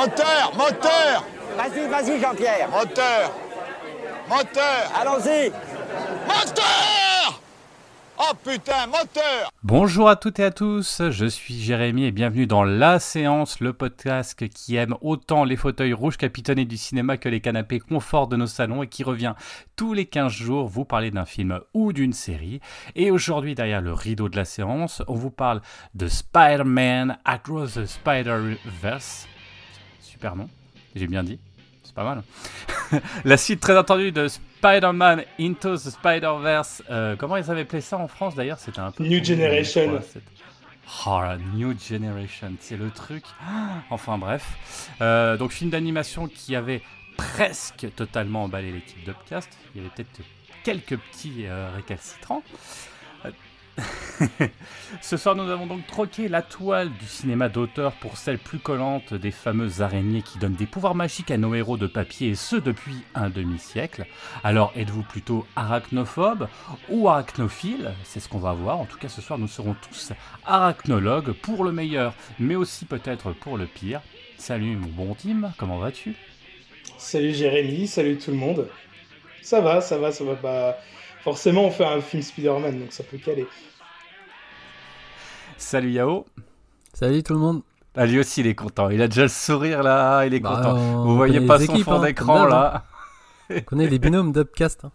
Moteur, moteur, Vas-y, vas-y, Jean-Pierre. moteur, moteur, Allons-y. moteur Oh putain, moteur Bonjour à toutes et à tous, je suis Jérémy et bienvenue dans La Séance, le podcast qui aime autant les fauteuils rouges capitonnés du cinéma que les canapés confort de nos salons et qui revient tous les 15 jours vous parler d'un film ou d'une série. Et aujourd'hui, derrière le rideau de la séance, on vous parle de Spider-Man Across the Spider-Verse. Super nom, j'ai bien dit, c'est pas mal. la suite très attendue de Spider-Man Into the Spider-Verse. Euh, comment ils avaient appelé ça en France d'ailleurs C'était un peu. New Generation. Oh, la New Generation, c'est le truc. Enfin bref. Euh, donc film d'animation qui avait presque totalement emballé l'équipe d'Upcast. Il y avait peut-être quelques petits euh, récalcitrants. Ce soir, nous avons donc troqué la toile du cinéma d'auteur pour celle plus collante des fameuses araignées qui donnent des pouvoirs magiques à nos héros de papier, et ce depuis un demi-siècle. Alors, êtes-vous plutôt arachnophobe ou arachnophile? C'est ce qu'on va voir. En tout cas, ce soir, nous serons tous arachnologues pour le meilleur, mais aussi peut-être pour le pire. Salut mon bon Tim, comment vas-tu? Salut Jérémy, salut tout le monde. Ça va, ça va, ça va. Bah, forcément, on fait un film Spider-Man, donc ça peut caler. Salut Yao. Salut tout le monde. Ah, lui aussi, il est content. Il a déjà le sourire là, il est Bah, content. on Vous voyez pas son équipes, fond hein, d'écran là. On connaît les binômes d'Upcast. Hein.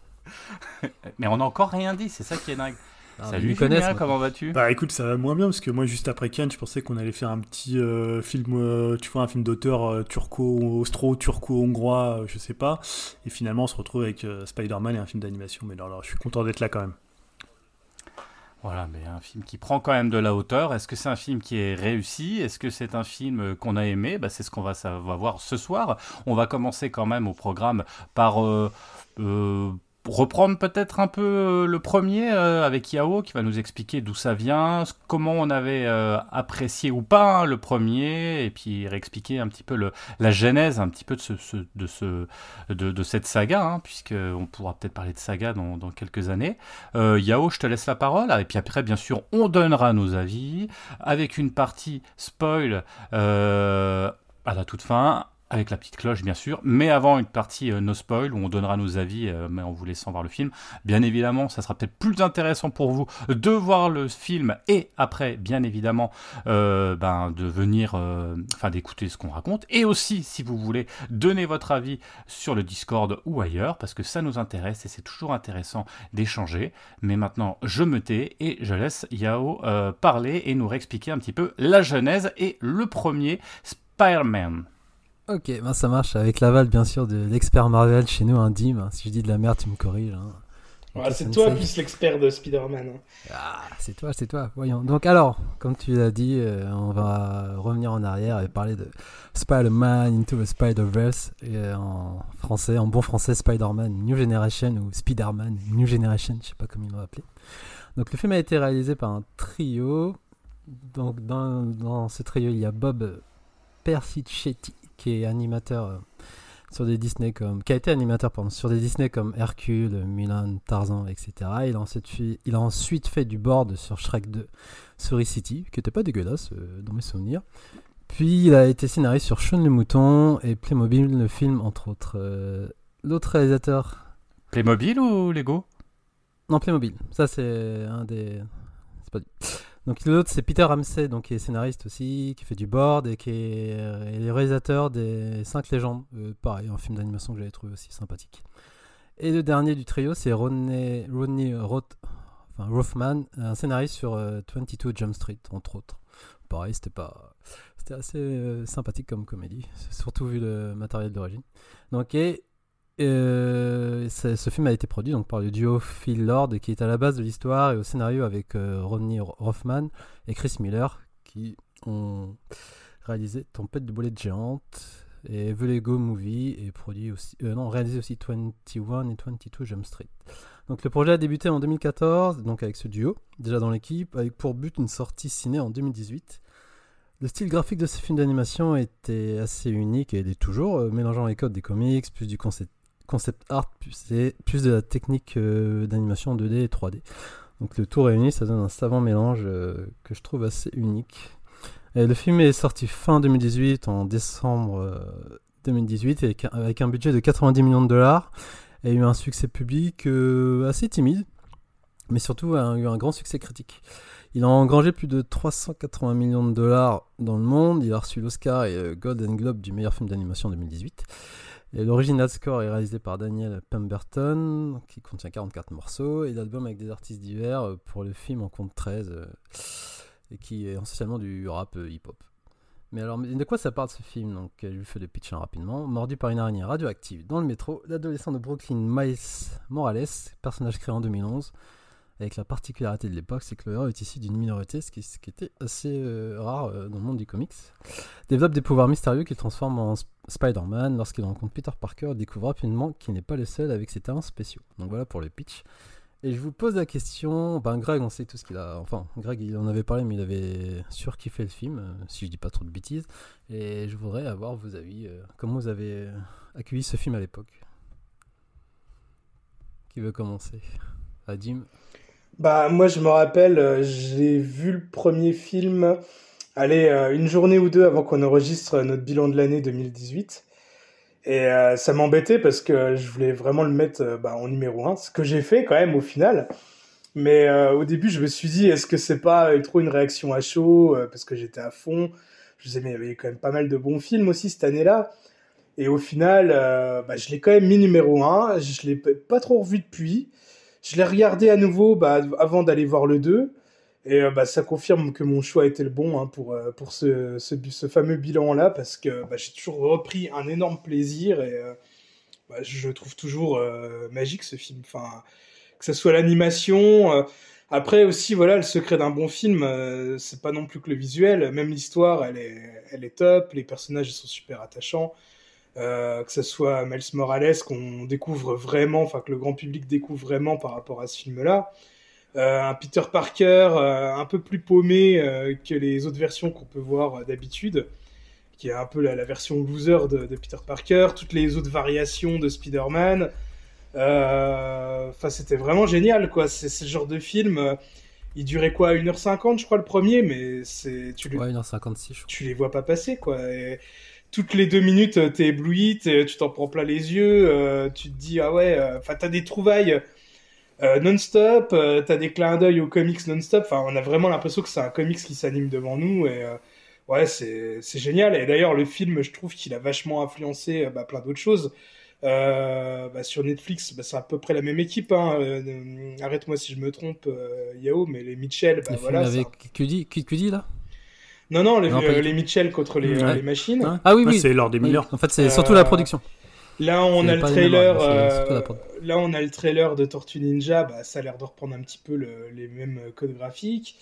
Mais on n'a encore rien dit, c'est ça qui est dingue. Ah, Salut Julien, comment vas-tu? Bah écoute, ça va moins bien parce que moi juste après Cannes, je pensais qu'on allait faire un petit euh, film, euh, tu vois, un film d'auteur euh, turco, austro, turco-hongrois, euh, je sais pas. Et finalement, on se retrouve avec euh, Spider-Man et un film d'animation. Mais alors, alors, je suis content d'être là quand même. Voilà, mais un film qui prend quand même de la hauteur. Est-ce que c'est un film qui est réussi? Est-ce que c'est un film qu'on a aimé? Bah, C'est ce qu'on va voir ce soir. On va commencer quand même au programme par euh, euh, reprendre peut-être un peu euh, le premier euh, avec Yao qui va nous expliquer d'où ça vient, comment on avait euh, apprécié ou pas hein, le premier, et puis réexpliquer un petit peu la genèse un petit peu de, ce, de, ce, de, de cette saga, hein, puisqu'on pourra peut-être parler de saga dans, quelques années. Yao, je te laisse la parole. Et puis après, bien sûr, on donnera nos avis avec une partie spoil à la toute fin. Avec la petite cloche, bien sûr, mais avant une partie euh, no spoil où on donnera nos avis, euh, mais en vous laissant voir le film. Bien évidemment, ça sera peut-être plus intéressant pour vous de voir le film et après, bien évidemment, euh, ben, de venir, enfin, d'écouter ce qu'on raconte. Et aussi, si vous voulez, donner votre avis sur le Discord ou ailleurs, parce que ça nous intéresse et c'est toujours intéressant d'échanger. Mais maintenant, je me tais et je laisse Yao parler et nous réexpliquer un petit peu la genèse et le premier Spider-Man. Ok, ben ça marche avec l'aval bien sûr de l'expert Marvel chez nous, un Dim. Si je dis de la merde, tu me corriges. hein. C'est toi plus l'expert de Spider-Man. hein. Ah, c'est toi, c'est toi. Voyons. Donc alors, comme tu l'as dit, euh, on va revenir en arrière et parler de Spider-Man Into the Spider-Verse euh, en français, en bon français, Spider-Man New Generation ou Spider-Man New Generation, je sais pas comment ils l'ont appelé. Donc le film a été réalisé par un trio. Donc dans, dans ce trio, il y a Bob Persichetti qui est animateur euh, sur des Disney comme qui a été animateur pardon, sur des Disney comme Hercule, Mulan, Tarzan, etc. Il a ensuite fait, il a ensuite fait du board sur Shrek 2, Souris City, qui était pas dégueulasse euh, dans mes souvenirs. Puis il a été scénariste sur Sean le Mouton et Playmobil, le film entre autres. Euh, L'autre réalisateur, Playmobil ou Lego? Non Playmobil, ça c'est un des, c'est pas lui. Donc l'autre c'est Peter Ramsey, donc qui est scénariste aussi, qui fait du board et qui est, euh, réalisateur des 5 légendes. Euh, pareil, un film d'animation que j'avais trouvé aussi sympathique. Et le dernier du trio c'est enfin, Rothman, un scénariste sur euh, 22 Jump Street entre autres. Pareil, c'était pas, c'était assez euh, sympathique comme comédie, surtout vu le matériel d'origine. Donc euh, ce film a été produit donc, par le duo Phil Lord qui est à la base de l'histoire et au scénario avec euh, Rodney Rothman et Chris Miller qui ont réalisé Tempête de boulettes géantes et The Lego Movie et produit aussi euh, non réalisé aussi 21 et 22 Jump Street. Donc le projet a débuté en 2014 donc avec ce duo déjà dans l'équipe avec pour but une sortie ciné en 2018. Le style graphique de ce film d'animation était assez unique et il est toujours, euh, mélangeant les codes des comics, plus du concept, concept art, plus, plus de la technique euh, d'animation 2D et 3D. Donc le tout réuni, ça donne un savant mélange euh, que je trouve assez unique. Le film est sorti fin 2018, en décembre euh, 2018, avec, un- avec un budget de 90 millions de dollars, et a eu un succès public euh, assez timide, mais surtout a eu un grand succès critique. Il a engrangé plus de 380 millions de dollars dans le monde, il a reçu l'Oscar et le Golden Globe du meilleur film d'animation en 2018. L'original score est réalisé par Daniel Pemberton, qui contient 44 morceaux, et l'album avec des artistes divers euh, pour le film en compte 13, euh, et qui est essentiellement du rap euh, hip-hop. Mais alors, de quoi ça parle ce film? Donc, je lui fais le pitch hein, rapidement. Mordu par une araignée radioactive dans le métro, l'adolescent de Brooklyn, Miles Morales, personnage créé en 2011, avec la particularité de l'époque, c'est que le héros est issu d'une minorité, ce qui, était assez euh, rare euh, dans le monde du comics, développe des pouvoirs mystérieux qu'il transforme en Sp- Spider-Man lorsqu'il rencontre Peter Parker découvre rapidement qu'il n'est pas le seul avec ses talents spéciaux. Donc voilà pour le pitch. Et je vous pose la question, ben Greg, on sait tout ce qu'il a. Enfin, Greg, il en avait parlé, mais il avait surkiffé le film, euh, si je dis pas trop de bêtises. Et je voudrais avoir vos avis. comment vous avez accueilli ce film à l'époque? Qui veut commencer? Jim Bah, moi, je me rappelle, euh, j'ai vu le premier film, allez, euh, une journée ou deux avant qu'on enregistre notre bilan de l'année 2018. Et euh, ça m'embêtait parce que je voulais vraiment le mettre bah, en numéro un, ce que j'ai fait quand même au final. Mais au début, je me suis dit, est-ce que c'est pas trop une réaction à chaud Parce que j'étais à fond. Je sais, mais il y avait quand même pas mal de bons films aussi cette année-là. Et au final, bah, je l'ai quand même mis numéro un. Je l'ai p- pas trop revu depuis. Je l'ai regardé à nouveau bah, avant d'aller voir le 2. Et euh, bah, ça confirme que mon choix était le bon hein, pour, euh, pour ce, ce, fameux bilan-là, parce que bah, j'ai toujours repris un énorme plaisir et euh, bah, je trouve toujours magique ce film. Enfin, que ce soit l'animation. après aussi, voilà, le secret d'un bon film, c'est pas non plus que le visuel. Même l'histoire, elle est, elle est top. Les personnages sont super attachants. Euh, que ce soit Miles Morales qu'on découvre vraiment, enfin que le grand public découvre vraiment par rapport à ce film-là. Euh, un Peter Parker euh, un peu plus paumé que les autres versions qu'on peut voir d'habitude, qui est un peu la, la version loser de, de Peter Parker, toutes les autres variations de Spider-Man. Enfin, c'était vraiment génial, quoi. C'est ce genre de film. il durait quoi 1h50, je crois, le premier, mais c'est tu le, Ouais, 1h56, je crois. tu les vois pas passer, quoi. Et toutes les deux minutes, euh, t'es ébloui, t'es- tu t'en prends plein les yeux, euh, tu te dis, ah ouais, euh, enfin, t'as des trouvailles euh, non-stop, euh, t'as des clins d'œil aux comics non-stop, enfin, on a vraiment l'impression que c'est un comics qui s'anime devant nous, et euh, ouais, c'est c'est génial. Et d'ailleurs, le film, je trouve qu'il a vachement influencé euh, bah, plein d'autres choses. Euh, bah, sur Netflix, bah, c'est à peu près la même équipe. Hein. euh, euh, Arrête-moi si je me trompe, euh, Yao, mais les Mitchell, bah, Le voilà. film avec Cudi, Kid Cudi, là? Non, non, les, Non, euh, les Mitchell contre les, Ouais. euh, les machines. Hein Ah oui, Ouais, oui. C'est Lord des Oui, Miller. En fait, c'est Euh, surtout la production. Là, on a le trailer. euh, là, on a le trailer de Tortue Ninja. Bah, ça a l'air de reprendre un petit peu le- les mêmes codes graphiques.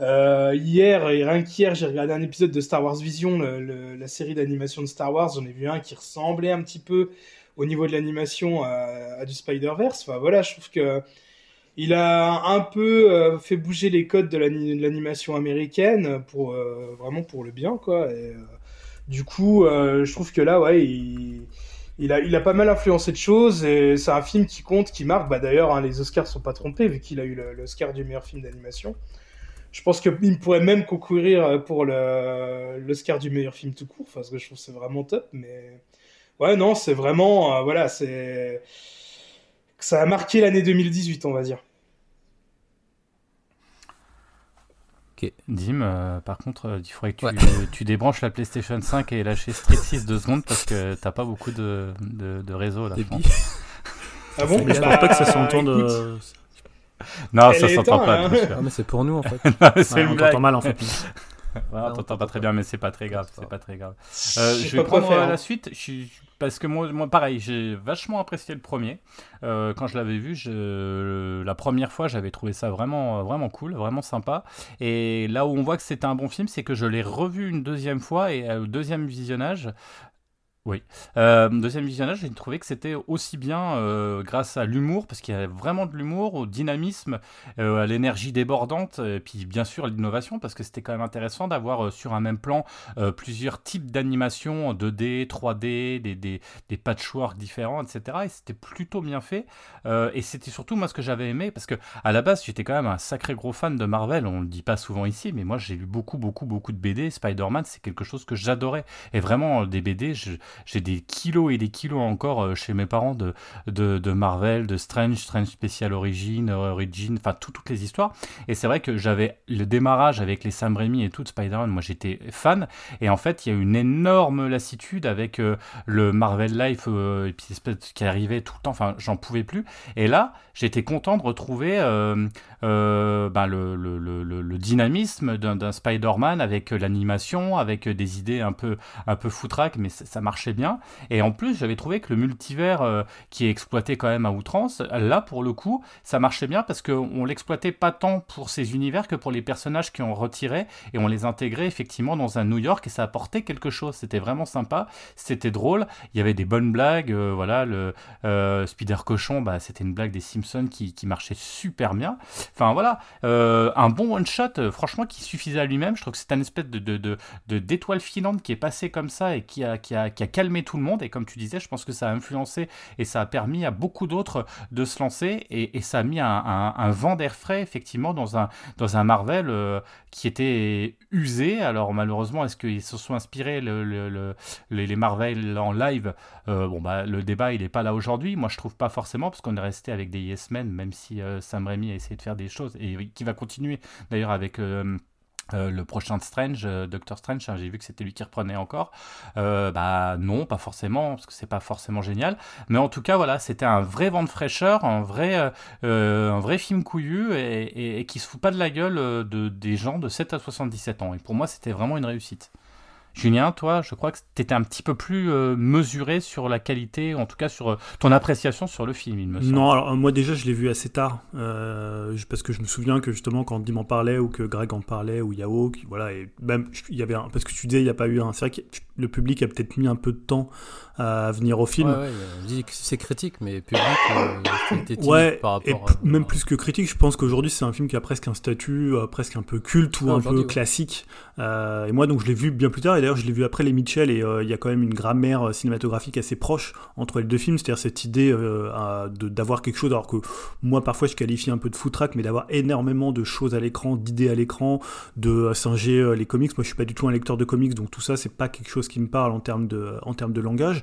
Euh, hier, et rien qu'hier, j'ai regardé un épisode de Star Wars Vision, le- le- la série d'animation de Star Wars. J'en ai vu un qui ressemblait un petit peu au niveau de l'animation à, à du Spider-Verse. Enfin, voilà, je trouve que il a un peu euh, fait bouger les codes de l'ani- de l'animation américaine pour euh, vraiment pour le bien, quoi. Euh, du coup, je trouve que là, ouais, il, a, il a pas mal influencé de choses et c'est un film qui compte, qui marque. Bah d'ailleurs, hein, les Oscars sont pas trompés vu qu'il a eu l'Oscar du meilleur film d'animation. Je pense qu'il pourrait même concourir pour l'Oscar du meilleur film tout court, parce que je trouve c'est vraiment top. Mais ouais, non, c'est vraiment, voilà, c'est ça a marqué l'année 2018, on va dire. Dim, euh, par contre, euh, il faudrait que tu, Ouais. tu débranches la PlayStation 5 et lâcher Street 6 deux secondes parce que t'as pas beaucoup de, de, de réseau là. je Débit. pense. Ah bon? Mais je pense pas que ça s'entende. écoute, euh, Non, Elle ça s'entend pas, hein. bien sûr. Ah, mais c'est pour nous, en fait. c'est ouais, une on blague. t'entend mal en fait. Ouais, on t'entend pas très bien, mais c'est pas très grave. C'est pas très grave. je Euh, je vais prendre faire. euh, hein. la suite. Je suis- Parce que moi, moi pareil, j'ai vachement apprécié le premier. Euh, quand je l'avais vu, je... la première fois, j'avais trouvé ça vraiment, vraiment cool, vraiment sympa. Et là où on voit que c'était un bon film, c'est que je l'ai revu une deuxième fois et au deuxième visionnage, Oui. Euh, deuxième visionnage, j'ai trouvé que c'était aussi bien euh, grâce à l'humour, parce qu'il y a vraiment de l'humour, au dynamisme, euh, à l'énergie débordante, et puis bien sûr à l'innovation, parce que c'était quand même intéressant d'avoir sur un même plan plusieurs types d'animations, 2D, 3D, des, des, des patchworks différents, etc. Et c'était plutôt bien fait. et c'était surtout moi ce que j'avais aimé, parce que à la base j'étais quand même un sacré gros fan de Marvel, on le dit pas souvent ici, mais moi j'ai lu beaucoup, beaucoup, beaucoup de BD. Spider-Man, c'est quelque chose que j'adorais. Et vraiment, des BD, je j'ai des kilos et des kilos encore euh, chez mes parents de, de, Marvel, de Strange, Strange Special Origin, Origin, enfin toutes les histoires. Et c'est vrai que j'avais le démarrage avec les Sam Raimi et tout Spider-Man, moi j'étais fan. Et en fait, il y a une énorme lassitude avec euh, le Marvel Life euh, et puis qui arrivait tout le temps, enfin j'en pouvais plus. Et là, j'étais content de retrouver ben, le, le, le, dynamisme d'un Spider-Man avec l'animation, avec des idées un peu, un peu foutraques, mais ça, ça marchait bien. Et en plus, j'avais trouvé que le multivers euh, qui est exploité quand même à outrance, là pour le coup, ça marchait bien parce qu'on l'exploitait pas tant pour ces univers que pour les personnages qui ont retiré et on les intégrait effectivement dans un New York et ça apportait quelque chose. C'était vraiment sympa, c'était drôle. Il y avait des bonnes blagues. Euh, voilà, le euh, Spider Cochon, bah, c'était une blague des Simpsons qui, qui marchait super bien. Enfin voilà, un bon one shot, franchement, qui suffisait à lui-même. Je trouve que c'est un espèce de, de, de, d'étoile filante qui est passé comme ça et qui a, qui a, qui a calmé tout le monde. Et comme tu disais, je pense que ça a influencé et ça a permis à beaucoup d'autres de se lancer. Et, ça a mis un, vent d'air frais, effectivement, dans un, dans un Marvel euh, qui était usé. Alors, malheureusement, est-ce qu'ils se sont inspirés le, les Marvel en live euh, Bon, bah, le débat, il n'est pas là aujourd'hui. Moi, je trouve pas forcément, parce qu'on est resté avec des Yes Men, même si euh, Sam Raimi a essayé de faire des choses et qui va continuer d'ailleurs avec. Euh, le prochain Strange, euh, Doctor Strange, hein, j'ai vu que c'était lui qui reprenait encore. Euh, bah non, pas forcément, parce que c'est pas forcément génial. Mais en tout cas, voilà, c'était un vrai vent de fraîcheur, un vrai, un vrai film couillu et, et, qui se fout pas de la gueule de, des gens de 7 à 77 ans. Et pour moi, c'était vraiment une réussite. Julien, toi, je crois que tu étais un petit peu plus euh, mesuré sur la qualité, en tout cas sur euh, ton appréciation sur le film, il me. Non, alors moi déjà, je l'ai vu assez tard, euh, parce que je me souviens que justement, quand Dim en parlait, ou que Greg en parlait, ou Yao, voilà, et même, il y avait un, parce que tu disais, il n'y a pas eu un. C'est vrai que le public a peut-être mis un peu de temps à venir au film. Ouais, que c'est critique, mais public, euh, ouais, par rapport et même plus que critique, je pense qu'aujourd'hui c'est un film qui a presque un statut euh, presque un peu culte ou un peu classique. Euh, et moi donc je l'ai vu bien plus tard, et d'ailleurs je l'ai vu après les Mitchell, et il y a quand même une grammaire cinématographique assez proche entre les deux films, c'est-à-dire cette idée d'avoir quelque chose, alors que moi parfois je qualifie un peu de footrack, mais d'avoir énormément de choses à l'écran, d'idées à l'écran, de singer les comics. Moi je suis pas du tout un lecteur de comics, donc tout ça c'est pas quelque chose qui me parle en termes de, en termes de langage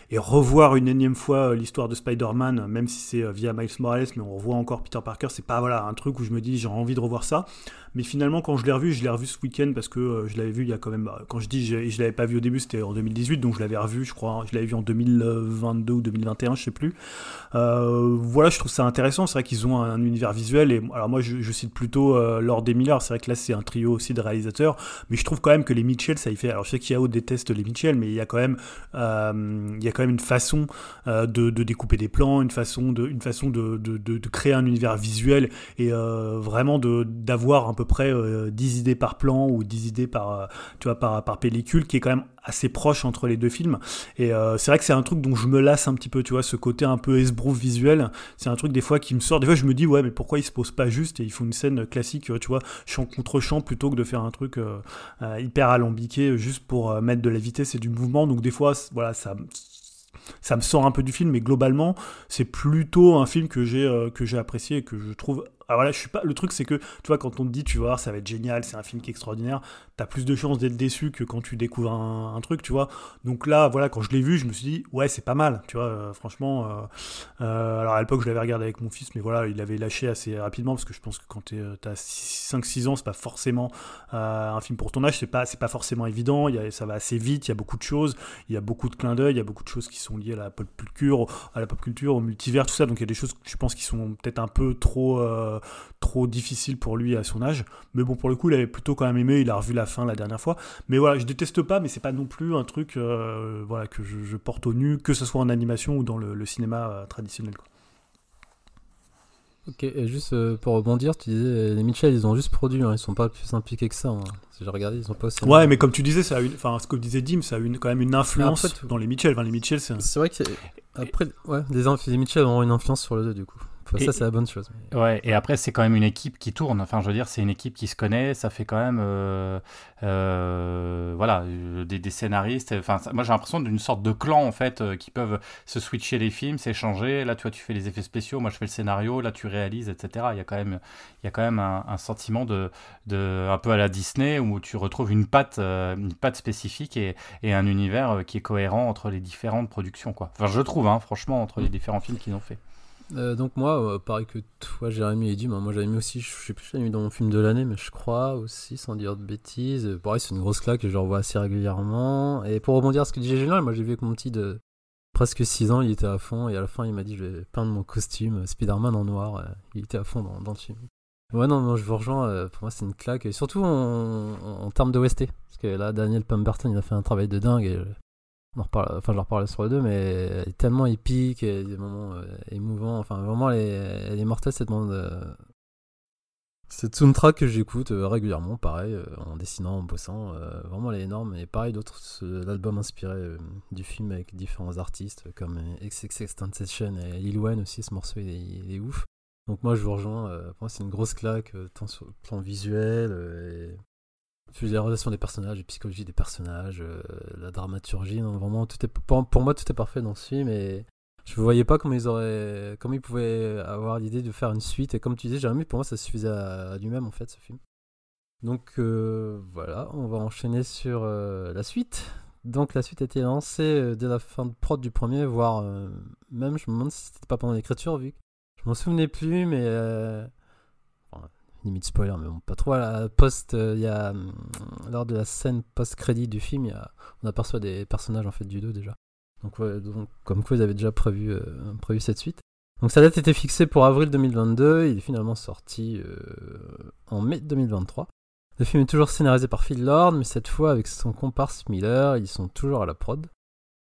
et revoir une énième fois euh, l'histoire de Spider-Man, même si c'est euh, via Miles Morales, mais on revoit encore Peter Parker, c'est pas voilà un truc où je me dis j'ai envie de revoir ça. Mais finalement, quand je l'ai revu, je l'ai revu ce week-end parce que euh, je l'avais vu il y a quand même. Bah, quand je dis je, je l'avais pas vu au début, c'était en 2018, donc je l'avais revu, je crois. Je l'avais vu en 2022 ou 2021, je sais plus. Euh, voilà, je trouve ça intéressant. C'est vrai qu'ils ont un, univers visuel. Et alors moi, je, cite plutôt euh, Lord des Miller. C'est vrai que là, c'est un trio aussi de réalisateurs. Mais je trouve quand même que les Mitchell, ça y fait. Alors je sais qu'Yao déteste les Mitchell, mais il y a quand même, il y a une façon de, de, découper des plans, une façon de, créer un univers visuel et vraiment d'avoir un peu près 10 euh, idées par plan ou 10 idées par, euh, tu vois, par, par pellicule, qui est quand même assez proche entre les deux films. Et euh, c'est vrai que c'est un truc dont je me lasse un petit peu, tu vois, ce côté un peu esbrouf visuel. C'est un truc des fois qui me sort. Des fois, je me dis, ouais, mais pourquoi ils se posent pas juste et ils font une scène classique, tu vois, chant contre chant plutôt que de faire un truc hyper alambiqué juste pour mettre de la vitesse et du mouvement. Donc des fois, voilà, ça ça me sort un peu du film, mais globalement, c'est plutôt un film que j'ai j'ai apprécié et que je trouve ah, voilà, je suis pas. Le truc, c'est que, tu vois, quand on te dit, tu voir, ça va être génial, c'est un film qui est extraordinaire, t'as plus de chances d'être déçu que quand tu découvres un, truc, tu vois. Donc là, voilà, quand je l'ai vu, je me suis dit, ouais, c'est pas mal, tu vois, euh, franchement. Euh, euh, alors à l'époque, je l'avais regardé avec mon fils, mais voilà, il avait lâché assez rapidement, parce que je pense que quand t'as 5-6 ans, c'est pas forcément un film pour ton âge, c'est pas, pas forcément évident, y a, ça va assez vite, il y a beaucoup de choses, il y a beaucoup de clins d'œil, il y a beaucoup de choses qui sont liées à la pop culture, à la pop culture, au multivers, tout ça, donc il y a des choses, je pense, qui sont peut-être un peu trop trop difficile pour lui à son âge. Mais bon, pour le coup, il avait plutôt quand même aimé. Il a revu la fin la dernière fois. Mais voilà, je déteste pas, mais c'est pas non plus un truc euh, voilà, que je, porte au nu, que ce soit en animation ou dans le, cinéma euh, traditionnel. Ok, et juste euh, pour rebondir, tu disais les Mitchell, ils ont juste produit, hein, ils sont pas plus impliqués que ça. hein. Si j'ai regardé, ils sont pas aussi. Ouais, mais comme tu disais, ça a une, enfin, ce que disait Dim, ça a une, quand même une influence après, dans les Mitchell. Enfin, les Mitchell, c'est un- C'est vrai que après, ouais, les, les Mitchell auront une influence sur le 2 du coup. Enfin, Et- ça, c'est la bonne chose. Ouais, et après, c'est quand même une équipe qui tourne. Enfin, je veux dire, c'est une équipe qui se connaît. Ça fait quand même. euh, euh, voilà, euh, des, des scénaristes. Enfin, ça- moi, j'ai l'impression d'une sorte de clan, en fait, euh, qui peuvent se switcher les films, s'échanger. Là, tu vois, tu fais les effets spéciaux. Moi, je fais le scénario. Là, tu réalises, etc. Il y a quand même, il y a quand même un, un sentiment de, de. un peu à la Disney, où tu retrouves une patte, une patte spécifique et, et un univers qui est cohérent entre les différentes productions, quoi. Enfin, je trouve, hein, franchement, entre les différents films qu'ils ont fait. Euh, donc moi, euh, pareil que toi, Jérémy et Dim, hein, moi j'avais mis aussi, je sais plus, j'avais mis dans mon film de l'année, mais je crois aussi, sans dire de bêtises. Euh, pareil, c'est une grosse claque que je revois assez régulièrement. Et pour rebondir à ce que disait Génial, moi j'ai vu avec mon petit de presque 6 ans, il était à fond, et à la fin il m'a dit je vais peindre mon costume Spider-Man en noir. il était à fond dans, dans le film. Ouais, non, non, je vous rejoins, pour moi c'est une claque, et surtout en, termes de OST. Parce que là, Daniel Pemberton, il a fait un travail de dingue, et en reparle, enfin, je leur reparlerai sur le 2, mais elle est tellement épique, et des moments euh, émouvants. Enfin, vraiment, elle est, elle est mortelle cette bande. euh, Cette soundtrack que j'écoute euh, régulièrement, pareil, euh, en dessinant, en bossant. vraiment, elle est énorme. Et pareil, d'autres, l'album inspiré du film avec différents artistes, comme XXX et Lil Wayne aussi, ce morceau, il est, il est ouf. Donc, moi, je vous rejoins. pour moi, c'est une grosse claque, tant sur le plan visuel, et relations des personnages, les psychologies des personnages, euh, la dramaturgie, vraiment pour, moi tout est parfait dans ce film et je ne voyais pas comment ils auraient comment ils pouvaient avoir l'idée de faire une suite et comme tu disais Jérémy pour moi ça suffisait à, lui-même en fait ce film. Donc euh, voilà, on va enchaîner sur euh, la suite. Donc la suite a été lancée dès la fin de prod du premier, voire même je me demande si c'était pas pendant l'écriture vu que je m'en souvenais plus mais limite spoiler, mais bon, pas trop. À la post, euh, y a hum, lors de la scène post-crédit du film, on aperçoit des personnages en fait du 2 déjà. Donc comme quoi ils avaient déjà prévu, euh, prévu cette suite. Donc sa date était fixée pour avril 2022. Il est finalement sorti euh, en mai 2023. Le film est toujours scénarisé par Phil Lord, mais cette fois avec son comparse Miller, ils sont toujours à la prod.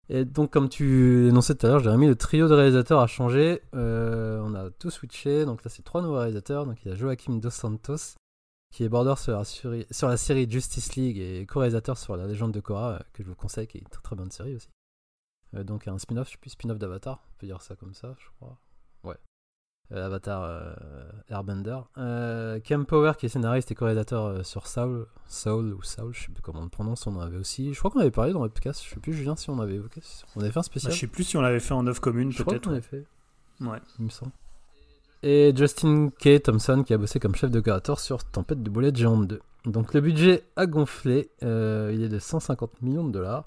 Et donc, comme tu l'énonçais tout à l'heure, Jérémy, le trio de réalisateurs a changé. Euh, on a tout switché. Donc là, c'est trois nouveaux réalisateurs. Donc il y a Joaquim Dos Santos, qui est border sur la, série, sur la série Justice League et co-réalisateur sur La Légende de Korra, euh, que je vous conseille, qui est une très très bonne série aussi. Euh, donc un spin-off, je sais plus, spin-off d'Avatar, on peut dire ça comme ça, je crois. Euh, Avatar euh, Airbender. Euh, Cam Power, qui est scénariste et co-réalisateur euh, sur Soul, Soul ou Soul, je sais plus comment on le prononce, on en avait aussi. Je crois qu'on avait parlé dans le podcast, je sais plus, Julien, si on avait évoqué. On avait fait un Bah, spécial. je sais plus si on l'avait fait en œuvre commune, Je crois peut-être. qu'on avait fait Ouais. il me semble. Et Justin K. Thompson qui a bossé comme chef de créateur sur Tempête de boulettes géante 2. Donc le budget a gonflé, euh, il est de 150 millions de dollars.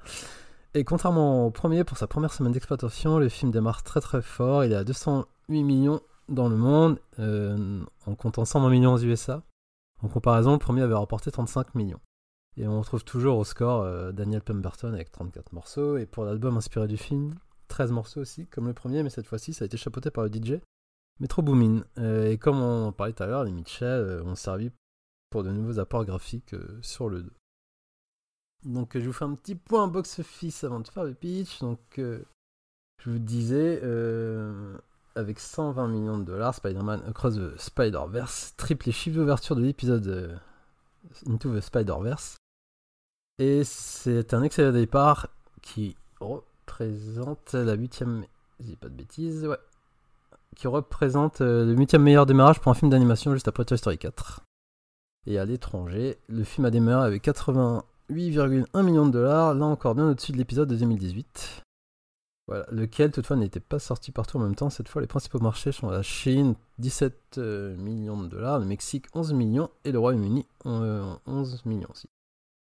Et contrairement au premier, pour sa première semaine d'exploitation, le film démarre très très fort. Il est à 208 millions dans le monde, euh, en comptant 120 millions aux USA. En comparaison, le premier avait rapporté 35 millions. Et on retrouve toujours au score euh, Daniel Pemberton avec 34 morceaux. Et pour l'album inspiré du film, 13 morceaux aussi, comme le premier, mais cette fois-ci, ça a été chapeauté par le DJ Metro Boomin. Euh, et comme on parlait tout à l'heure, les Mitchell euh, ont servi pour de nouveaux apports graphiques euh, sur le 2. Donc euh, je vous fais un petit point box-office avant de faire le pitch. Donc euh, je vous disais, euh, avec 120 millions de dollars, Spider-Man Across the Spider-Verse triple les chiffres d'ouverture de l'épisode euh, Into the Spider-Verse. Et c'est un excellent départ qui représente la huitième... Pas de bêtises, ouais. Qui représente euh, le huitième meilleur démarrage pour un film d'animation juste après Toy Story 4. Et à l'étranger, le film a démarré avec 88,1 millions de dollars, là encore bien au-dessus de l'épisode de 2018. Voilà, lequel toutefois n'était pas sorti partout en même temps. Cette fois, les principaux marchés sont la Chine, 17 euh, millions de dollars, le Mexique, 11 millions, et le Royaume-Uni, euh, 11 millions aussi.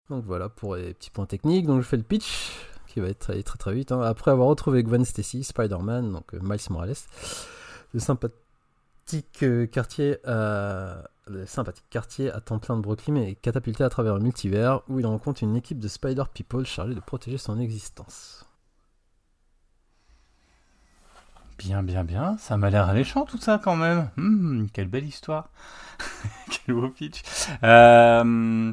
Donc voilà pour les petits points techniques. Donc je fais le pitch, qui va être très très vite. hein. Après avoir retrouvé Gwen Stacy, Spider-Man, donc euh, Miles Morales, le sympathique euh, quartier à le sympathique quartier à temps plein de Brooklyn est catapulté à travers le multivers où il rencontre une équipe de Spider People chargée de protéger son existence. Bien, bien, bien. Ça m'a l'air alléchant tout ça quand même. Hmm, quelle belle histoire. Quel beau pitch. Euh,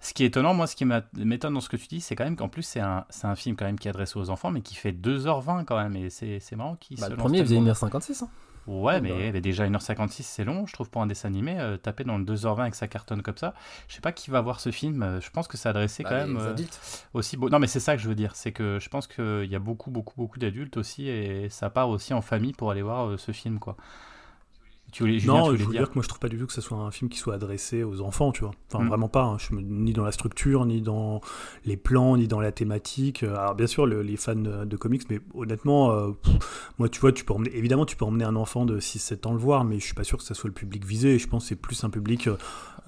ce qui est étonnant, moi, ce qui m'étonne dans ce que tu dis, c'est quand même qu'en plus, c'est un, film quand même qui est adressé aux enfants, mais qui fait 2h20 quand même. Et c'est marrant qu'il Bah, se le lance premier faisait tellement- 1h56. Hein. Ouais, mais, mais déjà 1h56, c'est long, je trouve, pour un dessin animé. euh, taper dans le 2h20 avec sa cartonne comme ça. Je sais pas qui va voir ce film. euh, Je pense que c'est adressé Bah, quand même les euh, adultes. aussi. beau- Non, mais c'est ça que je veux dire. C'est que je pense qu'il y a beaucoup, beaucoup, beaucoup d'adultes aussi. Et ça part aussi en famille pour aller voir euh, ce film, quoi. Tu voulais, Julien, non, tu je voulais veux dire dire que moi je trouve pas du tout que ce soit un film qui soit adressé aux enfants, tu vois. Enfin, Mm. vraiment pas. hein. Je me- ni dans la structure, ni dans les plans, ni dans la thématique. Alors, bien sûr, le- les fans de, de comics, mais honnêtement, euh, pff, moi, tu vois, tu peux emmener, évidemment, tu peux emmener un enfant de 6-7 ans le voir, mais je suis pas sûr que ça soit le public visé. Je pense que c'est plus un public. euh,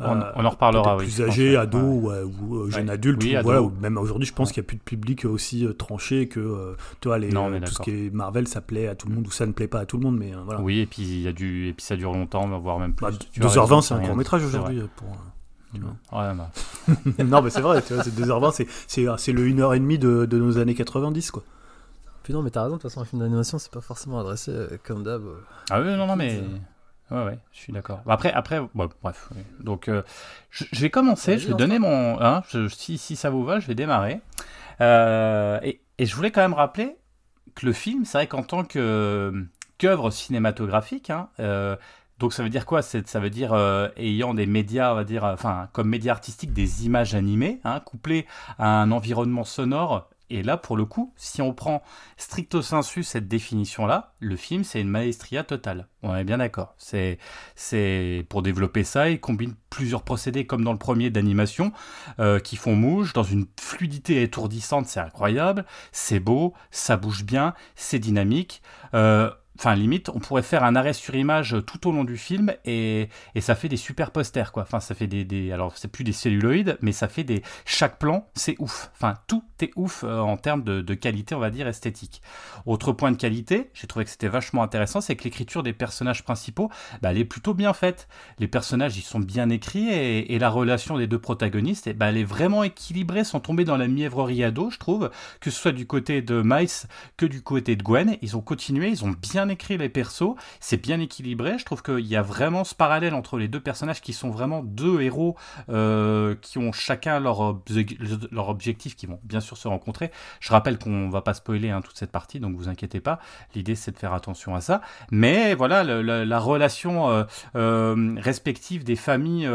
On- on en reparlera, oui, plus âgé, ado Ouais. ou, ou, euh, jeune Ouais. adulte. Oui, ou ado. voilà, ou même aujourd'hui, je pense Ouais. qu'il n'y a plus de public aussi tranché que, tu vois, les, Non, tout ce qui est Marvel, ça plaît à tout le monde ou ça ne plaît pas à tout le monde, mais voilà. Oui, et puis, il y a du... et puis ça dure longtemps, voire même plus. Bah, Tu as 2h20, raison, c'est un court métrage aujourd'hui. euh, Pour, euh, tu vois. Ouais, bah, non, mais c'est vrai, tu vois, c'est 2h20, c'est, c'est, c'est le 1h30 de, de nos années 90, quoi. Puis non, mais t'as raison, de toute façon, un film d'animation, c'est pas forcément adressé euh, comme d'hab. euh. Ah oui, non, non, mais. C'est- Ouais, ouais, je suis d'accord. Après, après bon, bref. oui. Donc, euh, je, je vais commencer, je vais donner mon. hein, je- si, si ça vous va, je vais démarrer. Euh, et, et je voulais quand même rappeler que le film, c'est vrai qu'en tant que, qu'œuvre cinématographique, hein, euh, donc ça veut dire quoi? Ça veut dire euh, ayant des médias, on va dire, euh, enfin, comme médias artistiques, des images animées, hein, couplées à un environnement sonore. Et là, pour le coup, si on prend stricto sensu cette définition-là, le film, c'est une maestria totale. On est bien d'accord. C'est, c'est pour développer ça, il combine plusieurs procédés comme dans le premier d'animation qui font mouche dans une fluidité étourdissante. C'est incroyable, c'est beau, ça bouge bien, c'est dynamique. Enfin, limite, on pourrait faire un arrêt sur image tout au long du film et, et ça fait des super posters, quoi. Enfin, ça fait des, des alors c'est plus des celluloïdes, mais ça fait des chaque plan, c'est ouf. Enfin, tout est ouf euh, en termes de, qualité, on va dire esthétique. Autre point de qualité, j'ai trouvé que c'était vachement intéressant, c'est que l'écriture des personnages principaux, bah, elle est plutôt bien faite. Les personnages, ils sont bien écrits et, et la relation des deux protagonistes, eh ben, elle est vraiment équilibrée sans tomber dans la mièvrerie ado, je trouve, que ce soit du côté de Miles que du côté de Gwen. Ils ont continué, ils ont bien écrit les persos, c'est bien équilibré. Je trouve qu'il y a vraiment ce parallèle entre les deux personnages qui sont vraiment deux héros euh, qui ont chacun leur, obje- leur objectif, qui vont bien sûr se rencontrer. Je rappelle qu'on va pas spoiler hein, toute cette partie, donc vous inquiétez pas. L'idée c'est de faire attention à ça. Mais voilà, la relation euh, euh, respective des familles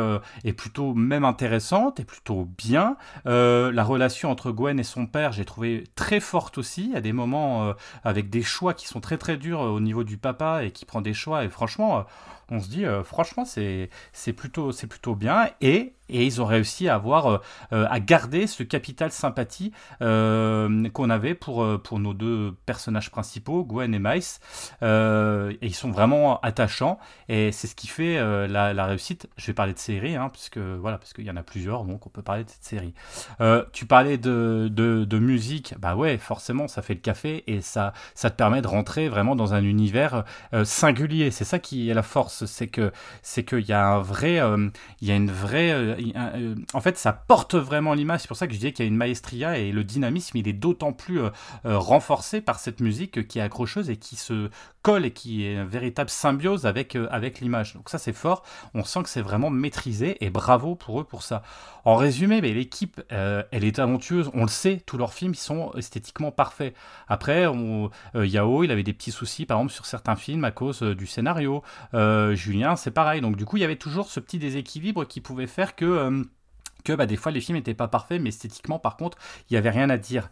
est plutôt même intéressante et plutôt bien. La relation entre Gwen et son père, j'ai trouvé très forte aussi. À des moments avec des choix qui sont très très durs au niveau du papa et qui prend des choix. Et franchement, euh, on se dit, euh, franchement, c'est plutôt c'est plutôt bien. Et et ils ont réussi à avoir euh, euh, à garder ce capital sympathie euh, qu'on avait pour pour nos deux personnages principaux, Gwen et et ils sont vraiment attachants et c'est ce qui fait la, réussite. Je vais parler de série, hein, puisque voilà, parce qu'il y en a plusieurs, donc on peut parler de cette série. Tu parlais de, de, musique, bah ouais, forcément, ça fait le café et ça, ça te permet de rentrer vraiment dans un univers singulier. C'est ça qui est la force, c'est que c'est qu'il y a un vrai, y a une vraie, euh, en fait, ça porte vraiment l'image. C'est pour ça que je disais qu'il y a une maestria et le dynamisme, il est d'autant plus euh, euh, renforcé par cette musique qui est accrocheuse et qui se et qui est une véritable symbiose avec, euh, avec l'image. Donc ça c'est fort, on sent que c'est vraiment maîtrisé et bravo pour eux pour ça. En résumé, mais l'équipe, euh, elle est talentueuse, on le sait, tous leurs films sont esthétiquement parfaits. Après, on, euh, Yao, il avait des petits soucis par exemple sur certains films à cause du scénario. Julien, c'est pareil. Donc du coup, il y avait toujours ce petit déséquilibre qui pouvait faire que... que bah, des fois les films n'étaient pas parfaits, mais esthétiquement par contre, il n'y avait rien à dire.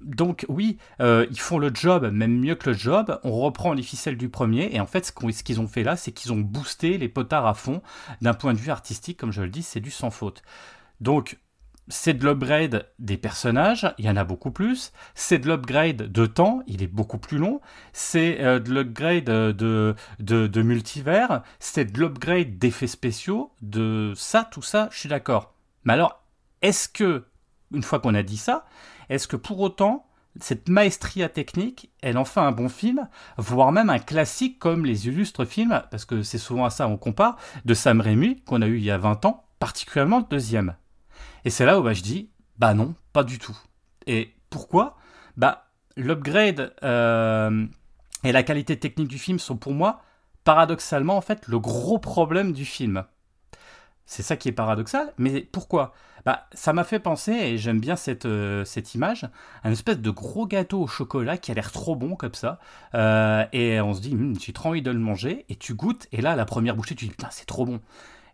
Donc oui, euh, ils font le job, même mieux que le job. On reprend les ficelles du premier, et en fait, ce qu'ils ont fait là, c'est qu'ils ont boosté les potards à fond. D'un point de vue artistique, comme je le dis, c'est du sans faute. Donc, c'est de l'upgrade des personnages, il y en a beaucoup plus. C'est de l'upgrade de temps, il est beaucoup plus long. C'est euh, de l'upgrade euh, de, de, de multivers. C'est de l'upgrade d'effets spéciaux. De ça, tout ça, je suis d'accord. Mais alors, est-ce que, une fois qu'on a dit ça, est-ce que pour autant, cette maestria technique, elle en fait un bon film, voire même un classique comme les illustres films, parce que c'est souvent à ça on compare, de Sam Raimi, qu'on a eu il y a 20 ans, particulièrement le deuxième. Et c'est là où bah, je dis, bah non, pas du tout. Et pourquoi? Bah, l'upgrade euh, et la qualité technique du film sont pour moi, paradoxalement, en fait, le gros problème du film. C'est ça qui est paradoxal. Mais pourquoi? Bah, Ça m'a fait penser, et j'aime bien cette, euh, cette image, à une espèce de gros gâteau au chocolat qui a l'air trop bon comme ça. Euh, et on se dit, hm, j'ai trop envie de le manger. Et tu goûtes, et là, la première bouchée, tu dis, c'est trop bon.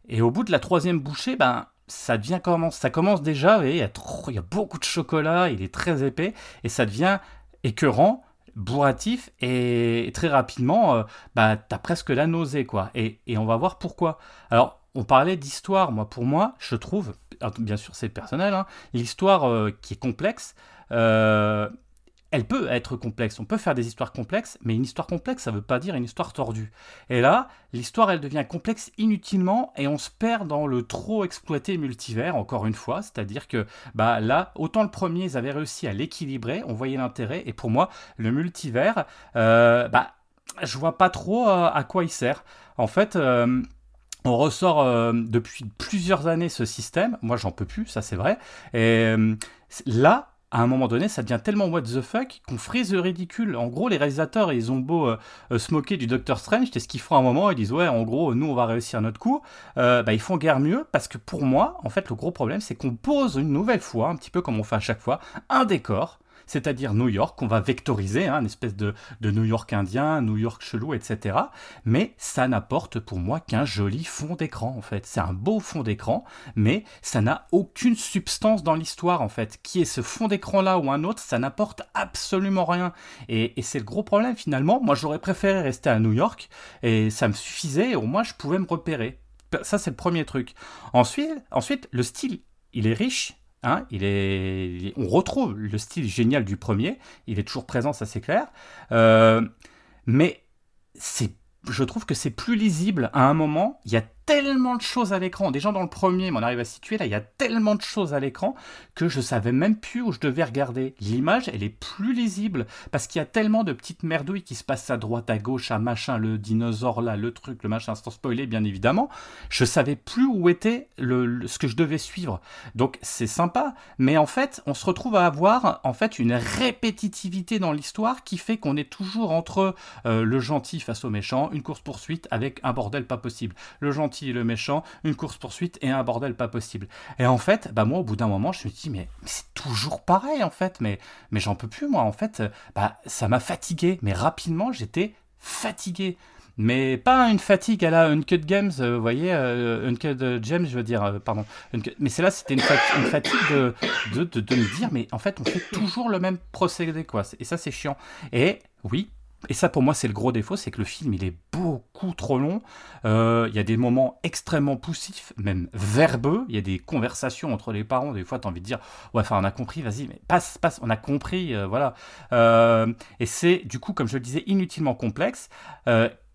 Et au bout de la troisième bouchée, ben, ça devient commence, ça commence déjà, il y, a y a beaucoup de chocolat, il est très épais, et ça devient écœurant bourratif et très rapidement, euh, bah, tu as presque la nausée. quoi. Et, et, on va voir pourquoi. Alors, on parlait d'histoire, moi, pour moi, je trouve, bien sûr c'est personnel, hein, l'histoire euh, qui est complexe, euh, elle peut être complexe. On peut faire des histoires complexes, mais une histoire complexe, ça ne veut pas dire une histoire tordue. Et là, l'histoire, elle devient complexe inutilement et on se perd dans le trop exploité multivers, encore une fois. C'est-à-dire que bah, là, autant le premier, ils avaient réussi à l'équilibrer, on voyait l'intérêt, et pour moi, le multivers, euh, bah, je vois pas trop euh, à quoi il sert. En fait, on ressort euh, depuis plusieurs années ce système. Moi, j'en peux plus, ça c'est vrai. Et là, à un moment donné, ça devient tellement what the fuck qu'on frise le ridicule. En gros, les réalisateurs, ils ont beau euh, euh, se moquer du Doctor Strange, c'est ce qu'ils font à un moment, ils disent ouais, en gros, nous, on va réussir notre coup. Euh, bah, ils font guère mieux parce que pour moi, en fait, le gros problème, c'est qu'on pose une nouvelle fois, un petit peu comme on fait à chaque fois, un décor c'est-à-dire New York, qu'on va vectoriser, hein, une espèce de, New York indien, New York chelou, etc. Mais ça n'apporte pour moi qu'un joli fond d'écran, en fait. C'est un beau fond d'écran, mais ça n'a aucune substance dans l'histoire, en fait. Qui est ce fond d'écran-là ou un autre, ça n'apporte absolument rien. Et, c'est le gros problème, finalement. Moi, j'aurais préféré rester à New York, et ça me suffisait, au moins je pouvais me repérer. Ça, c'est le premier truc. Ensuite, ensuite, le style, il est riche, Hein, on retrouve le style génial du premier, il est toujours présent, ça c'est clair. Euh, mais je trouve que c'est plus lisible à un moment. Il y a tellement de choses à l'écran. Déjà dans le premier, on arrive à situer là, il y a tellement de choses à l'écran que je savais même plus où je devais regarder. L'image, elle est plus lisible parce qu'il y a tellement de petites merdouilles qui se passent à droite, à gauche, à machin, le dinosaure là, le truc, le machin, sans spoiler bien évidemment. Je savais plus où était le, ce que je devais suivre. Donc c'est sympa, mais en fait, on se retrouve à avoir en fait une répétitivité dans l'histoire qui fait qu'on est toujours entre euh, le gentil face au méchant, une course poursuite avec un bordel pas possible. Le gentil le méchant, une course-poursuite et un bordel pas possible. Et en fait, bah moi, au bout d'un moment, je me dis, mais, c'est toujours pareil, en fait, mais, mais j'en peux plus, moi, en fait, bah, ça m'a fatigué, mais rapidement, j'étais fatigué. Mais pas une fatigue à la Uncut Games, euh, vous voyez, euh, Uncut Gems, je veux dire, euh, pardon. Mais c'est là, c'était une, fatigue de, de, de, de me dire, mais en fait, on fait toujours le même procédé, quoi. Et ça, c'est chiant. Et oui, et ça, pour moi, c'est le gros défaut, c'est que le film, il est beaucoup trop long. Euh, il y a des moments extrêmement poussifs, même verbeux. Il y a des conversations entre les parents. Des fois, tu as envie de dire, ouais, enfin, on a compris, vas-y, mais passe, passe, on a compris, euh, voilà. Euh, et c'est, du coup, comme je le disais, inutilement complexe.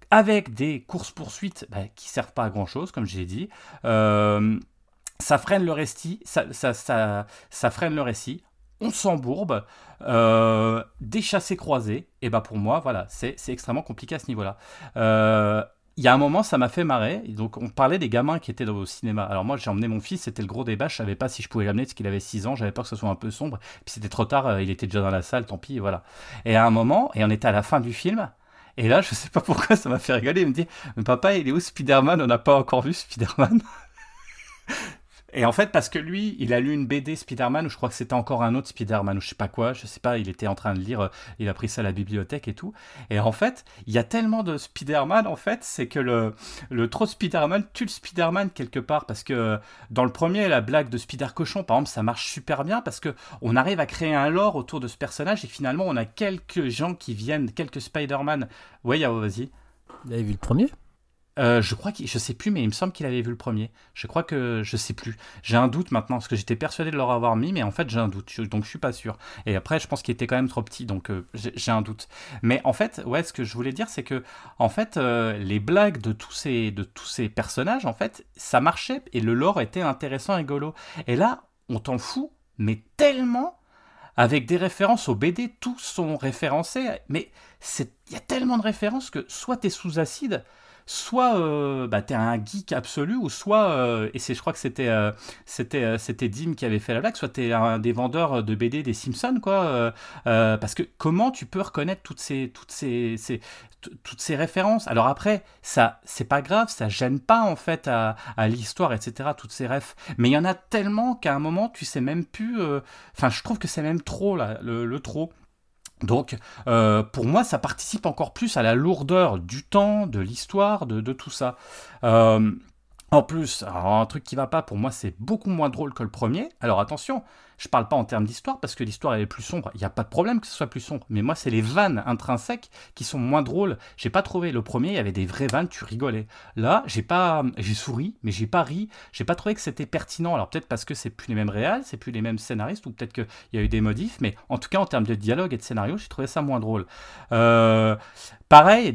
avec des courses-poursuites bah, qui servent pas à grand-chose, comme j'ai dit. ça freine le récit, ça, ça, ça, ça freine le récit on s'embourbe, euh, des chassés croisés, et bah pour moi, voilà, c'est extrêmement compliqué à ce niveau-là. Euh, il y a un moment, ça m'a fait marrer. Donc, on parlait des gamins qui étaient au cinéma. Alors, moi, j'ai emmené mon fils, c'était le gros débat. Je savais pas si je pouvais l'amener parce qu'il avait 6 ans. J'avais peur que ce soit un peu sombre. Puis, c'était trop tard, euh, il était déjà dans la salle, tant pis, voilà. Et à un moment, et on était à la fin du film. Et là, je sais pas pourquoi ça m'a fait rigoler. Il me dit Papa, il est où Spider-Man? On n'a pas encore vu Spider-Man. Et en fait, parce que lui, il a lu une BD Spider-Man, ou je crois que c'était encore un autre Spider-Man, ou je sais pas quoi, je sais pas, il était en train de lire, euh, il a pris ça à la bibliothèque et tout. Et en fait, il y a tellement de Spider-Man, en fait, c'est que le, le trop Spider-Man tue le Spider-Man quelque part, parce que euh, dans le premier, la blague de Spider-Cochon, par exemple, ça marche super bien, parce que on arrive à créer un lore autour de ce personnage, et finalement, on a quelques gens qui viennent, quelques Spider-Man. Ouais, vas-y. Vous avez vu le premier? Euh, je crois qu'il, je sais plus, mais il me semble qu'il avait vu le premier. Je crois que je sais plus. J'ai un doute maintenant parce que j'étais persuadé de leur avoir mis, mais en fait j'ai un doute, donc je suis pas sûr. Et après, je pense qu'il était quand même trop petit, donc euh, j'ai un doute. Mais en fait, ouais, ce que je voulais dire, c'est que en fait, euh, les blagues de tous ces de tous ces personnages, en fait, ça marchait et le lore était intéressant, et rigolo. Et là, on t'en fout, mais tellement avec des références au BD, tous sont référencés, mais il y a tellement de références que soit tu es sous acide, soit euh, bah, t'es un geek absolu, ou soit, euh, et c'est, je crois que c'était, euh, c'était, c'était Dim qui avait fait la blague, soit t'es un des vendeurs de BD des Simpsons, quoi. parce que comment tu peux reconnaître toutes ces, toutes ces, toutes ces références? Alors après, ça, c'est pas grave, ça gêne pas en fait à, l'histoire, etc. Toutes ces refs. Mais il y en a tellement qu'à un moment, tu sais même plus. Enfin, je trouve que c'est même trop là, le trop. Donc, euh, pour moi, ça participe encore plus à la lourdeur du temps, de l'histoire, de, tout ça. Euh, en plus, un truc qui va pas, pour moi, c'est beaucoup moins drôle que le premier. Alors attention, je parle pas en termes d'histoire parce que l'histoire elle est plus sombre. Il n'y a pas de problème que ce soit plus sombre. Mais moi, c'est les vannes intrinsèques qui sont moins drôles. J'ai pas trouvé le premier, il y avait des vraies vannes, tu rigolais. Là, j'ai pas, j'ai souri, mais j'ai pas ri. J'ai pas trouvé que c'était pertinent. Alors peut-être parce que c'est plus les mêmes réals, c'est plus les mêmes scénaristes, ou peut-être qu'il y a eu des modifs. Mais en tout cas, en termes de dialogue et de scénario, j'ai trouvé ça moins drôle. Euh, pareil,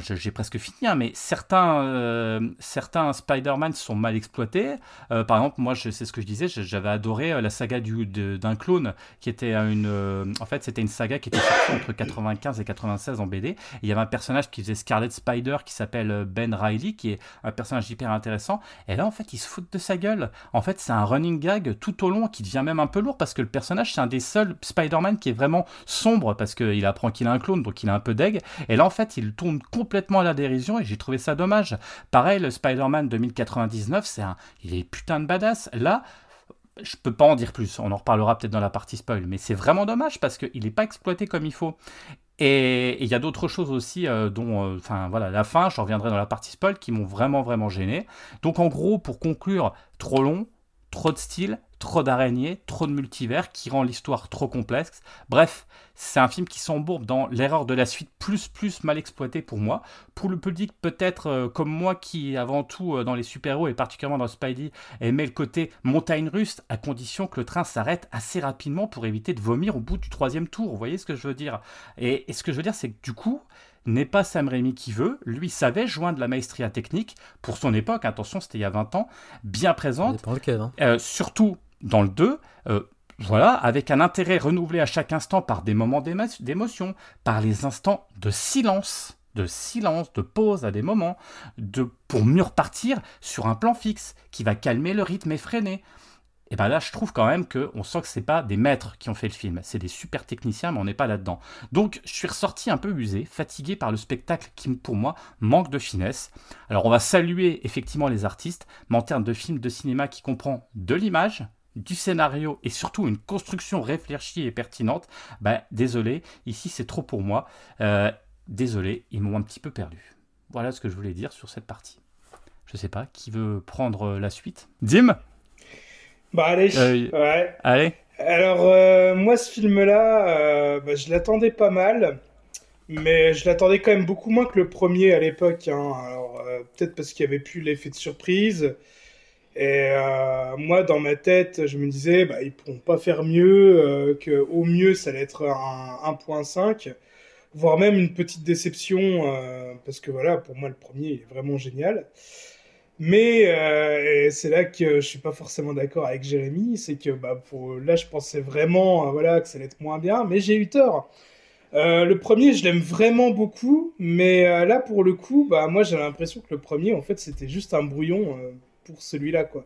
j'ai presque fini, hein, mais certains, euh, certains Spider-Man sont mal exploités. Euh, par exemple, moi, c'est ce que je disais, j'avais adoré la saga du d'un clone qui était une. Euh, en fait, c'était une saga qui était sortie entre 95 et 96 en BD. il y avait un personnage qui faisait Scarlet Spider qui s'appelle euh, Ben Riley, qui est un personnage hyper intéressant. Et là, en fait, il se fout de sa gueule. En fait, c'est un running gag tout au long qui devient même un peu lourd parce que le personnage, c'est un des seuls Spider-Man qui est vraiment sombre parce qu'il apprend qu'il a un clone, donc il est un peu deg. Et là, en fait, il tourne complètement à la dérision et j'ai trouvé ça dommage. Pareil, le Spider-Man 2099, c'est un, il est putain de badass. Là, je peux pas en dire plus, on en reparlera peut-être dans la partie spoil, mais c'est vraiment dommage parce qu'il n'est pas exploité comme il faut. Et il y a d'autres choses aussi, euh, dont, euh, enfin voilà, la fin, je reviendrai dans la partie spoil, qui m'ont vraiment, vraiment gêné. Donc en gros, pour conclure, trop long, trop de style, trop d'araignées, trop de multivers qui rend l'histoire trop complexe. Bref, c'est un film qui s'embourbe dans l'erreur de la suite plus plus mal exploitée pour moi. Pour le public peut-être euh, comme moi qui avant tout euh, dans les super-héros et particulièrement dans Spidey aimait le côté montagne russe à condition que le train s'arrête assez rapidement pour éviter de vomir au bout du troisième tour. Vous voyez ce que je veux dire? Et, ce que je veux dire c'est que du coup n'est pas Sam Raimi qui veut, lui savait joindre la maestria technique pour son époque, attention c'était il y a 20 ans, bien présente, hein. euh, surtout dans le 2, euh, voilà, avec un intérêt renouvelé à chaque instant par des moments d'émotion, par les instants de silence, de silence, de pause à des moments, de, pour mieux repartir sur un plan fixe qui va calmer le rythme effréné. Et bien là, je trouve quand même qu'on sent que c'est pas des maîtres qui ont fait le film, c'est des super techniciens, mais on n'est pas là-dedans. Donc, je suis ressorti un peu usé, fatigué par le spectacle qui, pour moi, manque de finesse. Alors, on va saluer effectivement les artistes, mais en termes de film de cinéma qui comprend de l'image, du scénario et surtout une construction réfléchie et pertinente, bah désolé, ici c'est trop pour moi. Euh, désolé, ils m'ont un petit peu perdu. Voilà ce que je voulais dire sur cette partie. Je sais pas, qui veut prendre la suite? Dim? Bah allez, euh, ouais. Allez. Alors euh, moi ce film-là, bah, je l'attendais pas mal, mais je l'attendais quand même beaucoup moins que le premier à l'époque. Hein. Alors peut-être parce qu'il y avait plus l'effet de surprise. Et euh, moi, dans ma tête, je me disais, bah, ils pourront pas faire mieux, euh, que au mieux, ça allait être un 1.5, voire même une petite déception, euh, parce que voilà, pour moi, le premier est vraiment génial. Mais euh, c'est là que je suis pas forcément d'accord avec Jérémy, c'est que bah, là, je pensais vraiment, voilà, que ça allait être moins bien, mais j'ai eu tort. le premier, je l'aime vraiment beaucoup, mais là, pour le coup, bah, moi, j'ai l'impression que le premier, en fait, c'était juste un brouillon pour celui-là, quoi.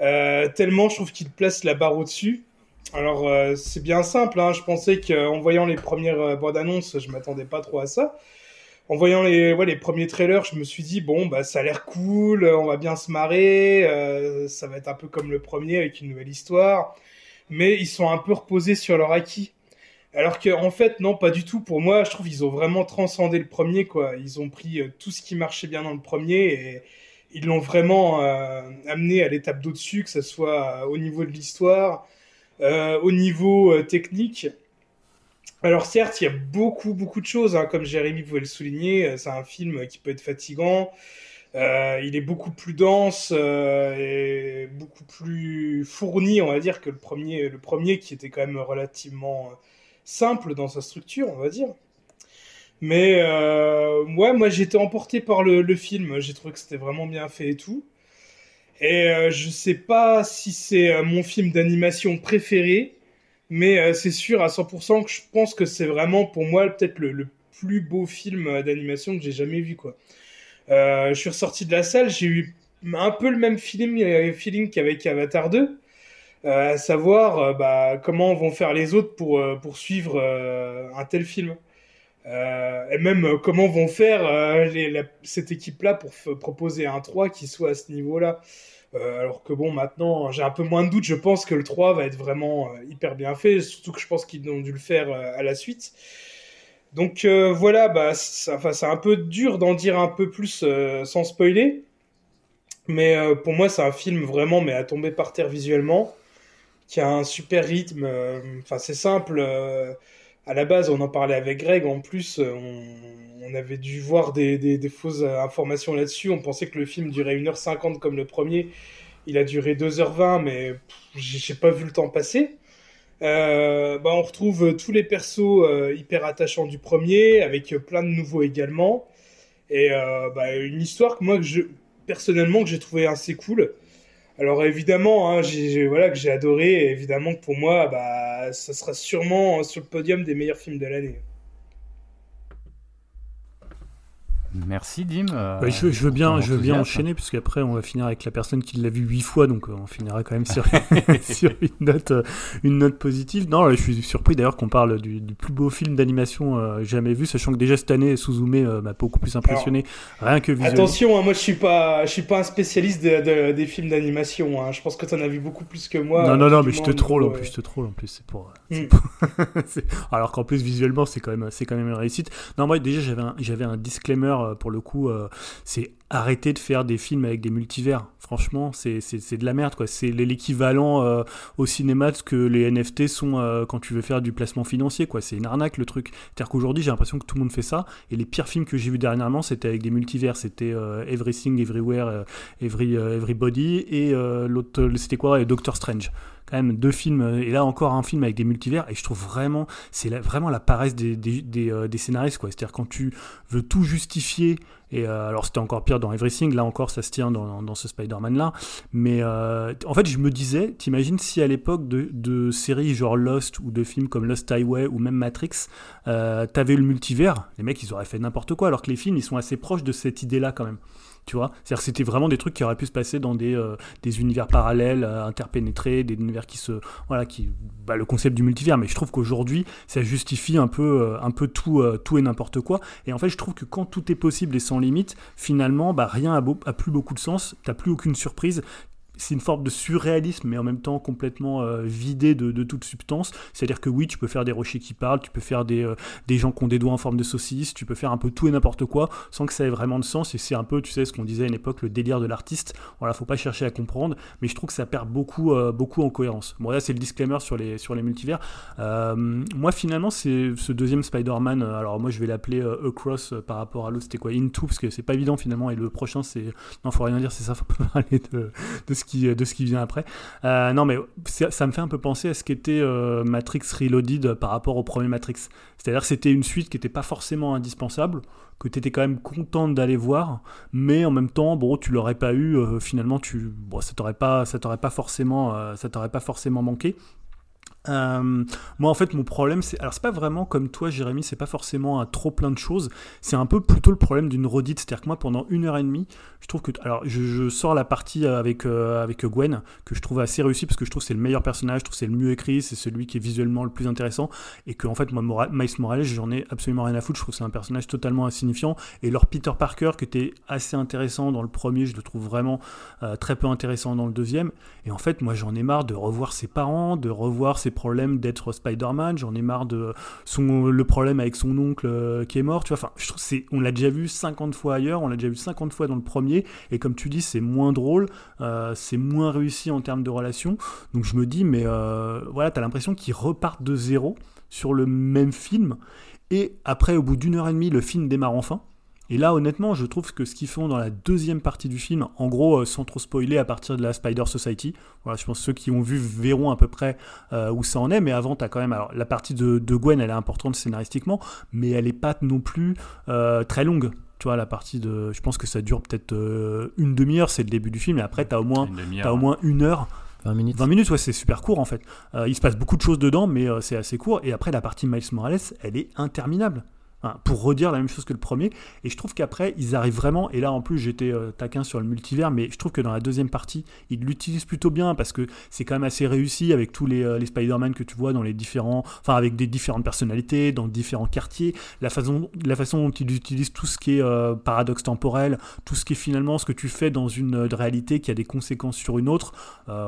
Euh, tellement, je trouve qu'il place la barre au-dessus. Alors, euh, c'est bien simple. Hein. Je pensais qu'en voyant les premières euh, bandes annonces, je m'attendais pas trop à ça. En voyant les, premiers trailers, je me suis dit bon, bah ça a l'air cool, on va bien se marrer, ça va être un peu comme le premier avec une nouvelle histoire. Mais ils sont un peu reposés sur leur acquis. Alors que en fait, non, pas du tout. Pour moi, je trouve qu'ils ont vraiment transcendé le premier, quoi. Ils ont pris tout ce qui marchait bien dans le premier et ils l'ont vraiment euh, amené à l'étape d'au-dessus, que ce soit euh, au niveau de l'histoire, euh, au niveau technique. Alors certes, il y a beaucoup, beaucoup de choses, hein, comme Jérémy pouvait le souligner, c'est un film qui peut être fatigant, il est beaucoup plus dense et beaucoup plus fourni, on va dire, que le premier, le premier qui était quand même relativement simple dans sa structure, on va dire. Mais euh, ouais, moi j'étais emporté par le, film. J'ai trouvé que c'était vraiment bien fait et tout. Et euh, je sais pas si c'est euh, mon film d'animation préféré, mais euh, c'est sûr à 100% que je pense que c'est vraiment pour moi peut-être le, plus beaux films d'animation que j'ai jamais vu quoi. Euh, je suis ressorti de la salle, j'ai eu un peu le même feeling, euh, qu'avec Avatar 2, euh, à savoir euh, bah, comment vont faire les autres pour, euh, suivre euh, un tel film. Euh, et même euh, comment vont faire euh, cette équipe-là pour proposer un 3 qui soit à ce niveau-là. Euh, alors que bon, maintenant, j'ai un peu moins de doute. Je pense que le 3 va être vraiment euh, hyper bien fait, surtout que je pense qu'ils ont dû le faire euh, à la suite. Donc voilà, bah, c'est un peu dur d'en dire un peu plus sans spoiler. Mais pour moi, c'est un film vraiment mais à tomber par terre visuellement, qui a un super rythme. Enfin, c'est simple. À la base, on en parlait avec Greg. En plus, euh, on, avait dû voir des, fausses informations là-dessus. On pensait que le film durait 1h50 comme le premier. Il a duré 2h20, mais j'ai pas vu le temps passer. Euh, bah, on retrouve tous les persos euh, hyper attachants du premier, avec plein de nouveaux également. Et bah, une histoire que moi, que je, personnellement, que j'ai trouvé assez cool. Alors évidemment, hein, j'ai voilà que j'ai adoré. Et évidemment que pour moi, bah, ça sera sûrement sur le podium des meilleurs films de l'année. Merci Dim. euh, Ouais, je, je veux bien, je veux bien enchaîner, puisqu'après on va finir avec la personne qui l'a vu huit fois, donc euh, on finira quand même sur, sur une, note, euh, une note positive. Non, je suis surpris d'ailleurs qu'on parle du, du plus beau film d'animation euh, jamais vu, sachant que déjà cette année, Suzume euh, m'a beaucoup plus impressionné, rien que visuellement. Attention, hein, moi je suis pas, je suis pas un spécialiste de- de- des films d'animation. hein. Je pense que tu en as vu beaucoup plus que moi. non, non, non, mais je te troll en plus, je te troll en plus, c'est pour. Mm. c'est- Alors qu'en plus visuellement, c'est quand même, c'est quand même une réussite. Non, moi déjà j'avais un, j'avais un disclaimer euh, pour le coup, euh, c'est arrêter de faire des films avec des multivers. Franchement, c'est, de la merde quoi. C'est l'équivalent euh, au cinéma de ce que les NFT sont euh, quand tu veux faire du placement financier quoi. C'est une arnaque le truc. C'est-à-dire qu'aujourd'hui j'ai l'impression que tout le monde fait ça. Et les pires films que j'ai vus dernièrement, c'était avec des multivers. C'était euh, Everything, Everywhere, Every, Everybody et l'autre, c'était quoi? Doctor Strange quand même deux films et là encore un film avec des multivers et je trouve vraiment c'est vraiment la paresse des, des, scénaristes quoi c'est à dire quand tu veux tout justifier et euh, alors c'était encore pire dans Everything. Là encore ça se tient dans, ce Spider-Man là mais euh, en fait je me disais t'imagines si à l'époque de, de séries genre Lost ou de films comme Lost Highway ou même Matrix euh, t'avais le multivers les mecs ils auraient fait n'importe quoi alors que les films ils sont assez proches de cette idée là quand même tu vois. C'est-à-dire c'était vraiment des trucs qui auraient pu se passer dans des, euh, univers parallèles euh, interpénétrés des univers qui se voilà qui bah, le concept du multivers. Mais je trouve qu'aujourd'hui ça justifie un peu euh, tout tout et n'importe quoi. Et en fait je trouve que quand tout est possible et sans limite finalement bah, rien a, beau- a plus beaucoup de sens. T'as plus aucune surprise c'est une forme de surréalisme, mais en même temps complètement euh, vidé de, toute substance. C'est-à-dire que oui, tu peux faire des rochers qui parlent, tu peux faire des, euh, des gens qui ont des doigts en forme de saucisse, tu peux faire un peu tout et n'importe quoi, sans que ça ait vraiment de sens. Et c'est un peu, tu sais, ce qu'on disait à une époque, le délire de l'artiste. Voilà, faut pas chercher à comprendre, mais je trouve que ça perd beaucoup, euh, beaucoup en cohérence. Bon, là, c'est le disclaimer sur les, sur les multivers. Moi, finalement, c'est ce deuxième Spider-Man. alors, moi, je vais l'appeler Across par rapport à l'autre. C'était quoi Into, parce que c'est pas évident finalement. Et le prochain, c'est. Non, faut rien dire, c'est ça, faut parler de, de, ce de ce qui vient après. Euh, non, mais ça, me fait un peu penser à ce qu'était euh, Matrix Reloaded par rapport au premier Matrix. C'est-à-dire que c'était une suite qui n'était pas forcément indispensable, que tu étais quand même contente d'aller voir, mais en même temps, bon, tu l'aurais pas eu, euh, finalement, tu, bon, ça t'aurait pas, ça pas forcément, euh, ça t'aurait pas forcément manqué. Euh, moi en fait mon problème c'est alors c'est pas vraiment comme toi Jérémy c'est pas forcément un trop plein de choses. C'est un peu plutôt le problème d'une redite. C'est à dire que moi pendant une heure et demie je trouve que alors je, sors la partie avec euh, avec Gwen que je trouve assez réussie parce que je trouve c'est le meilleur personnage je trouve c'est le mieux écrit c'est celui qui est visuellement le plus intéressant et que en fait moi Mora Miles Morales j'en ai absolument rien à foutre. Je trouve c'est un personnage totalement insignifiant et leur Peter Parker qui était assez intéressant dans le premier je le trouve vraiment euh, très peu intéressant dans le deuxième. Et en fait moi j'en ai marre de revoir ses parents de revoir ses problème d'être Spider-Man, j'en ai marre de son, le problème avec son oncle euh, qui est mort, tu vois, enfin, c'est, on l'a déjà vu 50 fois ailleurs, on l'a déjà vu 50 fois dans le premier, et comme tu dis, c'est moins drôle, euh, c'est moins réussi en termes de relation, donc je me dis, mais euh, voilà, t'as l'impression qu'ils repartent de zéro sur le même film, et après, au bout d'une heure et demie, le film démarre enfin, et là, honnêtement, je trouve que ce qu'ils font dans la deuxième partie du film, en gros, euh, sans trop spoiler, à partir de la Spider Society, voilà, je pense que ceux qui ont vu verront à peu près euh, où ça en est, mais avant, tu as quand même. Alors, la partie de, de, Gwen, elle est importante scénaristiquement, mais elle n'est pas non plus euh, très longue. Tu vois, la partie de. Je pense que ça dure peut-être euh, une demi-heure, c'est le début du film, et après, tu as, au moins, as au moins une heure. 20 minutes. 20 minutes, ouais, c'est super court en fait. Euh, il se passe beaucoup de choses dedans, mais euh, c'est assez court. Et après, la partie Miles Morales, elle est interminable Pour redire la même chose que le premier. Et je trouve qu'après, ils arrivent vraiment, et là en plus j'étais euh, taquin sur le multivers, mais je trouve que dans la deuxième partie, ils l'utilisent plutôt bien parce que c'est quand même assez réussi avec tous les, euh, les Spider-Man que tu vois dans les différents, enfin avec des différentes personnalités, dans différents quartiers, la façon, la façon dont ils utilisent tout ce qui est euh, paradoxe temporel, tout ce qui est finalement ce que tu fais dans une réalité qui a des conséquences sur une autre,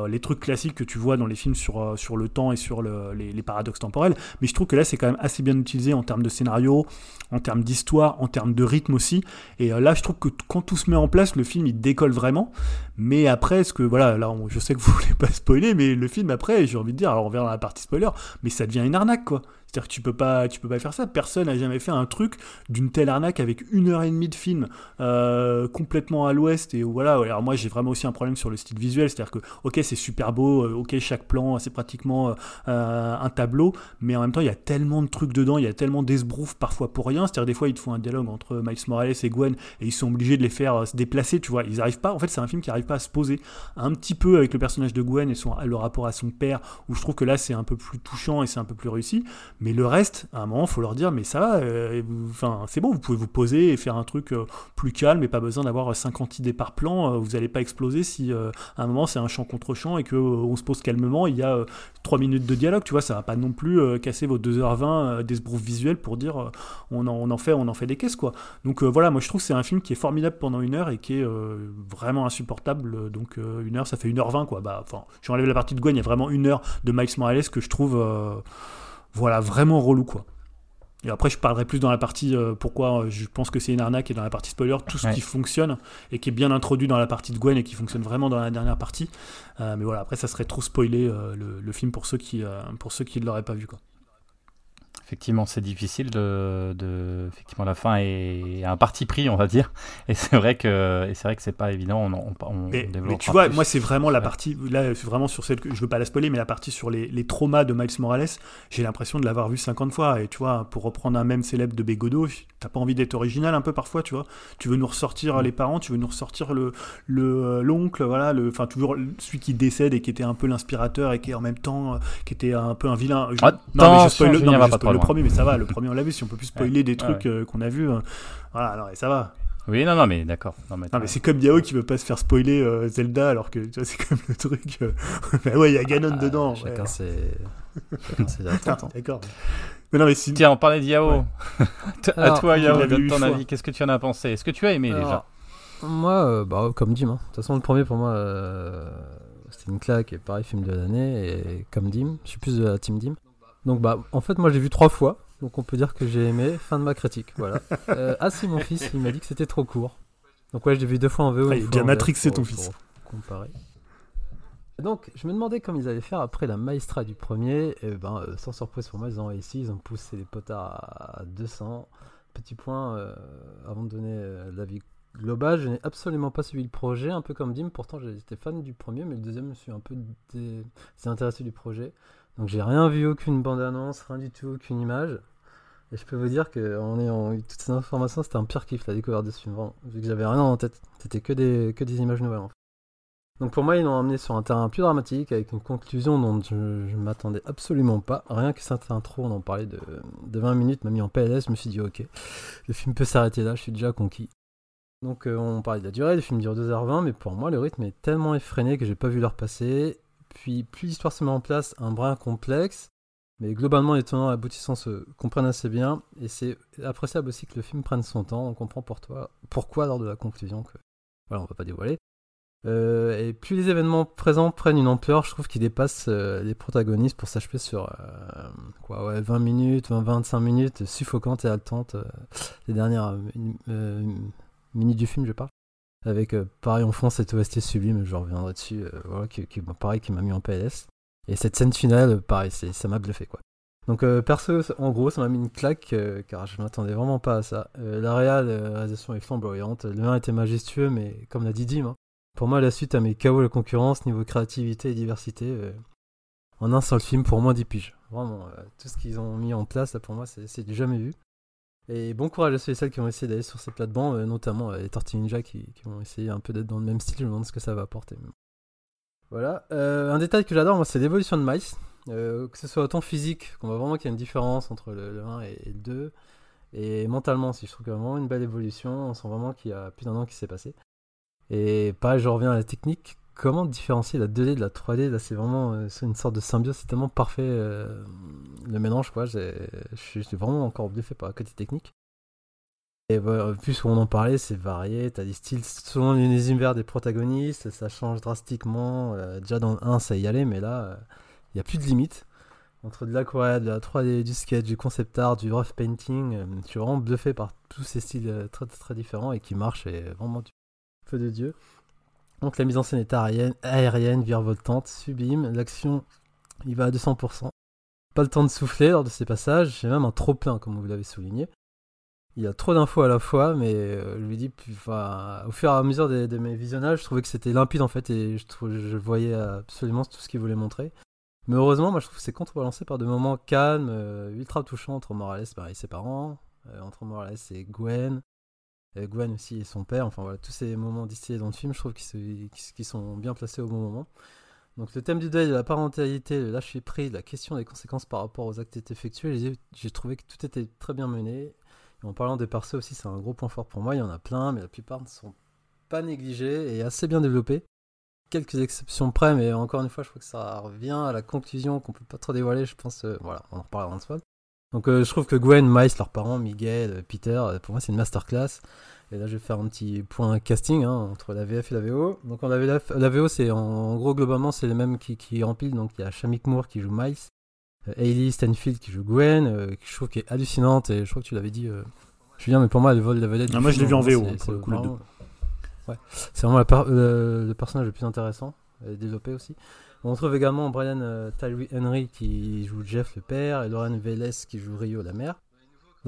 les trucs classiques que tu vois dans les films sur, sur le temps et sur le, les, les paradoxes temporels. Mais je trouve que là c'est quand même assez bien utilisé en termes de scénario, en termes d'histoire, en termes de rythme aussi. Et euh, là, je trouve que quand tout se met en place, le film il décolle vraiment. Mais après, ce que voilà, là, je sais que vous voulez pas spoiler, mais le film après, j'ai envie de dire, alors on verra dans la partie spoiler, mais ça devient une arnaque quoi. C'est-à-dire que tu peux pas, tu peux pas faire ça. Personne n'a jamais fait un truc d'une telle arnaque avec une heure et demie de film euh, complètement à l'ouest. Et voilà. Alors moi, j'ai vraiment aussi un problème sur le style visuel. C'est-à-dire que, ok, c'est super beau, euh, ok, chaque plan, c'est pratiquement euh, un tableau, mais en même temps, il y a tellement de trucs dedans, il y a tellement d'esbroufs parfois pour rien. C'est-à-dire des fois, ils te font un dialogue entre Miles Morales et Gwen et ils sont obligés de les faire se déplacer. Tu vois, ils arrivent pas. En fait, c'est un film qui arrive pas à se poser un petit peu avec le personnage de Gwen et son, le rapport à son père, où je trouve que là, c'est un peu plus touchant et c'est un peu plus réussi. Mais le reste, à un moment, faut leur dire, mais ça va, euh, enfin, c'est bon, vous pouvez vous poser et faire un truc euh, plus calme et pas besoin d'avoir 50 idées par plan. Euh, vous n'allez pas exploser si à un moment c'est un champ contre champ et que on se pose calmement. Il y a 3 minutes de dialogue, tu vois, ça va pas non plus casser vos 2h20 d'esbrouf visuel pour dire on en, on, en, fait, on en fait des caisses, quoi. Donc voilà, moi je trouve que c'est un film qui est formidable pendant une heure et qui est vraiment insupportable. Donc une heure, ça fait 1h20, quoi. Bah, enfin, j'enlève la partie de Gwen, il y a vraiment une heure de Miles Morales que je trouve voilà, vraiment relou quoi. Et après, je parlerai plus dans la partie euh, pourquoi euh, je pense que c'est une arnaque et dans la partie spoiler, tout ce qui fonctionne et qui est bien introduit dans la partie de Gwen et qui fonctionne vraiment dans la dernière partie. Euh, mais voilà, après, ça serait trop spoiler le, le, film pour ceux qui pour ceux qui ne l'auraient pas vu. Quoi. Effectivement, c'est difficile de, de, Effectivement, la fin est un parti pris, on va dire. Et c'est vrai que, c'est vrai que c'est pas évident. On, on, on mais, mais, tu vois, moi, c'est vraiment la partie. Là, c'est vraiment sur celle que je veux pas la spoiler, mais la partie sur les, les traumas de Miles Morales. J'ai l'impression de l'avoir vu 50 fois. Et tu vois, pour reprendre un même célèbre de Bégodeau, t'as pas envie d'être original un peu parfois, tu vois. Tu veux nous ressortir mm. les parents, tu veux nous ressortir le euh, l'oncle, voilà, le, enfin toujours celui qui décède et qui était un peu l'inspirateur et qui en même temps, euh, qui était un peu un vilain. Je, non, mais je spoil, non, mais je le premier, mais ça va, le premier on l'a vu, si on peut plus spoiler des trucs euh, qu'on a vus, hein. voilà, alors, et ça va. Oui, non, non, mais d'accord. Non, mais, c'est comme Yao qui veut pas se faire spoiler euh, Zelda alors que c'est quand même le truc. Euh, bah ouais, il y a Ganon ah, dedans. Chacun c'est. Hein. D'accord. Mais non, mais si... Tiens, on parlait de Yao. à toi, Yao, donne ton avis. Qu'est-ce que tu en as pensé? Est-ce que tu as aimé déjà? Moi, bah, comme Dim. Hein. De toute façon, le premier pour moi, c'était une claque et pareil, film de l'année. Et comme Dim, je suis plus de la team Dim. Donc, bah, en fait, moi, j'ai vu trois fois. Donc on peut dire que j'ai aimé. Fin de ma critique. Voilà. Euh, ah si mon fils, il m'a dit que c'était trop court. Donc ouais, j'ai vu deux fois en VO. Ah, il Matrix, c'est ton fils. Donc je me demandais comment ils allaient faire après la maestra du premier. Et ben euh, sans surprise pour moi, ils ont réussi. Ils ont poussé les potards à 200. Petit point euh, avant de donner l'avis global, je n'ai absolument pas suivi le projet, un peu comme Dim. Pourtant, j'étais fan du premier, mais le deuxième, je me suis un peu désintéressé du projet. Donc j'ai rien vu, aucune bande-annonce, rien du tout, aucune image. Et je peux vous dire qu'en ayant eu toutes ces informations, c'était un pire kiff la découverte de ce film, vu que j'avais rien en tête. C'était que des, que des images nouvelles en fait. Donc pour moi, ils l'ont amené sur un terrain plus dramatique, avec une conclusion dont je, ne m'attendais absolument pas. Rien que cette intro, on en parlait de, de 20 minutes, m'a mis en PLS, je me suis dit ok, le film peut s'arrêter là, je suis déjà conquis. Donc euh, on parlait de la durée, le film dure 2h20, mais pour moi le rythme est tellement effréné que j'ai pas vu l'heure passer. Puis plus l'histoire se met en place, un brin complexe, mais globalement les tenants et aboutissants se comprennent assez bien, et c'est appréciable aussi que le film prenne son temps, on comprend pour toi, pourquoi lors de la conclusion, que voilà, on va pas dévoiler. Euh, et plus les événements présents prennent une ampleur, je trouve qu'ils dépassent euh, les protagonistes pour s'achever sur euh, quoi, ouais, 20 minutes, 20, 25 minutes, suffocantes et haletantes, les dernières minutes du film, je parle. Avec euh, pareil en fond cette OST sublime, je reviendrai dessus, euh, voilà, qui, pareil qui m'a mis en PS. Et cette scène finale, pareil, ça m'a bluffé quoi. Donc euh, perso, en gros, ça m'a mis une claque car je m'attendais vraiment pas à ça. la réalisation est flamboyante, le 1 était majestueux, mais comme l'a dit Dim, hein, pour moi la suite a mis KO la concurrence niveau créativité et diversité. en un seul film pour moins 10 piges. Vraiment, tout ce qu'ils ont mis en place pour moi c'est du jamais vu. Et bon courage à ceux et celles qui vont essayer d'aller sur ces plates-bandes, euh, notamment euh, les Tortues Ninja qui, vont essayer un peu d'être dans le même style. Je me demande ce que ça va apporter. Voilà. Euh, un détail que j'adore, moi, c'est l'évolution de Miles. que ce soit autant physique, qu'on voit vraiment qu'il y a une différence entre le, 1 et, le 2. Et mentalement aussi, je trouve qu'il y a vraiment une belle évolution. On sent vraiment qu'il y a plus d'un an qui s'est passé. Et pareil, je reviens à la technique. Comment différencier la 2D de la 3D Là, c'est vraiment euh, une sorte de symbiose. C'est tellement parfait euh, le mélange, quoi. Je suis vraiment encore bluffé par la côté technique. Et voilà, plus on en parlait, c'est varié. T'as des styles selon les univers des protagonistes, ça change drastiquement. Euh, déjà dans le 1, ça y allait, mais là, il n'y a plus de limite. Entre de l'aquarelle, de la 3D, du sketch, du concept art, du rough painting, euh, je suis vraiment bluffé par tous ces styles euh, très, très différents et qui marchent et vraiment du feu de Dieu. Donc la mise en scène est aérienne, aérienne virevoltante, sublime. L'action, il va à 200%. Pas le temps de souffler lors de ces passages. J'ai même un trop plein, comme vous l'avez souligné. Il y a trop d'infos à la fois, mais euh, je lui dis, au fur et à mesure de, mes visionnages, je trouvais que c'était limpide en fait, et je, voyais absolument tout ce qu'il voulait montrer. Mais heureusement, moi je trouve que c'est contrebalancé par des moments calmes, euh, ultra touchants entre Morales bah, et ses parents, euh, entre Morales et Gwen, Gwen aussi et son père. Enfin voilà, tous ces moments distillés dans le film, je trouve qu'ils sont bien placés au bon moment. Donc le thème du deuil, de la parentalité, le lâcher prise, la question des conséquences par rapport aux actes effectués, j'ai- trouvé que tout était très bien mené. Et en parlant des persos aussi, c'est un gros point fort pour moi. Il y en a plein, mais la plupart ne sont pas négligés et assez bien développés. Quelques exceptions près, mais encore une fois, je trouve que ça revient à la conclusion qu'on peut pas trop dévoiler. Je pense, euh, voilà, on en reparlera en soi. Donc euh, je trouve que Gwen, Miles, leurs parents, Miguel, Peter, euh, pour moi c'est une masterclass. Et là je vais faire un petit point casting hein, entre la VF et la VO. Donc on avait la, la VO, c'est en, en gros globalement c'est les mêmes qui, qui empilent. Donc il y a Shamik Moore qui joue Miles, euh, Hailey Stanfield qui joue Gwen, euh, que je trouve qui est hallucinante et je crois que tu l'avais dit, euh, Julien, mais pour moi elle vole la vedette. Ah, moi, je l'ai vu en VO, c'est- pour c'est le coup, les vraiment- Ouais. C'est vraiment la par- le, personnage le plus intéressant, développé aussi. On retrouve également Brian euh, Tyree Henry qui joue Jeff le père et Lauren Vélez qui joue Rio la mère.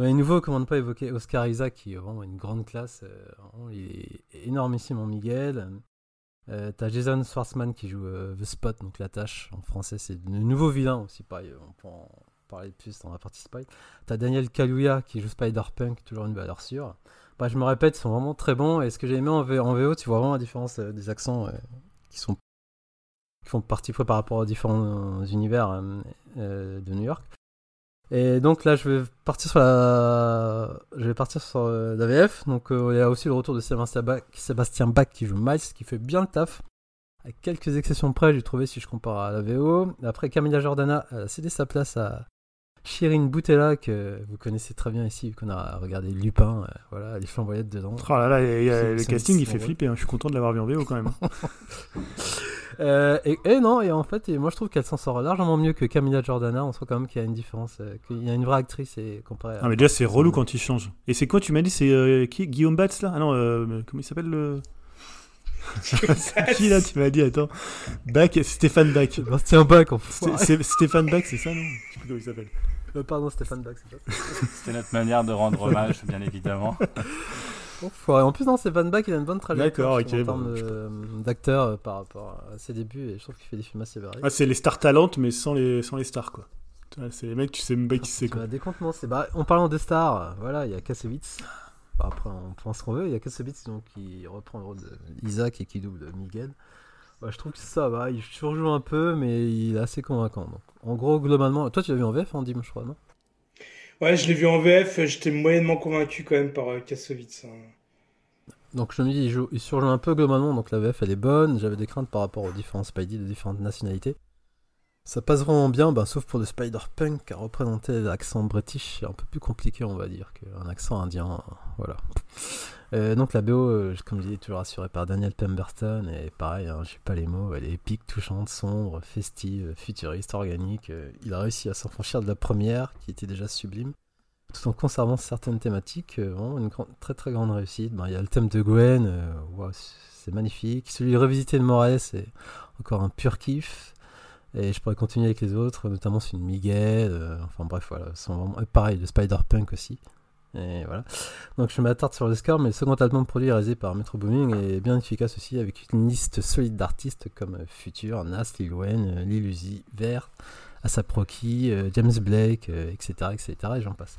Les nouveaux, comment ne pas évoquer Oscar Isaac qui est vraiment une grande classe, euh, il est énormissime en Miguel. Euh, T'as Jason Schwartzman qui joue euh, The Spot, donc la tâche en français, c'est le nouveau vilain aussi, on peut en parler plus dans la partie Spy. T'as Daniel Kaluuya qui joue Spider-Punk, toujours une valeur sûre. Bah, je me répète, ils sont vraiment très bons. Et ce que j'ai aimé en, VO, tu vois vraiment la différence des accents qui sont qui font partie par rapport aux différents univers de New York. Et donc là, je vais partir sur la, je vais partir sur euh, la VF. Donc euh, il y a aussi le retour de Sébastien Bach, Sébastien Bach qui joue Miles, qui fait bien le taf. À quelques exceptions près, j'ai trouvé si je compare à la VO. Après, Camilla Jordana a cédé sa place à Shirin Boutella, que vous connaissez très bien ici, vu qu'on a regardé Lupin. euh, voilà, les flamboyettes dedans. Oh là là, euh, le casting il fait flipper. hein. Je suis content de l'avoir vu en VO quand même. Euh, et, et non, et en fait, et moi je trouve qu'elle s'en sort largement mieux que Camilla Jordana. On sent quand même qu'il y a une différence, euh, qu'il y a une vraie actrice et comparé à. Ah mais déjà c'est relou quand il change. Et c'est quoi tu m'as dit c'est euh, qui Guillaume Batz là? Ah non euh, comment il s'appelle le C'est qui là tu m'as dit? Attends Bach Stéphane Bach. Sébastien Bach, Sté- enfoiré. c'est- Stéphane Bach c'est ça non? Je sais plus comment il s'appelle. Euh, pardon, Stéphane Bach, c'est ça. C'était notre manière de rendre hommage, bien évidemment. Enfoiré. En plus, non, Stéphane Bach, il a une bonne trajectoire. D'accord, je trouve, ok, En bon, termes je- de- d'acteur euh, par rapport à ses débuts, et je trouve qu'il fait des films assez variés. Ah c'est les stars talentes mais sans les sans les stars quoi. Tu vois, C'est les mecs tu sais même pas qui c'est Tu quoi. m'as décontenancé. Bah, en parlant de stars, euh, voilà, il y a Kassovitz. Bah, après, on pense ce qu'on veut. Il y a Kassovitz donc, qui reprend le rôle d'Isaac et qui double Miguel. Bah, je trouve que ça va. Il surjoue un peu, mais il est assez convaincant. Donc, en gros, globalement, toi, tu l'as vu en VF, en Dim, je crois, non? Ouais, je l'ai vu en VF, j'étais moyennement convaincu quand même par euh, Kassovitz. hein. Donc, je me dis, il, joue- il surjoue un peu globalement. Donc, la VF, elle est bonne. J'avais des craintes par rapport aux différents Spidey de différentes nationalités. Ça passe vraiment bien, bah, sauf pour le Spider-Punk qui a représenté l'accent british, un peu plus compliqué, on va dire, qu'un accent indien. Voilà. Euh, donc la BO, euh, comme je dis, toujours assurée par Daniel Pemberton, et pareil, hein, j'ai pas les mots, elle est épique, touchante, sombre, festive, futuriste, organique. euh, il a réussi à s'enfranchir de la première, qui était déjà sublime, tout en conservant certaines thématiques, une très très grande réussite. Ben, Il y a le thème de Gwen, euh, c'est magnifique. Celui revisité de Morales, c'est encore un pur kiff. Et je pourrais continuer avec les autres, notamment de Miguel. euh, enfin bref, voilà. Sont vraiment... pareil, le Spider-Punk aussi. Et voilà. Donc je m'attarde sur le score, mais le second album produit et réalisé par Metro Booming est bien efficace aussi, avec une liste solide d'artistes comme euh, Future, Nas, Lil Wayne, euh, Lil Uzi, Vert, Asap Rocky, euh, James Blake, etc., etc. Et j'en passe.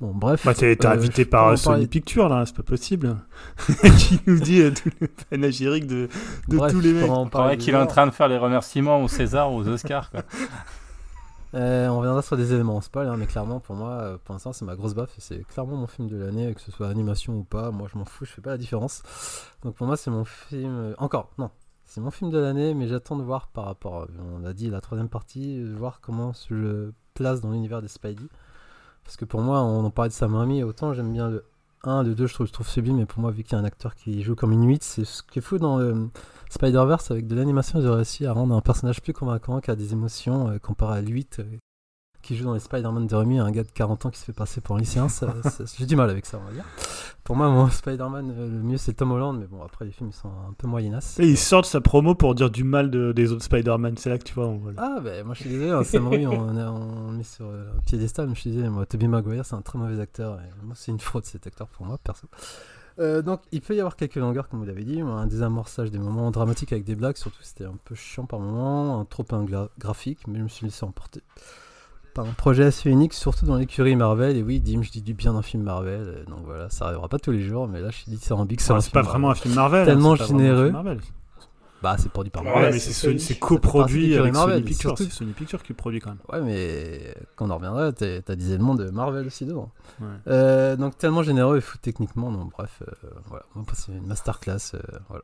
Bon, bref. Bah t'es euh, invité je par Sony parler- Pictures là, c'est pas possible. qui nous dit euh, tout le panégyrique de, de Bref, tous les je mecs. On paraît qu'il est en des train de faire les remerciements aux César ou aux Oscars. Quoi. Euh, on reviendra sur des éléments en spoil, hein, mais clairement pour moi, pour l'instant, c'est ma grosse baffe et c'est clairement mon film de l'année, que ce soit animation ou pas. Moi, je m'en fous, je fais pas la différence. Donc pour moi, c'est mon film. Encore, non, c'est mon film de l'année, mais j'attends de voir par rapport. On a dit la troisième partie, voir comment se le place dans l'univers des Spidey. Parce que pour moi, on en parlait de Sam Raimi, autant j'aime bien le 1, le 2, je trouve, je trouve sublime, mais pour moi, vu qu'il y a un acteur qui joue comme 8, c'est ce qui est fou dans le Spider-Verse, avec de l'animation, ils ont réussi à rendre un personnage plus convaincant, qui a des émotions, euh, comparé à l'8, euh, qui joue dans les Spider-Man de Raimi, un gars de 40 ans qui se fait passer pour un lycéen, ça- ça- j'ai du mal avec ça, on va dire. Pour moi, mon Spider-Man, euh, le mieux, c'est Tom Holland, mais bon, après, les films, ils sont un peu moyenasses. Et il sort de sa promo pour dire du mal de- des autres Spider-Man. C'est là que tu vois. on- voilà. Ah, bah, moi je suis désolé, hein, Sam Raimi, on, on, on le met sur euh, un piédestal, mais je suis désolé, moi, Tobey Maguire, c'est un très mauvais acteur, et moi, c'est une fraude cet acteur pour moi, perso. Euh, donc, il peut y avoir quelques longueurs, comme vous l'avez dit, un désamorçage des moments dramatiques avec des blagues, surtout c'était un peu chiant par moments, un trop un graphique, mais je me suis laissé emporter un projet assez unique, surtout dans l'écurie Marvel. Et oui, Dim, je dis du bien d'un film Marvel, euh, donc voilà, ça arrivera pas tous les jours, mais là je suis dithyrambique sur Enfin, un c'est pas vraiment un film Marvel. hein, Tellement c'est généreux. Marvel. Bah, c'est produit par Ouais, Marvel. mais c'est c'est c'est coproduit avec Marvel, Sony Pictures. C'est Sony Pictures qui le produit quand même. Ouais, mais quand on reviendra, t'as t'as des éléments de Marvel aussi dedans. Ouais. Euh, donc tellement généreux et fou techniquement, donc bref, euh, voilà. Moi, c'est une masterclass, euh, voilà.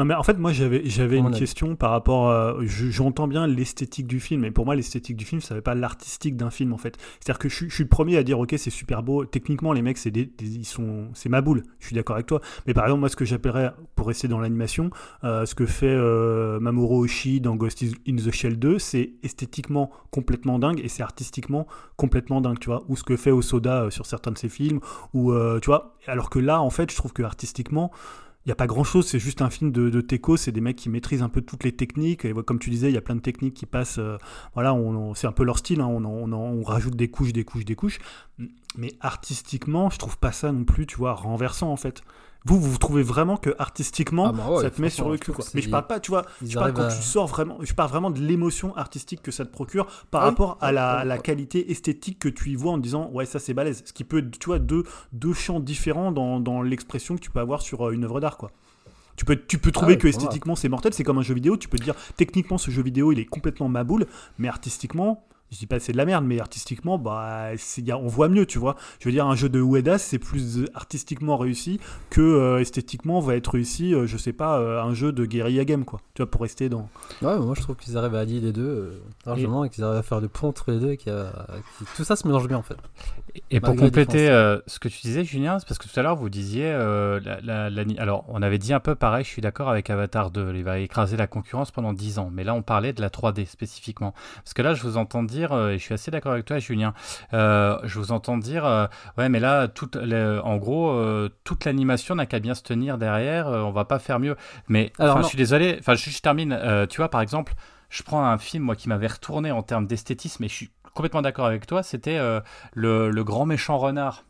Non, mais en fait, moi, j'avais, j'avais une avis. question par rapport. à- je- j'entends bien l'esthétique du film, mais pour moi, l'esthétique du film, ça ne veut pas l'artistique d'un film, en fait. C'est-à-dire que je, suis- je suis le premier à dire, ok, c'est super beau. Techniquement, les mecs, c'est des, des- ils sont, c'est ma boule. Je suis d'accord avec toi. Mais par exemple, moi, ce que j'appellerais, pour rester dans l'animation, euh, ce que fait euh, Mamoru Oshii dans Ghost in the Shell 2, c'est esthétiquement complètement dingue et c'est artistiquement complètement dingue, tu vois. Ou ce que fait Osoda euh, sur certains de ses films, ou euh, tu vois. Alors que là, en fait, je trouve que artistiquement, il n'y a pas grand chose, c'est juste un film de, de Teco, c'est des mecs qui maîtrisent un peu toutes les techniques, et comme tu disais, il y a plein de techniques qui passent, euh, voilà, on, c'est un peu leur style, hein, on, on rajoute des couches, des couches, des couches, mais artistiquement, je trouve pas ça non plus, tu vois, renversant en fait. Vous, vous trouvez vraiment que artistiquement, Ah bah ouais, ça te met sur le cul, quoi. Mais je parle pas, tu vois, je parle quand à- tu sors vraiment, je parle vraiment de l'émotion artistique que ça te procure par Ah oui. rapport à la, Ah, la qualité esthétique que tu y vois en disant ouais ça c'est balèze. Ce qui peut, être, tu vois, deux, deux champs différents dans, dans l'expression que tu peux avoir sur euh, une œuvre d'art quoi. Tu peux, tu peux trouver ouais, que esthétiquement c'est mortel, c'est comme un jeu vidéo, tu peux te dire techniquement ce jeu vidéo il est complètement ma boule, mais artistiquement, je dis pas c'est de la merde, mais artistiquement, bah, c'est- y a- on voit mieux, tu vois. Je veux dire, un jeu de Uedas, c'est plus euh, artistiquement réussi que euh, esthétiquement va être réussi, euh, je sais pas, euh, un jeu de guérilla game, quoi. Tu vois, pour rester dans. Ouais, mais moi je trouve qu'ils arrivent à allier les deux euh, largement et qu'ils arrivent à faire le pont entre les deux et qu'il y a- que tout ça se mélange bien en fait. Et pour compléter euh, ce que tu disais, Julien, c'est parce que tout à l'heure, vous disiez. euh, la- la- la- alors, on avait dit un peu pareil, je suis d'accord avec Avatar 2. Il va écraser la concurrence pendant 10 ans. Mais là, on parlait de la 3D spécifiquement. Parce que là, je vous entends dire, euh, et je suis assez d'accord avec toi, Julien, euh, je vous entends dire, euh, ouais, mais là, toute, en gros, toute l'animation n'a qu'à bien se tenir derrière, on va pas faire mieux. Mais Alors, je suis désolé, enfin, je, je termine. tu vois, par exemple, je prends un film, moi, qui m'avait retourné en termes d'esthétisme, et je suis complètement d'accord avec toi, c'était euh, le, le grand méchant renard.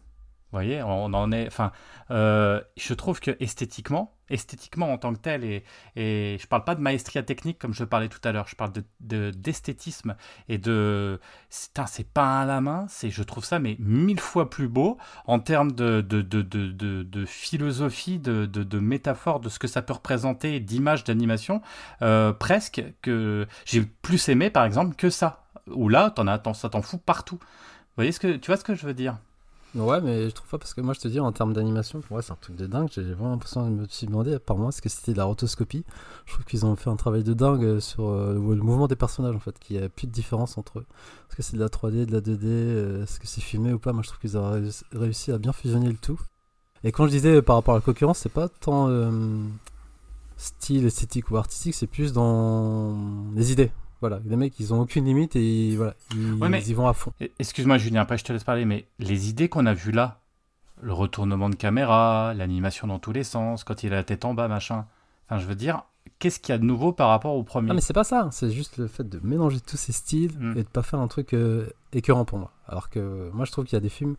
Vous voyez, on en est. Enfin, euh, je trouve que esthétiquement, esthétiquement en tant que tel, et, et je parle pas de maestria technique comme je parlais tout à l'heure, je parle de de- d'esthétisme et de. C'est pas à la main, je trouve ça mais mille fois plus beau en termes de, de, de, de, de- de philosophie, de, de, de métaphore, de ce que ça peut représenter, d'image, d'animation, euh, presque que j'ai plus aimé par exemple que ça. Où là, t'en as, ça t'en fout partout. Voyez ce que, tu vois ce que je veux dire? Ouais, mais je trouve pas parce que moi je te dis en termes d'animation, pour moi c'est un truc de dingue. J'ai vraiment l'impression de me suis demandé par moi est-ce que c'était de la rotoscopie? Je trouve qu'ils ont fait un travail de dingue euh, sur euh, le mouvement des personnages en fait, qu'il n'y a plus de différence entre eux. Est-ce que c'est de la 3D, de la 2D, euh, est-ce que c'est filmé ou pas? Moi je trouve qu'ils ont réussi- à bien fusionner le tout. Et quand je disais par rapport à la concurrence, c'est pas tant style esthétique ou artistique, c'est plus dans les idées. Voilà, les mecs ils ont aucune limite et voilà, ils, Ouais, mais- ils y vont à fond. Excuse-moi Julien, après je te laisse parler, mais les idées qu'on a vues là, le retournement de caméra, l'animation dans tous les sens, quand il a la tête en bas, machin. Enfin, je veux dire, qu'est-ce qu'il y a de nouveau par rapport au premier? Ah mais c'est pas ça, c'est juste le fait de mélanger tous ces styles Mm. et de pas faire un truc euh, écœurant pour moi. Alors que moi je trouve qu'il y a des films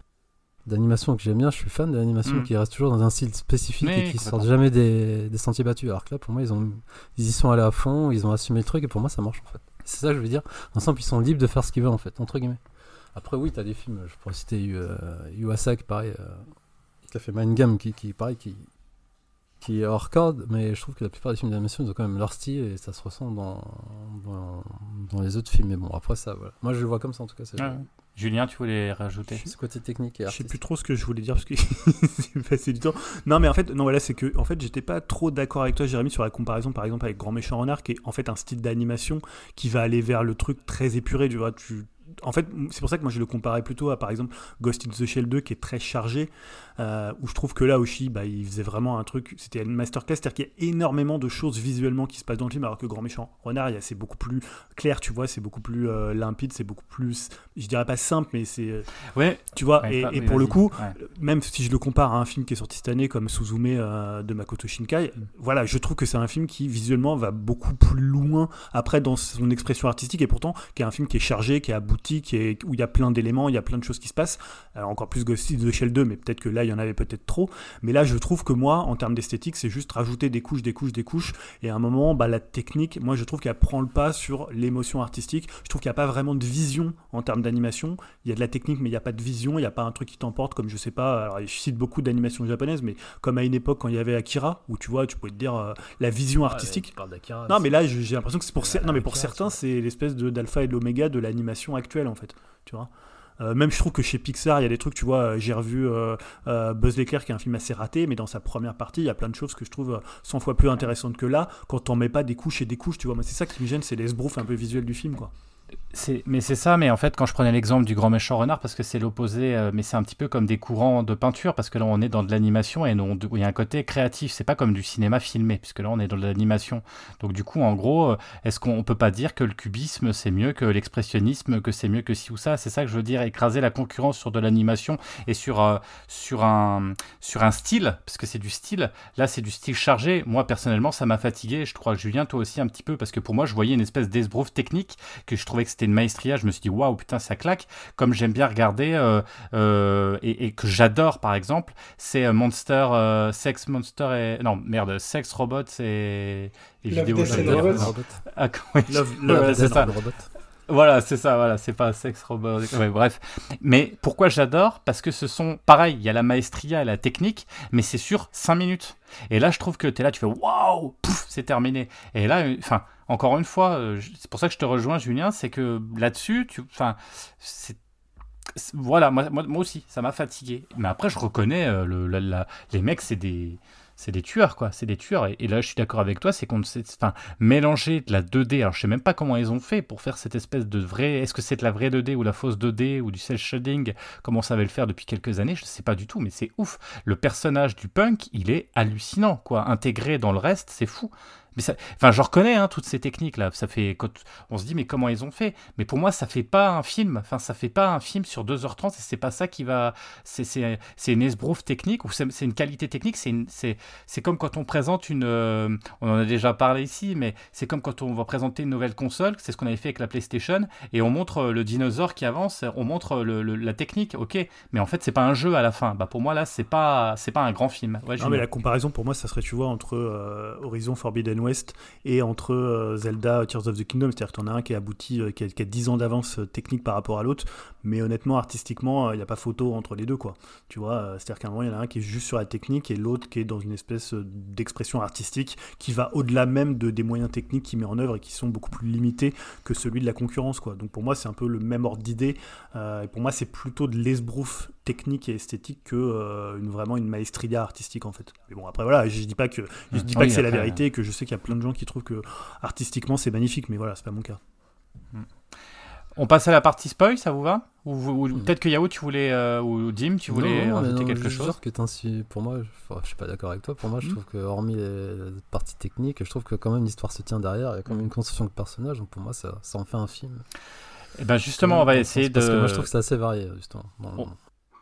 d'animation que j'aime bien, je suis fan de l'animation Mm. qui reste toujours dans un style spécifique et qui sortent jamais des, des sentiers battus. Alors que là pour moi ils, ont, ils y sont allés à fond, ils ont assumé le truc et pour moi ça marche en fait. C'est ça que je veux dire. Ensemble ils sont libres de faire ce qu'ils veulent en fait, entre guillemets. Après oui t'as des films, je pourrais citer euh, Yuasaki pareil, euh, qui a fait Mind Game qui, qui pareil qui qui est hors corde, mais je trouve que la plupart des films d'animation, ils ont quand même leur style et ça se ressent dans, dans, dans les autres films. Mais bon, après ça, voilà. Moi, je le vois comme ça en tout cas. Ouais. Julien, tu voulais rajouter Ce côté technique et Je sais plus trop ce que je voulais dire parce que c'est passé du temps. Non, mais en fait, non, voilà, c'est que en fait, j'étais pas trop d'accord avec toi, Jérémy, sur la comparaison, par exemple, avec Grand Méchant Renard, qui est en fait un style d'animation qui va aller vers le truc très épuré. Tu vois, tu... En fait, c'est pour ça que moi je le comparais plutôt à par exemple Ghost in the Shell 2 qui est très chargé, euh, où je trouve que là Oshi, bah, il faisait vraiment un truc, c'était une masterclass, c'est-à-dire qu'il y a énormément de choses visuellement qui se passent dans le film, alors que Grand Méchant Renard, c'est beaucoup plus clair, tu vois, c'est beaucoup plus euh, limpide, c'est beaucoup plus, je dirais pas simple, mais c'est, euh, Ouais. tu vois, Ouais, et, pas- et oui, pour le coup, Ouais. même si je le compare à un film qui est sorti cette année comme Suzume euh, de Makoto Shinkai, voilà, je trouve que c'est un film qui visuellement va beaucoup plus loin après dans son expression artistique et pourtant qui est un film qui est chargé, qui est abouti, qui est, où il y a plein d'éléments, il y a plein de choses qui se passent. Alors encore plus Ghost the Shell 2, mais peut-être que là il y en avait peut-être trop. Mais là je trouve que moi, en termes d'esthétique, c'est juste rajouter des couches, des couches, des couches. Et à un moment, bah, la technique, moi je trouve qu'elle prend le pas sur l'émotion artistique. Je trouve qu'il n'y a pas vraiment de vision en termes d'animation. Il y a de la technique, mais il n'y a pas de vision, il n'y a pas un truc qui t'emporte, comme je sais pas, alors je cite beaucoup d'animations japonaises, mais comme à une époque quand il y avait Akira, où tu vois, tu pouvais te dire euh, la vision artistique. non, mais là, j'ai l'impression que c'est pour, non, mais pour certains, c'est l'espèce de d'alpha et de l'oméga de l'animation actuelle, en fait. Tu vois? Euh, même je trouve que chez Pixar, il y a des trucs, tu vois, j'ai revu euh, euh, Buzz l'éclair, qui est un film assez raté, mais dans sa première partie, il y a plein de choses que je trouve euh, 100 fois plus intéressantes que là, quand on met pas des couches et des couches, tu vois. Moi, c'est ça qui me gêne, c'est l'esbrouf un peu visuel du film, quoi. Mais c'est ça, mais en fait, quand je prenais l'exemple du grand méchant renard, parce que c'est l'opposé, euh, mais c'est un petit peu comme des courants de peinture, parce que là, on est dans de l'animation et il y a un côté créatif. C'est pas comme du cinéma filmé, puisque là, on est dans de l'animation. Donc, du coup, en gros, euh, est-ce qu'on peut pas dire que le cubisme, c'est mieux que l'expressionnisme, que c'est mieux que ci ou ça? C'est ça que je veux dire, écraser la concurrence sur de l'animation et sur, euh, sur, un, sur un style, parce que c'est du style. Là, c'est du style chargé. Moi, personnellement, ça m'a fatigué. Je crois Julien, toi aussi, un petit peu, parce que pour moi, je voyais une espèce d'esbrouf technique que je trouvais que c'était une maestria. Je me suis dit, waouh, putain, ça claque. Comme j'aime bien regarder euh, euh, et, et que j'adore, par exemple, c'est euh, Monster, euh, Sex Monster et. Non, merde, Sex Robots et. et Love, vidéos. Death and. Robots. Ah, oui. Love, love, ouais, Death. Voilà, c'est ça, voilà, c'est pas sexe robot. Ouais, bref. Mais pourquoi j'adore? Parce que ce sont, pareil, il y a la maestria et la technique, mais c'est sur 5 minutes. Et là, je trouve que tu es là, tu fais waouh, pouf, c'est terminé. Et là, euh, enfin, encore une fois, euh, c'est pour ça que je te rejoins, Julien, c'est que là-dessus, enfin, voilà, moi, aussi, ça m'a fatigué. Mais après, je reconnais, euh, les mecs, c'est des, c'est des tueurs, quoi. C'est des tueurs. Et, là, je suis d'accord avec toi, c'est qu'on ne enfin, mélanger de la 2D. Alors, je sais même pas comment ils ont fait pour faire cette espèce de vrai. Est-ce que c'est de la vraie 2D ou la fausse 2D ou du cel shading, comme on savait le faire depuis quelques années Je sais pas du tout, mais c'est ouf. Le personnage du punk, il est hallucinant, quoi. Intégré dans le reste, c'est fou. Mais ça, enfin, je reconnais hein, toutes ces techniques là. Ça fait, on se dit mais comment ils ont fait? Mais pour moi, ça fait pas un film. Enfin, ça fait pas un film sur 2h30 et c'est pas ça qui va. C'est, c'est, c'est une esbrouf technique ou c'est, c'est une qualité technique. C'est, une- c'est, c'est comme quand on présente une. euh, on en a déjà parlé ici, mais c'est comme quand on va présenter une nouvelle console. C'est ce qu'on avait fait avec la PlayStation et on montre euh, le dinosaure qui avance. On montre le- le- la technique, ok. Mais en fait, c'est pas un jeu à la fin. Bah pour moi là, c'est pas, c'est pas un grand film. Ouais, Non, mais la comparaison pour moi, ça serait, tu vois, entre euh, Horizon Forbidden West et entre euh, Zelda Tears of the Kingdom. C'est-à-dire que t'en as un qui est abouti, euh, qui, a, qui a 10 ans d'avance euh, technique par rapport à l'autre, mais honnêtement, artistiquement, il n'y a pas photo entre les deux, quoi. Tu vois, c'est-à-dire qu'à un moment, il y en a un qui est juste sur la technique et l'autre qui est dans une espèce d'expression artistique qui va au-delà même de, des moyens techniques qu'il met en œuvre et qui sont beaucoup plus limités que celui de la concurrence, quoi. Donc pour moi, c'est un peu le même ordre d'idée. pour moi, c'est plutôt de l'esbrouf technique et esthétique que euh, une, vraiment une maestria artistique en fait. Mais bon après voilà, je dis pas que je dis pas Oui, que c'est la vérité et que je sais qu'il y a plein de gens qui trouvent que artistiquement c'est magnifique, mais voilà, c'est pas mon cas. On passe à la partie spoil, ça vous va? Ou, ou Mm. peut-être que Yao, tu voulais, euh, ou Dim, tu voulais Non, non, rajouter non, quelque je chose? que pour moi, je, je suis pas d'accord avec toi. Pour moi, je Mhm. trouve que hormis les, la partie technique, je trouve que quand même l'histoire se tient derrière. Il y a quand même une construction de personnage. Donc pour moi, ça, ça en fait un film. Eh ben justement, on va essayer de. Parce que moi, je trouve que c'est assez varié, justement. Bon, Oh.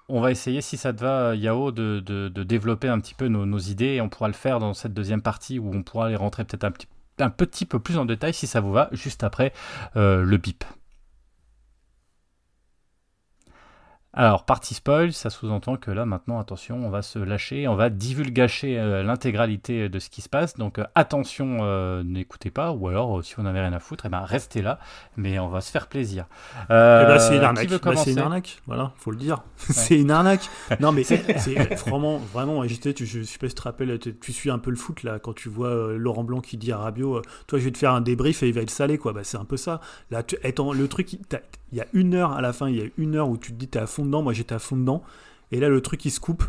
On va essayer, si ça te va, Yao, de, de- développer un petit peu nos, idées et on pourra le faire dans cette deuxième partie où on pourra aller rentrer peut-être un petit, un petit peu plus en détail si ça vous va, juste après euh, le bip. Alors, partie spoil, ça sous-entend que là, maintenant, attention, on va se lâcher, on va divulgacher euh, l'intégralité de ce qui se passe. Donc, euh, attention, euh, n'écoutez pas, ou alors, si vous n'avez rien à foutre, eh ben, restez là, mais on va se faire plaisir. Eh ben, c'est une arnaque. Bah, c'est une arnaque. Voilà, faut le dire. c'est une arnaque. Non, mais c'est vraiment, vraiment, j'étais, tu, je sais pas si tu te rappelles, tu, tu suis un peu le foot là, quand tu vois Laurent Blanc qui dit à Rabiot, toi, je vais te faire un débrief et il va être salé, quoi. Bah, c'est un peu ça. Là, tu, le truc, il y a une heure à la fin, il y a une heure où tu te dis, t'es à fond dedans. Moi, j'étais à fond dedans. Et là, le truc, il se coupe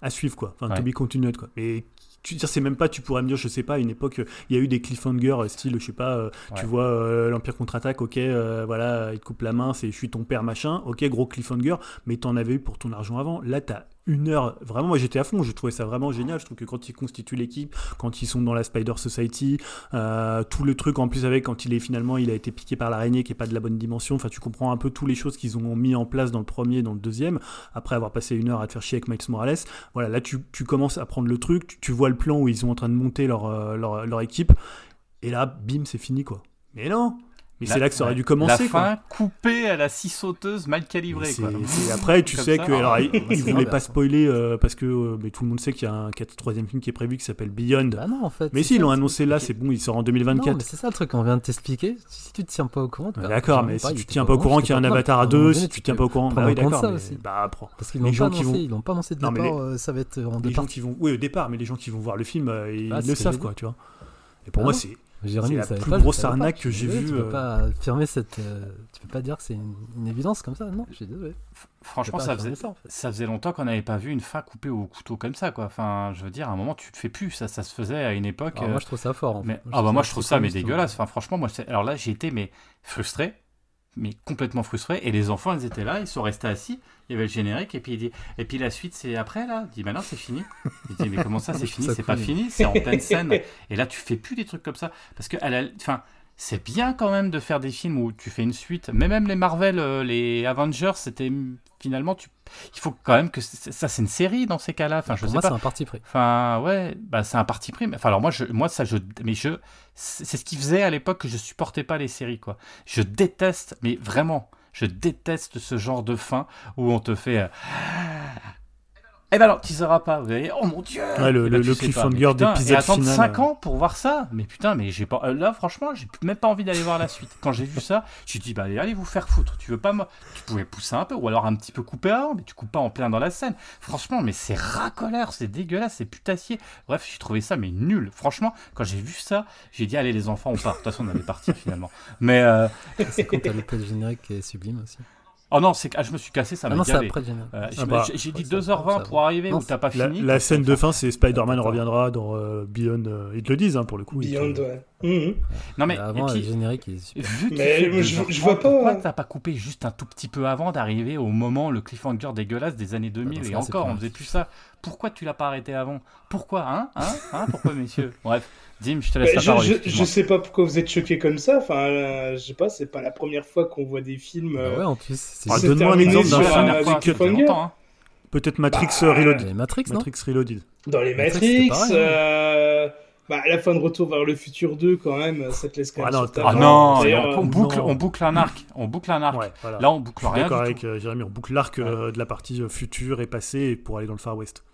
à suivre, quoi. Enfin, Ouais. to be continued, quoi. Mais tu c'est même pas, tu pourrais me dire, je sais pas, à une époque, euh, il y a eu des cliffhangers, euh, style, je sais pas, euh, tu vois euh, l'Empire contre-attaque, ok, euh, voilà, il te coupe la main, c'est je suis ton père, machin, ok, gros cliffhanger, mais t'en avais eu pour ton argent avant. Là, t'as une heure, vraiment, moi j'étais à fond, je trouvais ça vraiment génial. Je trouve que quand ils constituent l'équipe, quand ils sont dans la Spider Society, euh, tout le truc en plus avec quand il est finalement, il a été piqué par l'araignée qui est pas de la bonne dimension, enfin, tu comprends un peu toutes les choses qu'ils ont mis en place dans le premier dans le deuxième, après avoir passé une heure à te faire chier avec Miles Morales. Voilà, là, tu, commences à prendre le truc, tu, vois le plan où ils sont en train de monter leur, euh, leur équipe, et là, bim, c'est fini, quoi. Mais non Mais c'est là que ça aurait dû commencer, La quoi. fin coupée à la scie sauteuse mal calibrée, quoi. après, tu sais ça. que. Alors, ils voulaient pas spoiler euh, parce que euh, mais tout le monde sait qu'il y a un quat- troisième film qui est prévu qui s'appelle Beyond. Bah non, en fait. mais si, ils l'ont annoncé là, c'est bon, il sort en Non, 2024. mais c'est ça le truc qu'on vient de t'expliquer. Si tu te tiens pas au courant, Ouais, bah, D'accord, mais ai si tu tiens pas au courant qu'il y a un avatar à deux, si tu tiens pas au courant, bah oui, compte d'accord. Bah. Parce qu'ils Les l'ont gens pas qui annoncé, vont- ils l'ont pas annoncé de départ, euh, ça va être en deux Les gens parties. qui vont, oui, au départ, mais les gens qui vont voir le film, ils Ah, c'est le savent, quoi, tu vois. Et pour Ah moi, c'est Jérémy, c'est la plus pas, grosse pas. arnaque que j'ai vue, Tu euh. peux pas affirmer cette. euh, Tu peux pas dire que c'est une, une évidence comme ça. Non, je suis désolé. Franchement, ça faisait, ça, en fait. ça faisait longtemps qu'on n'avait pas vu une fin coupée au couteau comme ça, quoi. Enfin, je veux dire, à un moment, tu te fais plus. Ça, ça se faisait à une époque. Alors, euh, moi, je trouve ça fort. en mais, fait. ah bah moi je trouve ça mais dégueulasse. Enfin franchement moi c'est- alors là j'ai été mais frustré, mais complètement frustré. Et les enfants ils étaient là, ils sont restés assis. Il y avait le générique et puis il dit et puis la suite c'est après là? Il dit maintenant c'est fini. Il dit mais comment ça c'est fini? C'est pas fini, c'est en pleine scène. Et là tu fais plus des trucs comme ça parce que à la- enfin c'est bien quand même de faire des films où tu fais une suite. Mais même les Marvel, euh, les Avengers, c'était finalement tu il faut quand même que ça c'est une série dans ces cas-là. Enfin je Pour sais moi, c'est un parti pris. Enfin, ouais, bah, c'est un parti pris. mais- Enfin, alors moi, je, moi, ça, je, mais je, c'est c'est ce qui faisait à l'époque que je supportais pas les séries, quoi. Je déteste, mais vraiment, je déteste ce genre de fin où on te fait. euh, Eh ben alors, tu sauras pas, vous voyez, oh mon dieu Ouais, le- Eh ben, le- cliffhanger mais putain, d'épisode final, 5 euh. ans pour voir ça Mais putain, mais j'ai pas... euh, Là, franchement, j'ai même pas envie d'aller voir la suite. Quand j'ai vu ça, j'ai dit, bah allez, vous faire foutre. Tu veux pas moi Tu pouvais pousser un peu, ou alors un petit peu couper avant, mais tu coupes pas en plein dans la scène. Franchement, mais c'est racoleur, c'est dégueulasse, c'est putassier. Bref, j'ai trouvé ça, mais nul. Franchement, quand j'ai vu ça, j'ai dit, allez les enfants, on part. De toute façon, on allait partir finalement. Mais... euh, C'est quand t'as le générique qui est sublime aussi. Oh non, c'est que ah, je me suis cassé, ça Ah m'a non, c'est gavé. Euh, Ah j'ai- bah, j'ai dit ouais, ça- 2h20 ça pour arriver Non, où t'as pas fini. la scène de fin, c'est Spider-Man reviendra dans euh, Beyond. euh, ils te le disent, hein, pour le coup. te- Beyond, ouais. Mhm. Non mais, Mais avant, et puis, le générique il est super. Mais je- 2h30, je vois pas- Pourquoi t'as pas coupé juste un tout petit peu avant d'arriver au moment, le cliffhanger dégueulasse des années 2000 dans ce et encore, on faisait plus ça. Pourquoi tu l'as pas arrêté avant? Pourquoi Hein? Hein? Hein? Pourquoi, messieurs? Bref, Dim, je te laisse Bah, la je, parole. je, excuse-moi. je sais pas pourquoi vous êtes choqués comme ça. Enfin, euh, je sais pas, c'est pas la première fois qu'on voit des films. Bah euh, ouais, en plus. c'est Ah, donne-moi un exemple d'un film. hein. Peut-être Matrix Bah, euh, Reloaded. Les Matrix, non Matrix Reloaded. Dans les Matrix, hein. euh, bah, à la fin de Retour vers le futur 2, quand même, ça te laisse quand Ah même non, Ah non, on, boucle, non. on boucle un arc. On boucle un arc. Ouais, voilà. Là, on boucle Je suis rien d'accord avec tout. euh, Jérémy, on boucle l'arc euh, de la partie future et passée pour aller dans le Far West.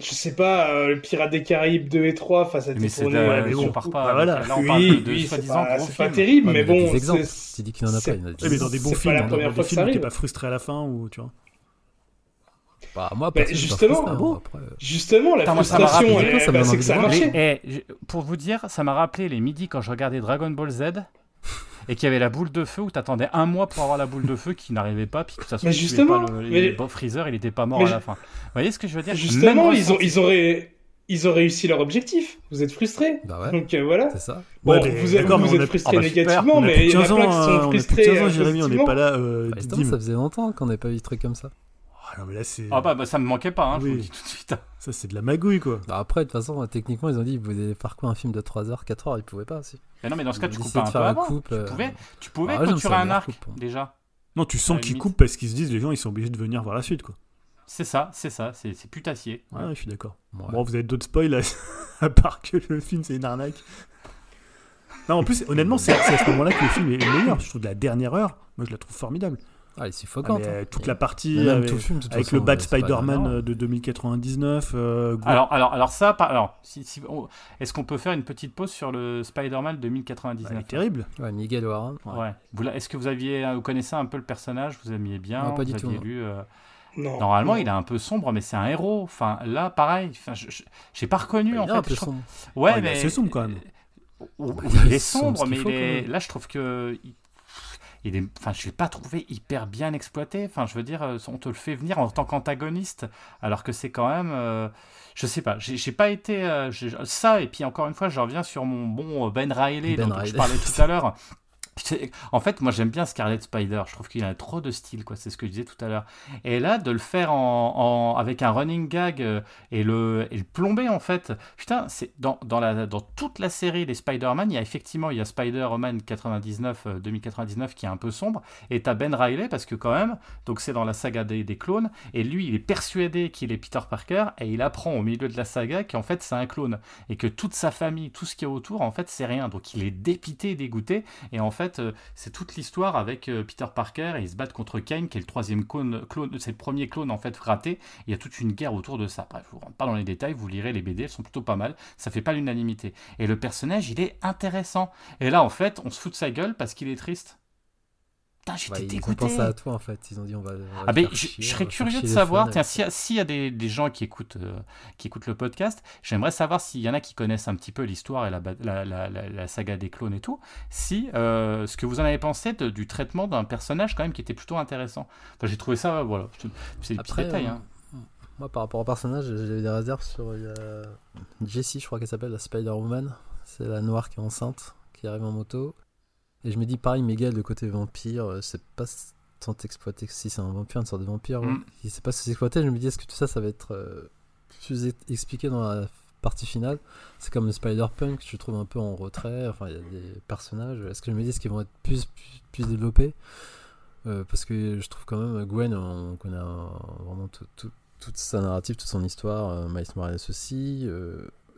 Je sais pas, euh, le Pirate des Caraïbes 2 et 3, enfin, ça a Mais c'est de- ouais, on part bah pas. voilà. Là, on parle oui, de oui, c'est soi-disant pas, terrible, Ouais, mais y a bon, des exemples. c'est- Tu dis qu'il en a pas, il en a mais dans des bons C'est pas films, la dans, première dans fois des films où t'es pas frustré à la fin ou tu vois. Bah, moi, Bah, suis pas justement, frustré, hein, bon après, euh, Justement, la m'a frustration, bah, c'est que ça eh, je- pour vous dire, ça m'a rappelé les midis quand je regardais Dragon Ball Z et qu'il y avait la boule de feu où t'attendais un mois pour avoir la boule de feu qui n'arrivait pas, puis Mais justement, tuais pas le, mais- le Freezer, il était pas mort mais à la fin. Vous voyez ce que je veux dire? Même Justement, ils ont, ils auraient, ils ont réussi leur objectif. Vous êtes frustrés. Bah ouais, Donc euh, voilà. c'est ça. Bon, Ouais, vous, êtes- vous frustrés Ah bah, négativement, mais il de y en a 15 plein qui sont hein, on plus de frustrés. 15 ans, Jérémy, on n'est pas là. euh, Bah, ça faisait longtemps qu'on n'avait pas vu de trucs comme ça. Ah non, mais là, c'est. Ah bah, bah, ça me manquait pas, hein, je Oui. vous le dis tout de suite. Ça, c'est de la magouille, quoi. Bah, après, de toute façon, techniquement, ils ont dit ils voulaient faire quoi un film de 3h, 4h Ils pouvaient pas aussi. Mais non, mais dans ce cas, tu coupes un peu avant. coupe, Tu euh, pouvais, tu pouvais Ah j'aime clôturer ça, un arc, coupe. déjà. Non, tu sens qu'ils coupent parce qu'ils se disent les gens, ils sont obligés de venir voir la suite, quoi. C'est ça, c'est ça, c'est c'est putassier. Ouais, je suis d'accord. Ouais. Bon, vous avez d'autres spoils à... à part que le film c'est une arnaque? Non, en plus, honnêtement, c'est c'est à ce moment-là que le film est le meilleur. Je trouve de la dernière heure, moi je la trouve formidable. Ah, est Ah, mais, hein. euh, toute Et- la partie même avec, tout le film, toute avec façon, le Bad c'est pas Spider-Man euh, de 2099. euh, Gwen- Alors, alors, alors ça, par- alors, si, si- on- est-ce qu'on peut faire une petite pause sur le Spider-Man bah, 2099 elle est terrible. Ouais, Miguel O'Hara. Ouais. Vous la- Est-ce que vous aviez, euh, vous connaissez un peu le personnage? Vous aimiez bien? Non, pas du vous tout, aviez non. lu, euh, Non. Normalement, non. il est un peu sombre, mais c'est un héros. Enfin, là, pareil. Enfin, j'ai pas reconnu Il en est fait. un peu sombre. Ouais, est mais assez sombre, quand même. Il est sombre, mais. Là, je trouve que. Il- est, enfin, je l'ai pas trouvé hyper bien exploité. Enfin, je veux dire, euh, on te le fait venir en tant qu'antagoniste, alors que c'est quand même, euh, je sais pas, j'ai pas été euh, ça. Et puis encore une fois, je reviens sur mon bon Ben Riley Ben dont je parlais tout à l'heure. En fait, moi j'aime bien Scarlet Spider. Je trouve qu'il a trop de style, quoi. C'est ce que je disais tout à l'heure. Et là, de le faire en, avec un running gag euh, et le, et le plomber en fait. Putain, c'est dans, dans, la, dans toute la série des Spider-Man, il y a effectivement il y a Spider-Man 99, euh, 2099 qui est un peu sombre. Et t'as Ben Riley parce que quand même, donc c'est dans la saga des, des clones. Et lui, il est persuadé qu'il est Peter Parker et il apprend au milieu de la saga qu'en fait c'est un clone et que toute sa famille, tout ce qui est autour, en fait c'est rien. Donc il est dépité, dégoûté. Et en fait, euh, c'est toute l'histoire avec euh, Peter Parker et ils se battent contre Kane, qui est le troisième clone, clone c'est le premier clone en fait raté. Il y a toute une guerre autour de ça. Bref, je vous rentre pas dans les détails, vous lirez les BD, elles sont plutôt pas mal. Ça fait pas l'unanimité. Et le personnage, il est intéressant. Et là, en fait, on se fout de sa gueule parce qu'il est triste. Putain, j'étais Ouais, ils ont dégoûté. pensé à toi en fait. Ils ont dit on va. on va Ah ben, je, chier, je on serais curieux de savoir, tiens, s'il y, a- s'il y a des, des gens qui écoutent, euh, qui écoutent le podcast, j'aimerais savoir s'il y en a qui connaissent un petit peu l'histoire et la, la, la- la- la saga des clones et tout, si euh, ce que vous en avez pensé de- du traitement d'un personnage quand même qui était plutôt intéressant. Enfin, j'ai trouvé ça, voilà, c'est- des petits détails. euh, hein. Moi, par rapport au personnage, j'avais des réserves sur Jessie, je crois qu'elle s'appelle, la Spider-Woman. C'est la noire qui est enceinte, qui arrive en moto. Et je me dis, pareil, Miguel, le côté vampire, euh, c'est pas tant exploité que si c'est un vampire, une sorte de vampire. Mm. Il sait pas si c'est exploité. Je me dis, est-ce que tout ça, ça va être euh, plus expliqué dans la partie finale? C'est comme le Spider-Punk, je trouve un peu en retrait. Enfin, il y a des personnages. Est-ce que je me dis, est-ce qu'ils vont être plus, plus, plus développés? Euh, Parce que je trouve quand même Gwen, on connaît vraiment tout, tout- toute sa narrative, toute son histoire, euh, Miles Morales aussi,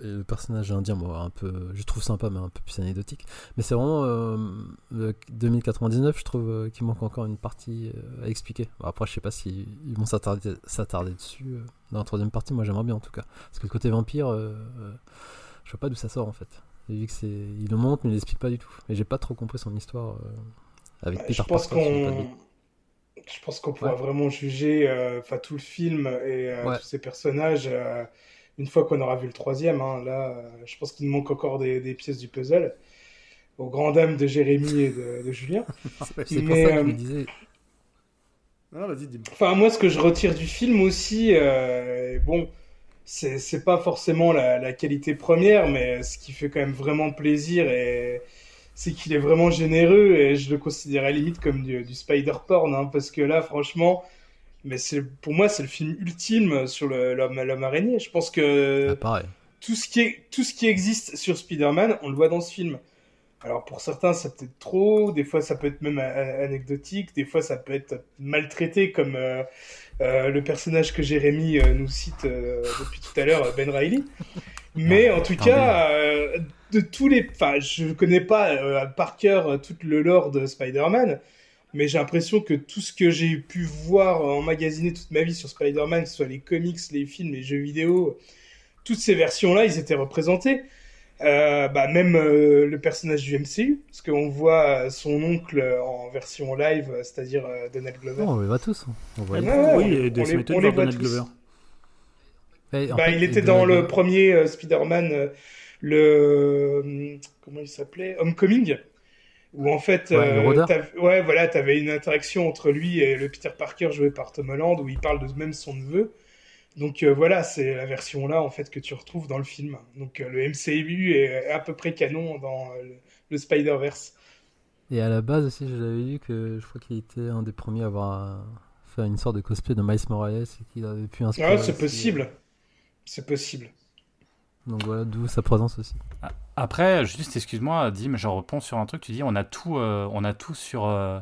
le personnage indien, bon, un peu, je trouve sympa, mais un peu plus anecdotique. Mais c'est vraiment euh, le 2099, je trouve euh, qu'il manque encore une partie euh, à expliquer. Bon, après, je sais pas s'ils ils vont s'attarder s'attarder dessus euh, dans la troisième partie, moi j'aimerais bien en tout cas. Parce que le côté vampire, euh, euh, je vois pas d'où ça sort en fait. Vu que c'est, il le montre, mais il l'explique pas du tout. Et j'ai pas trop compris son histoire euh, avec Ouais, Peter je pense Parker, si qu'on je pense qu'on pourra Ouais. vraiment juger euh, tout le film et euh, Ouais. tous ces personnages euh, une fois qu'on aura vu le troisième hein. là euh, je pense qu'il nous manque encore des, des pièces du puzzle aux grandes dames de Jérémy et de, de Julien C'est pour mais, ça que je euh, me disais, Non, vas-y, dis-moi. Enfin, moi, ce que je retire du film aussi, euh, bon, c'est c'est pas forcément la, la qualité première, mais ce qui fait quand même vraiment plaisir, et c'est qu'il est vraiment généreux, et je le considérais limite comme du, du spider porn, hein, parce que là, franchement, mais c'est pour moi, c'est le film ultime sur l'homme araignée. Je pense que ah, tout ce qui est, tout ce qui existe sur Spider-Man, on le voit dans ce film. Alors pour certains, ça peut être trop, des fois ça peut être même a- anecdotique, des fois ça peut être maltraité comme euh, euh, le personnage que Jérémy euh, nous cite euh, depuis tout à l'heure, Ben Riley. Mais Ah, en tout cas, euh, de tous les, enfin, je connais pas euh, par cœur tout le lore de Spider-Man, mais j'ai l'impression que tout ce que j'ai pu voir emmagasiner toute ma vie sur Spider-Man, que ce soit les comics, les films, les jeux vidéo, toutes ces versions-là, ils étaient représentés. Euh, bah, même euh, le personnage du MCU, parce qu'on voit euh, son oncle en version live, euh, c'est-à-dire euh, Donald Glover. Non, on les voit tous. hein. On voit Ouais, ouais, oui, on- et on Death les- Metal on les voir voit Donald tous. Glover. En Bah, fait, il était dans le premier euh, Spider-Man, euh, le euh, comment il s'appelait, Homecoming, où en fait, Ouais, euh, ouais, voilà, t'avais une interaction entre lui et le Peter Parker joué par Tom Holland, où il parle de même son neveu. Donc euh, voilà, c'est la version là en fait que tu retrouves dans le film. Donc euh, le MCU est à peu près canon dans euh, le, le Spider-Verse. Et à la base aussi, je l'avais lu que je crois qu'il était un des premiers à avoir fait une sorte de cosplay de Miles Morales et qu'il avait pu inspirer. Ah, c'est possible, c'est possible. Donc voilà, d'où sa présence aussi. Après, juste excuse-moi, Dim, je reprends sur un truc. Tu dis on a tout, euh, on a tout sur, euh,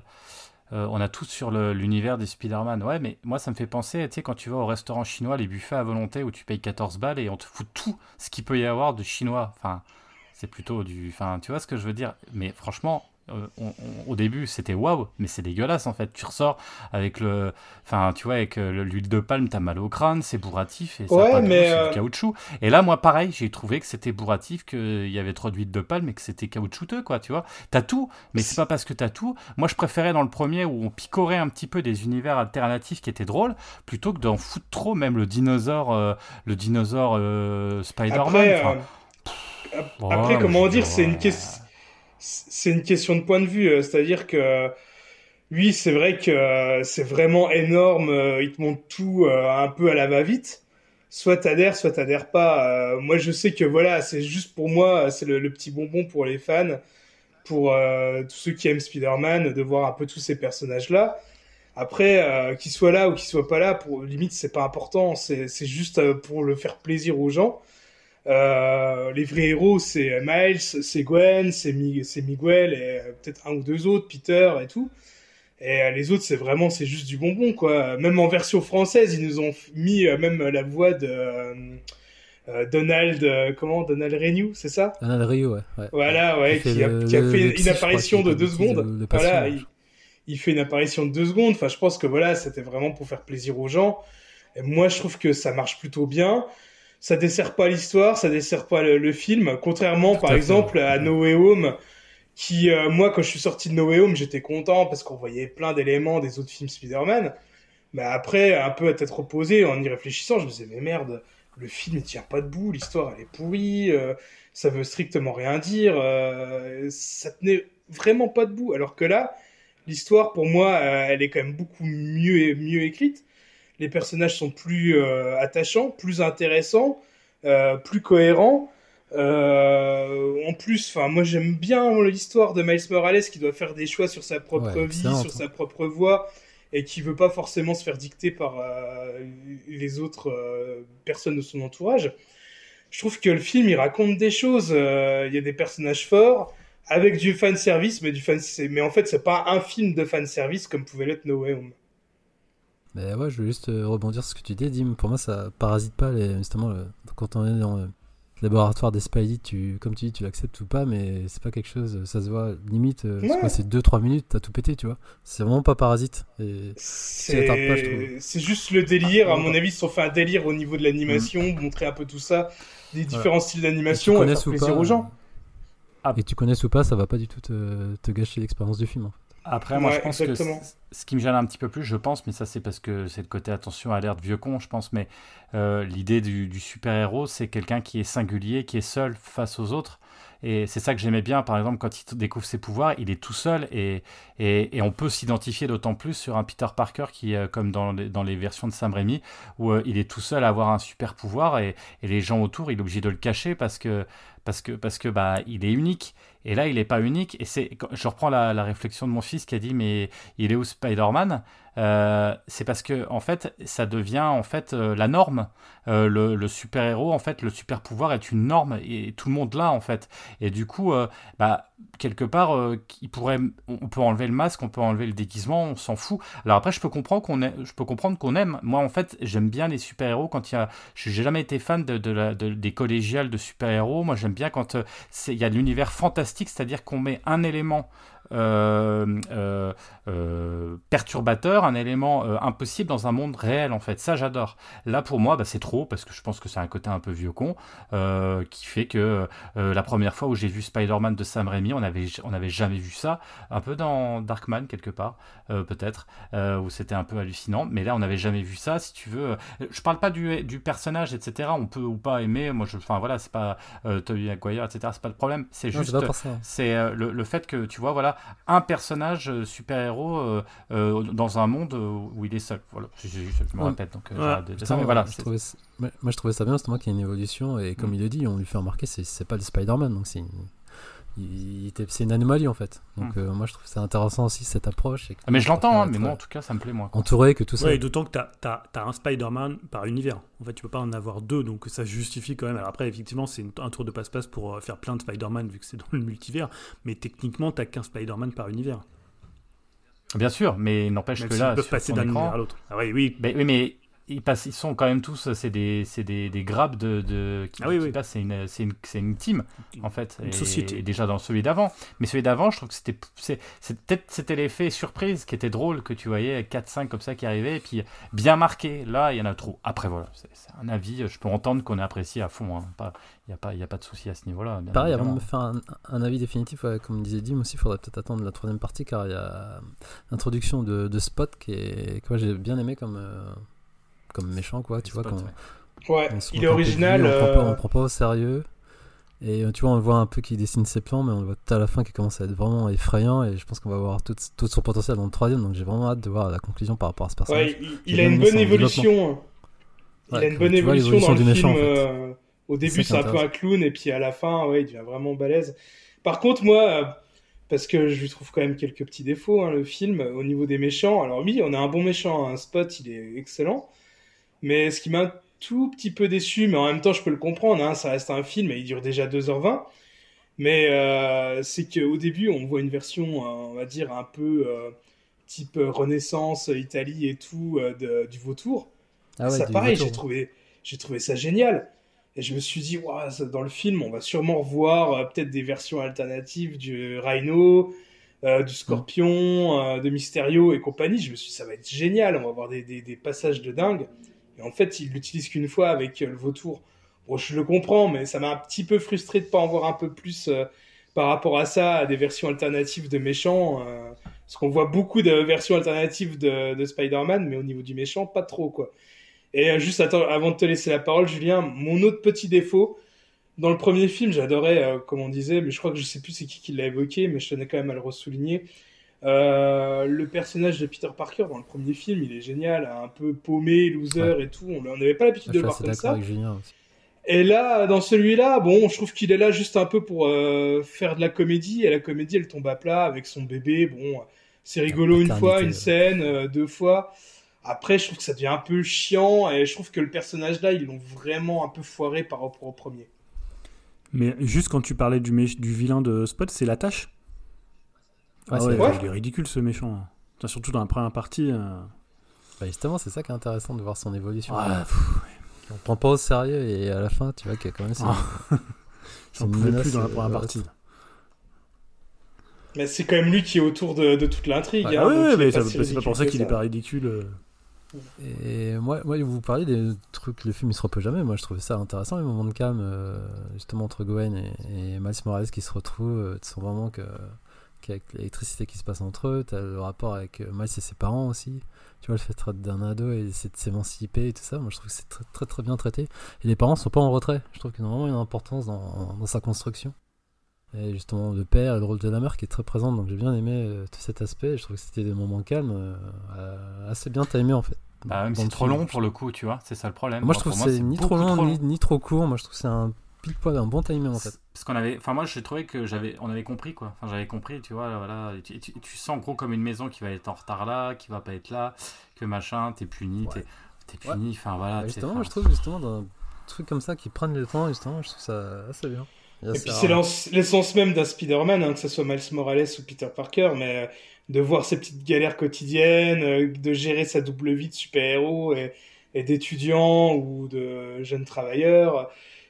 euh, on a tout sur l'univers des Spider-Man. Ouais, mais moi ça me fait penser, tu sais, quand tu vas au restaurant chinois, les buffets à volonté où tu payes 14 balles et on te fout tout ce qu'il peut y avoir de chinois. Enfin, c'est plutôt du, enfin, tu vois ce que je veux dire? Mais franchement, euh, au début, c'était waouh, mais c'est dégueulasse en fait. Tu ressors avec le, enfin, tu vois, avec euh, l'huile de palme, t'as mal au crâne, c'est bourratif et ça Ouais, pas goût, mais, c'est euh, du caoutchouc. Et là, moi, pareil, j'ai trouvé que c'était bourratif, qu'il y avait trop d'huile de palme et que c'était caoutchouteux, quoi, tu vois. T'as tout, mais c'est pas parce que t'as tout. Moi, je préférais dans le premier où on picorait un petit peu des univers alternatifs qui étaient drôles, plutôt que d'en foutre trop, même le dinosaure, euh, le dinosaure euh, Spider-Man. Après, après mais comment dire, c'est une question, c'est une question de point de vue. euh, C'est-à-dire que oui, c'est vrai que euh, c'est vraiment énorme. euh, Il te montre tout un peu à la va-vite. Soit t'adhères, soit t'adhères pas. Moi, je sais que voilà, c'est juste pour moi, c'est le, petit bonbon pour les fans, pour tous ceux qui aiment Spider-Man, de voir un peu tous ces personnages-là. Après, qu'ils soient là ou qu'ils soient pas là, pour limite, c'est pas important. C'est juste pour le faire plaisir aux gens. Euh, les vrais héros, c'est Miles, c'est Gwen, c'est Mi- c'est Miguel et euh, peut-être un ou deux autres, Peter et tout. Et euh, les autres, c'est vraiment, c'est juste du bonbon, quoi. Même en version française, ils nous ont mis même la voix de euh, Donald, euh, comment, Donald Renew, c'est ça? Donald Rio, ouais. ouais. Voilà, ouais, qui a, le- qui a le- fait une apparition de deux le- secondes. le voilà, il, il fait une apparition de deux secondes. Enfin, je pense que voilà, c'était vraiment pour faire plaisir aux gens. Et moi, je trouve que ça marche plutôt bien. Ça dessert pas l'histoire, ça dessert pas le, le film. Contrairement, Tout par à fait, exemple, à. No Way Home, qui, euh, moi, quand je suis sorti de No Way Home, j'étais content parce qu'on voyait plein d'éléments des autres films Spider-Man. Mais après, un peu à tête reposée, en y réfléchissant, je me disais, mais merde, le film ne tient pas debout, l'histoire elle est pourrie, euh, ça veut strictement rien dire, euh, ça tenait vraiment pas debout. Alors que là, l'histoire pour moi, elle est quand même beaucoup mieux, mieux écrite. Les personnages sont plus euh, attachants, plus intéressants, euh, plus cohérents. Euh, en plus, enfin, moi j'aime bien l'histoire de Miles Morales qui doit faire des choix sur sa propre Ouais, vie, sur sa propre voie, et qui veut pas forcément se faire dicter par les autres personnes de son entourage. Je trouve que le film il raconte des choses. euh, Il y a des personnages forts avec du fan service, mais du fan, mais en fait c'est pas un film de fan service comme pouvait l'être No Way Home. Mais ouais, je veux juste euh, rebondir sur ce que tu dis, Dim. Pour moi, ça parasite pas les, justement le- quand on est dans le laboratoire des Spidey, tu, comme tu dis, tu l'acceptes ou pas, mais c'est pas quelque chose, ça se voit limite. euh, c'est Ouais. c'est 2-3 minutes, t'as tout pété, tu vois. C'est vraiment pas parasite. Et. C'est juste le délire. À Ouais. mon avis, ils se sont fait un délire au niveau de l'animation, montrer un peu tout ça, des différents styles et d'animation et, connaisses faire plaisir pas, aux gens. Ah. Et tu connaisses ou pas, ça va pas du tout te, te gâcher l'expérience du film. en fait. Après, moi, Ouais, je pense exactement. que ce qui me gêne un petit peu plus, je pense, mais ça, c'est parce que c'est le côté attention à l'air de vieux con, je pense, mais euh, l'idée du, du super-héros, c'est quelqu'un qui est singulier, qui est seul face aux autres. Et c'est ça que j'aimais bien, par exemple, quand il découvre ses pouvoirs, il est tout seul et, et, et on peut s'identifier d'autant plus sur un Peter Parker qui, euh, comme dans les, dans les versions de Sam Raimi, où euh, il est tout seul à avoir un super pouvoir et, et les gens autour, il est obligé de le cacher parce que, parce que, parce que bah, il est unique. Et là, il n'est pas unique. Et c'est, je reprends la, la réflexion de mon fils qui a dit, mais il est où Spider-Man? Euh, C'est parce que en fait, ça devient en fait euh, la norme. Euh, le, le super-héros, en fait, le super-pouvoir est une norme et tout le monde l'a en fait. Et du coup, bah, quelque part, il pourrait, on peut enlever le masque, on peut enlever le déguisement, on s'en fout. Alors après, je peux comprendre qu'on je peux comprendre qu'on aime. Moi, en fait, j'aime bien les super-héros quand il y a. J'ai jamais été fan de, des collégiales de super-héros. Moi, j'aime bien quand c'est- il y a l'univers fantastique, c'est-à-dire qu'on met un élément perturbateur, un élément euh, impossible dans un monde réel en fait. Ça j'adore. Là pour moi bah, c'est trop parce que je pense que c'est un côté un peu vieux con euh, qui fait que euh, la première fois où j'ai vu Spider-Man de Sam Raimi, on avait on avait jamais vu ça. Un peu dans Darkman quelque part euh, peut-être euh, où c'était un peu hallucinant. Mais là on n'avait jamais vu ça. Si tu veux, euh, je parle pas du, du personnage etc. On peut ou pas aimer. Moi je, enfin voilà c'est pas euh, Tobey Maguire etc. C'est pas le problème. C'est juste c'est euh, le fait que tu vois voilà un personnage euh, super-héros euh, euh, dans un monde où il est seul. Voilà, je, je- je me répète donc Ouais. j'arrête de dire ça, Justement, mais voilà. je c'est- trouvais ça- moi, je trouvais ça bien justement qu'il y ait une évolution et comme Mm. il le dit, on lui fait remarquer c'est c'est pas le Spider-Man donc c'est une... c'est une anomalie en fait. Donc Mm. euh, moi je trouve ça intéressant aussi cette approche. et que- Ah, mais je l'entends, hein, mais moi euh, en tout cas ça me plaît moins. entouré que tout ça. Ouais, et d'autant que tu as, un Spider-Man par univers. En fait, tu peux pas en avoir deux, donc ça justifie quand même. Alors après, effectivement, c'est un tour de passe-passe pour euh, faire plein de Spider-Man vu que c'est dans le multivers, mais techniquement, t'as qu'un Spider-Man par univers. Bien sûr, mais n'empêche que là, peuvent sur passer d'un univers à l'autre. Ah oui, oui. mais, oui, mais ils, passent, ils sont quand même tous, c'est des, c'est des, des grappes de, de qui, Ah oui, qui oui. passent, c'est une, c'est une, c'est une team en fait. Une et, société. et déjà dans celui d'avant, mais celui d'avant, je trouve que c'était, c'est, c'est peut-être c'était l'effet surprise qui était drôle que tu voyais 4-5 comme ça qui arrivaient et puis bien marqué. Là, il y en a trop. Après voilà, c'est, un avis. Je peux entendre qu'on est apprécié à fond. hein. Pas, il y a pas, il y a pas de souci à ce niveau-là. Pareil, avant de me faire un, un avis définitif, ouais, comme disait Dim aussi, il faudrait peut-être attendre la troisième partie car il y a l'introduction de, de Spot qui est, que moi j'ai bien aimé comme, euh, comme méchant, quoi. Tu vois, qu'on- ouais. On se il est original. lui, on, prend pas, euh, on prend pas au sérieux. Et euh, tu vois, on le voit un peu qui dessine ses plans, mais on le voit tout à la fin qui commence à être vraiment effrayant. Et je pense qu'on va voir tout, tout son potentiel dans le troisième. Donc j'ai vraiment hâte de voir la conclusion par rapport à ce personnage. Ouais, il, a une bonne évolution. hein. Il Ouais, a une bonne évolution dans le film. méchant, en fait. euh, au début, c'est un peu un clown, et puis à la fin, ouais, il devient vraiment balèze. Par contre, moi, euh, parce que je lui trouve quand même quelques petits défauts, hein, le film, au niveau des méchants. Alors oui, on a un bon méchant, un Spot, il est excellent. Mais ce qui m'a tout petit peu déçu, mais en même temps, je peux le comprendre, hein, ça reste un film et il dure déjà 2h20. Mais euh, c'est qu'au début, on voit une version, euh, on va dire, un peu euh, type Renaissance, Italie et tout, euh, de- du vautour. Ah ouais, ça, du pareil, j'ai trouvé, trouvé ça génial. Et je me suis dit, Ouah, ça, dans le film, on va sûrement revoir euh, peut-être des versions alternatives du Rhino, euh, du Scorpion, euh, de Mysterio et compagnie. Je me suis dit, ça va être génial, on va avoir des, des, des passages de dingue. Et en fait, il l'utilise qu'une fois avec euh, le vautour. Bon, je le comprends, mais ça m'a un petit peu frustré de pas en voir un peu plus euh, par rapport à ça, à des versions alternatives de méchants. euh, parce qu'on voit beaucoup de versions alternatives de, de Spider-Man, mais au niveau du méchant, pas trop, quoi. Et juste avant de te laisser la parole, Julien, mon autre petit défaut, dans le premier film, j'adorais, comme on disait, mais je crois que je sais plus c'est qui qui l'a évoqué, mais je tenais quand même à le ressouligner. Euh, le personnage de Peter Parker dans le premier film, il est génial, un peu paumé, loser et tout. On n'avait pas l'habitude de le voir comme d'accord ça. avec Julien aussi. Et là, dans celui-là, bon, je trouve qu'il est là juste un peu pour euh, faire de la comédie. Et la comédie, elle tombe à plat avec son bébé. Bon, c'est rigolo une fois, une scène, euh, deux fois. Après, je trouve que ça devient un peu chiant. Et je trouve que le personnage là, ils l'ont vraiment un peu foiré par rapport au premier. Mais juste quand tu parlais du, du vilain de Spot, c'est la tâche Ah ouais, Ouais. Il est ridicule ce méchant. hein. Surtout dans la première partie. euh. Bah, justement, c'est ça qui est intéressant de voir son évolution. Ouais, On prend pas au sérieux et à la fin, tu vois qu'il y a quand même. c'est- Ah. c'est J'en pouvais plus dans la euh, première ouais, partie. Mais c'est quand même lui qui est autour de, de toute l'intrigue. Ah hein, est mais pas si c'est pas pour ridicule ça qu'il est pas ridicule. euh. Et moi, moi, vous parlez des trucs, le film il se repose jamais. Moi, je trouvais ça intéressant, les moments de calme, euh, justement entre Gwen et, et Miles Morales qui se retrouvent. euh, tu sens vraiment que qu'avec l'électricité qui se passe entre eux, t'as le rapport avec euh, Miles et ses parents aussi. Tu vois, le fait d'un ado et essayer de s'émanciper et tout ça. Moi, je trouve que c'est très, très, très bien traité. Et les parents sont pas en retrait. Je trouve qu'ils ont vraiment une importance dans, dans sa construction. Et justement, le père et le rôle de la mère qui est très présente. Donc, j'ai bien aimé euh, tout cet aspect. Je trouve que c'était des moments calmes, euh, assez bien timés en fait. Bah, même c'est trop long pour le coup, tu vois, c'est ça le problème. Moi, je trouve que c'est ni trop long, Ni, ni trop court. Moi, je trouve que c'est un pile poil, un bon timing en fait. Parce qu'on avait, enfin moi j'ai trouvé que j'avais, on avait compris quoi. Enfin j'avais compris, tu vois, voilà. Et tu, et tu- tu sens en gros comme une maison qui va être en retard là, qui va pas être là, que machin, t'es puni, Ouais. t'es, t'es puni. Enfin voilà. Bah, justement, je trouve justement dans un truc comme ça qui prennent le temps, justement, je trouve ça assez bien. Et puis c'est l'essence même d'un Spider-Man, hein, que ce soit Miles Morales ou Peter Parker, mais euh, de voir ses petites galères quotidiennes, euh, de gérer sa double vie de super-héros et, et d'étudiant ou de jeune travailleur, euh,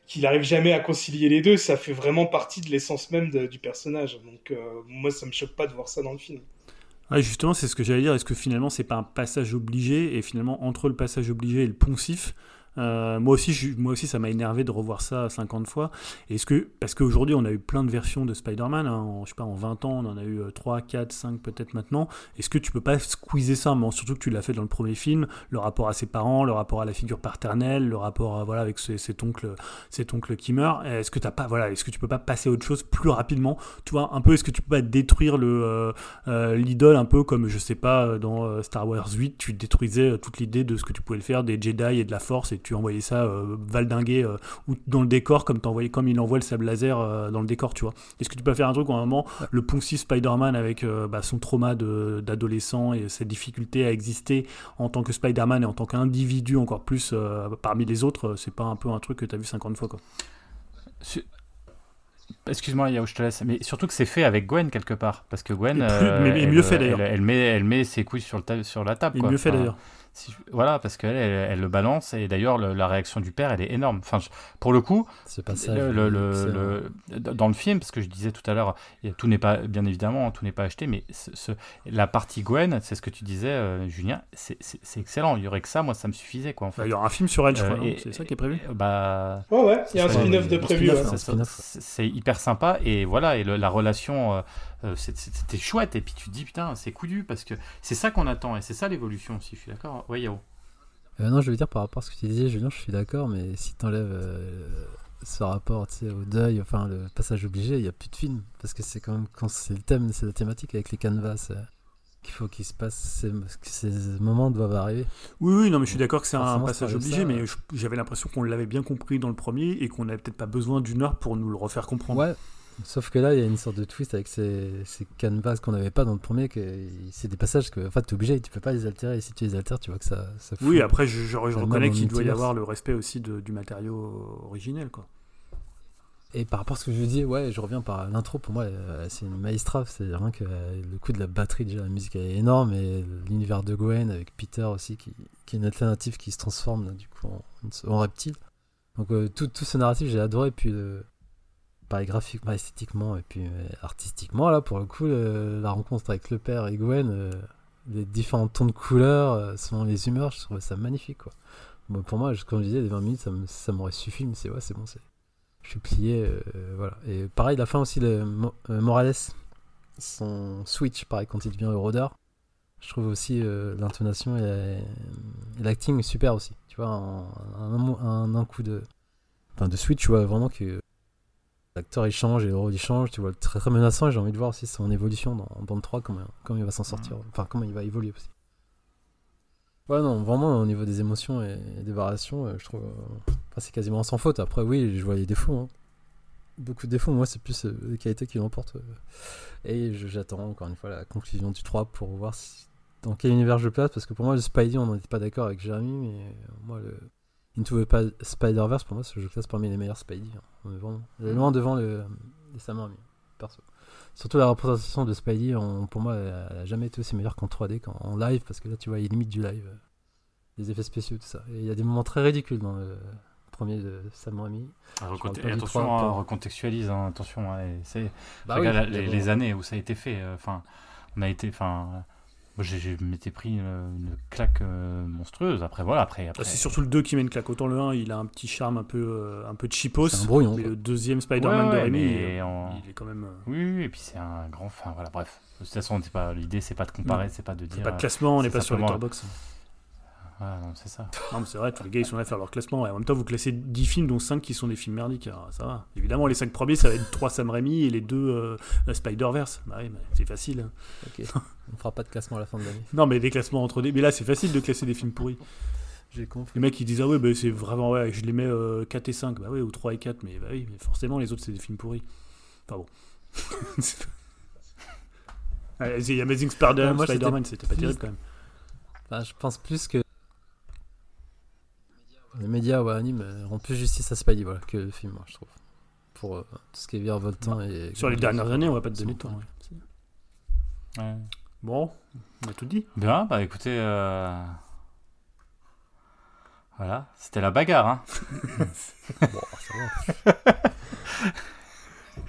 qu'il n'arrive jamais à concilier les deux, ça fait vraiment partie de l'essence même du personnage. Donc euh, moi, ça me choque pas de voir ça dans le film. Ouais, justement, c'est ce que j'allais dire. Est-ce que finalement, c'est pas un passage obligé? Et finalement, entre le passage obligé et le poncif, euh, moi, aussi, moi aussi, ça m'a énervé de revoir ça 50 fois. Est-ce que, parce qu'aujourd'hui, on a eu plein de versions de Spider-Man. hein, en, je sais pas, en 20 ans, on en a eu euh, 3, 4, 5 peut-être maintenant. Est-ce que tu peux pas squeezer ça mais Surtout que tu l'as fait dans le premier film. Le rapport à ses parents, le rapport à la figure paternelle, le rapport voilà, avec ce- cet, oncle, cet oncle qui meurt. Est-ce que, t'as pas, voilà, est-ce que tu peux pas passer à autre chose plus rapidement? Tu vois, un peu, est-ce que tu peux pas détruire le. euh, euh, l'idole un peu comme je sais pas dans Star Wars 8 tu détruisais toute l'idée de ce que tu pouvais le faire des Jedi et de la Force envoyais ça euh, valdinguer euh, ou dans le décor comme t'envoyais comme il envoie le sable laser euh, dans le décor tu vois est-ce que tu peux faire un truc où à un moment le poncif Spider-Man avec euh, bah, son trauma de- d'adolescent et ses difficultés à exister en tant que Spider-Man et en tant qu'individu encore plus parmi les autres c'est pas un peu un truc que t'as vu 50 fois quoi Excuse-moi, Yao, je te laisse. Mais surtout que c'est fait avec Gwen quelque part, parce que Gwen, plus- mais- elle, mieux fait, d'ailleurs. Elle, elle met, elle met ses couilles sur, le sur la table. quoi. mieux fait Enfin, d'ailleurs Si je- Voilà, parce qu'elle elle, elle le balance et d'ailleurs le- la réaction du père elle est énorme. Enfin, je- pour le coup, Ce passage. le, le- le- excellent. le- dans le film, parce que je disais tout à l'heure, tout n'est pas, bien évidemment, tout n'est pas acheté, mais ce- ce- la partie Gwen, c'est ce que tu disais, euh, Julien, c'est excellent. Il y aurait que ça, moi, ça me suffisait, quoi, en fait. Bah, Il y aura un film sur elle, je Euh, crois, c'est ça qui est prévu Bah, Ouais, ouais, il y a un spin-off de prévu. ouais. c'est- hyper sympa et voilà et le- la relation euh, c'était chouette et puis tu te dis putain c'est coudu parce que c'est ça qu'on attend et c'est ça l'évolution aussi je suis d'accord ouais Yao Euh, non, je veux dire par rapport à ce que tu disais, Julien, je suis d'accord, mais si t'enlèves euh, ce rapport tu au deuil, enfin le passage obligé, il n'y a plus de film. Parce que c'est quand même quand c'est le thème, c'est la thématique avec les canvas euh, qu'il faut qu'il se passe, ces, que ces moments doivent arriver. Oui, oui, non, mais je suis d'accord que c'est un passage obligé, ça. mais j'avais l'impression qu'on l'avait bien compris dans le premier et qu'on n'avait peut-être pas besoin d'une heure pour nous le refaire comprendre. Ouais. Sauf que là, il y a une sorte de twist avec ces, ces canvas qu'on n'avait pas dans le premier, que c'est des passages que en fait, tu es obligé, tu peux pas les altérer, et si tu les altères, tu vois que ça, ça fout. Oui, après, je, je- je Ça reconnais qu'il doit y avoir le respect aussi de- du matériau originel, quoi. Et par rapport à ce que je dis, ouais, je reviens par l'intro, pour moi, euh, c'est une maestra, c'est rien que euh, le coup de la batterie, déjà, la musique elle est énorme, et l'univers de Gwen avec Peter aussi, qui, qui est une alternative qui se transforme, là, du coup, en, en reptile. Donc, euh, tout, tout ce narratif, j'ai adoré, puis, euh, pareil, graphiquement, esthétiquement, et puis euh, artistiquement, là, pour le coup, la rencontre avec le père et Gwen, euh, les différents tons de couleurs, euh, selon les humeurs, je trouvais ça magnifique, quoi. Bon, pour moi, comme je disais, les 20 minutes, ça m'aurait suffi, mais c'est bon, c'est je suis plié, euh, voilà. Et pareil, la fin aussi, le Mo- Morales, son switch, pareil, quand il devient le rôdeur, je trouve aussi l'intonation et, la- et l'acting super aussi. Tu vois, un coup de, enfin, de switch, tu vois vraiment que l'acteur il change et le rôle il change, tu vois, très très menaçant et j'ai envie de voir aussi son évolution dans Band 3, comment, comment il va s'en sortir, enfin, comment il va évoluer aussi. Ouais, non, vraiment, au niveau des émotions et des variations, euh, je trouve. euh, enfin, c'est quasiment sans faute. Après, oui, je vois les défauts. hein. Beaucoup de défauts. Moi, c'est plus euh, les qualités qui l'emportent. euh. Et j'attends encore une fois la conclusion du 3 pour voir si- dans quel univers je place. Parce que pour moi, le Spidey, on n'était pas d'accord avec Jérémy. Mais moi, le Into the Spider-Verse, pour moi, je classe parmi les meilleurs Spidey. hein. On est vraiment on est loin devant le, les Sam Raimi, perso. Surtout la représentation de Spidey, pour moi, elle a jamais été aussi meilleure qu'en 3D, qu'en en live, parce que là, tu vois, il limite du live. euh, Les effets spéciaux, tout ça. Et il y a des moments très ridicules dans le premier de Sam Raimi. Ah, et du attention, trois, hein, pas- recontextualise, hein, attention. hein, et Bah oui, les, les années où ça a été fait. euh, Enfin, on a été, enfin, j'ai, je m'étais pris une, une claque euh, monstrueuse. Après, voilà, après, après. Ah, C'est surtout le 2 qui met une claque. Autant le 1, il a un petit charme un peu, euh, un peu cheapos. C'est un brouillon. Mais le deuxième Spider-Man Ouais, de ouais, mais euh, en- il est quand même. euh, Oui, oui, et puis c'est un grand. Enfin, voilà, bref. De toute façon, c'est pas l'idée, c'est pas de comparer, c'est pas de c'est dire. pas de euh, classement, on n'est pas sur Letterboxd. Non, c'est ça. Non, mais c'est vrai, tous les gars ils sont là à faire leur classement. Et en même temps, vous classez 10 films, dont 5 qui sont des films merdiques. Alors, ça va. Évidemment, les 5 premiers, ça va être 3 Sam Raimi et les 2 Spider-Verse. Bah oui, c'est facile. Ok. On fera pas de classement à la fin de l'année. Non, mais des classements entre des. Mais là, c'est facile de classer des films pourris. J'ai compris. Les mecs ils disent Ah ouais, bah, c'est vraiment. Ouais, je les mets euh, 4 et 5. Bah oui, ou 3 et 4. Mais bah oui, mais forcément, les autres, c'est des films pourris. Enfin bon. The Amazing Spider- Spider-Man, c'était pas plus- terrible quand même. Enfin, je pense plus que les médias ou anime euh, rendent plus justice à Spidey voilà, que le film, moi, je trouve. Pour euh, tout ce qui est virevoltant et. Sur les dernières années, on va pas te donner de temps. ouais. Ouais. Bon, on a tout dit. Bien, bah écoutez. euh, Voilà, c'était la bagarre, hein. Bon, ça va.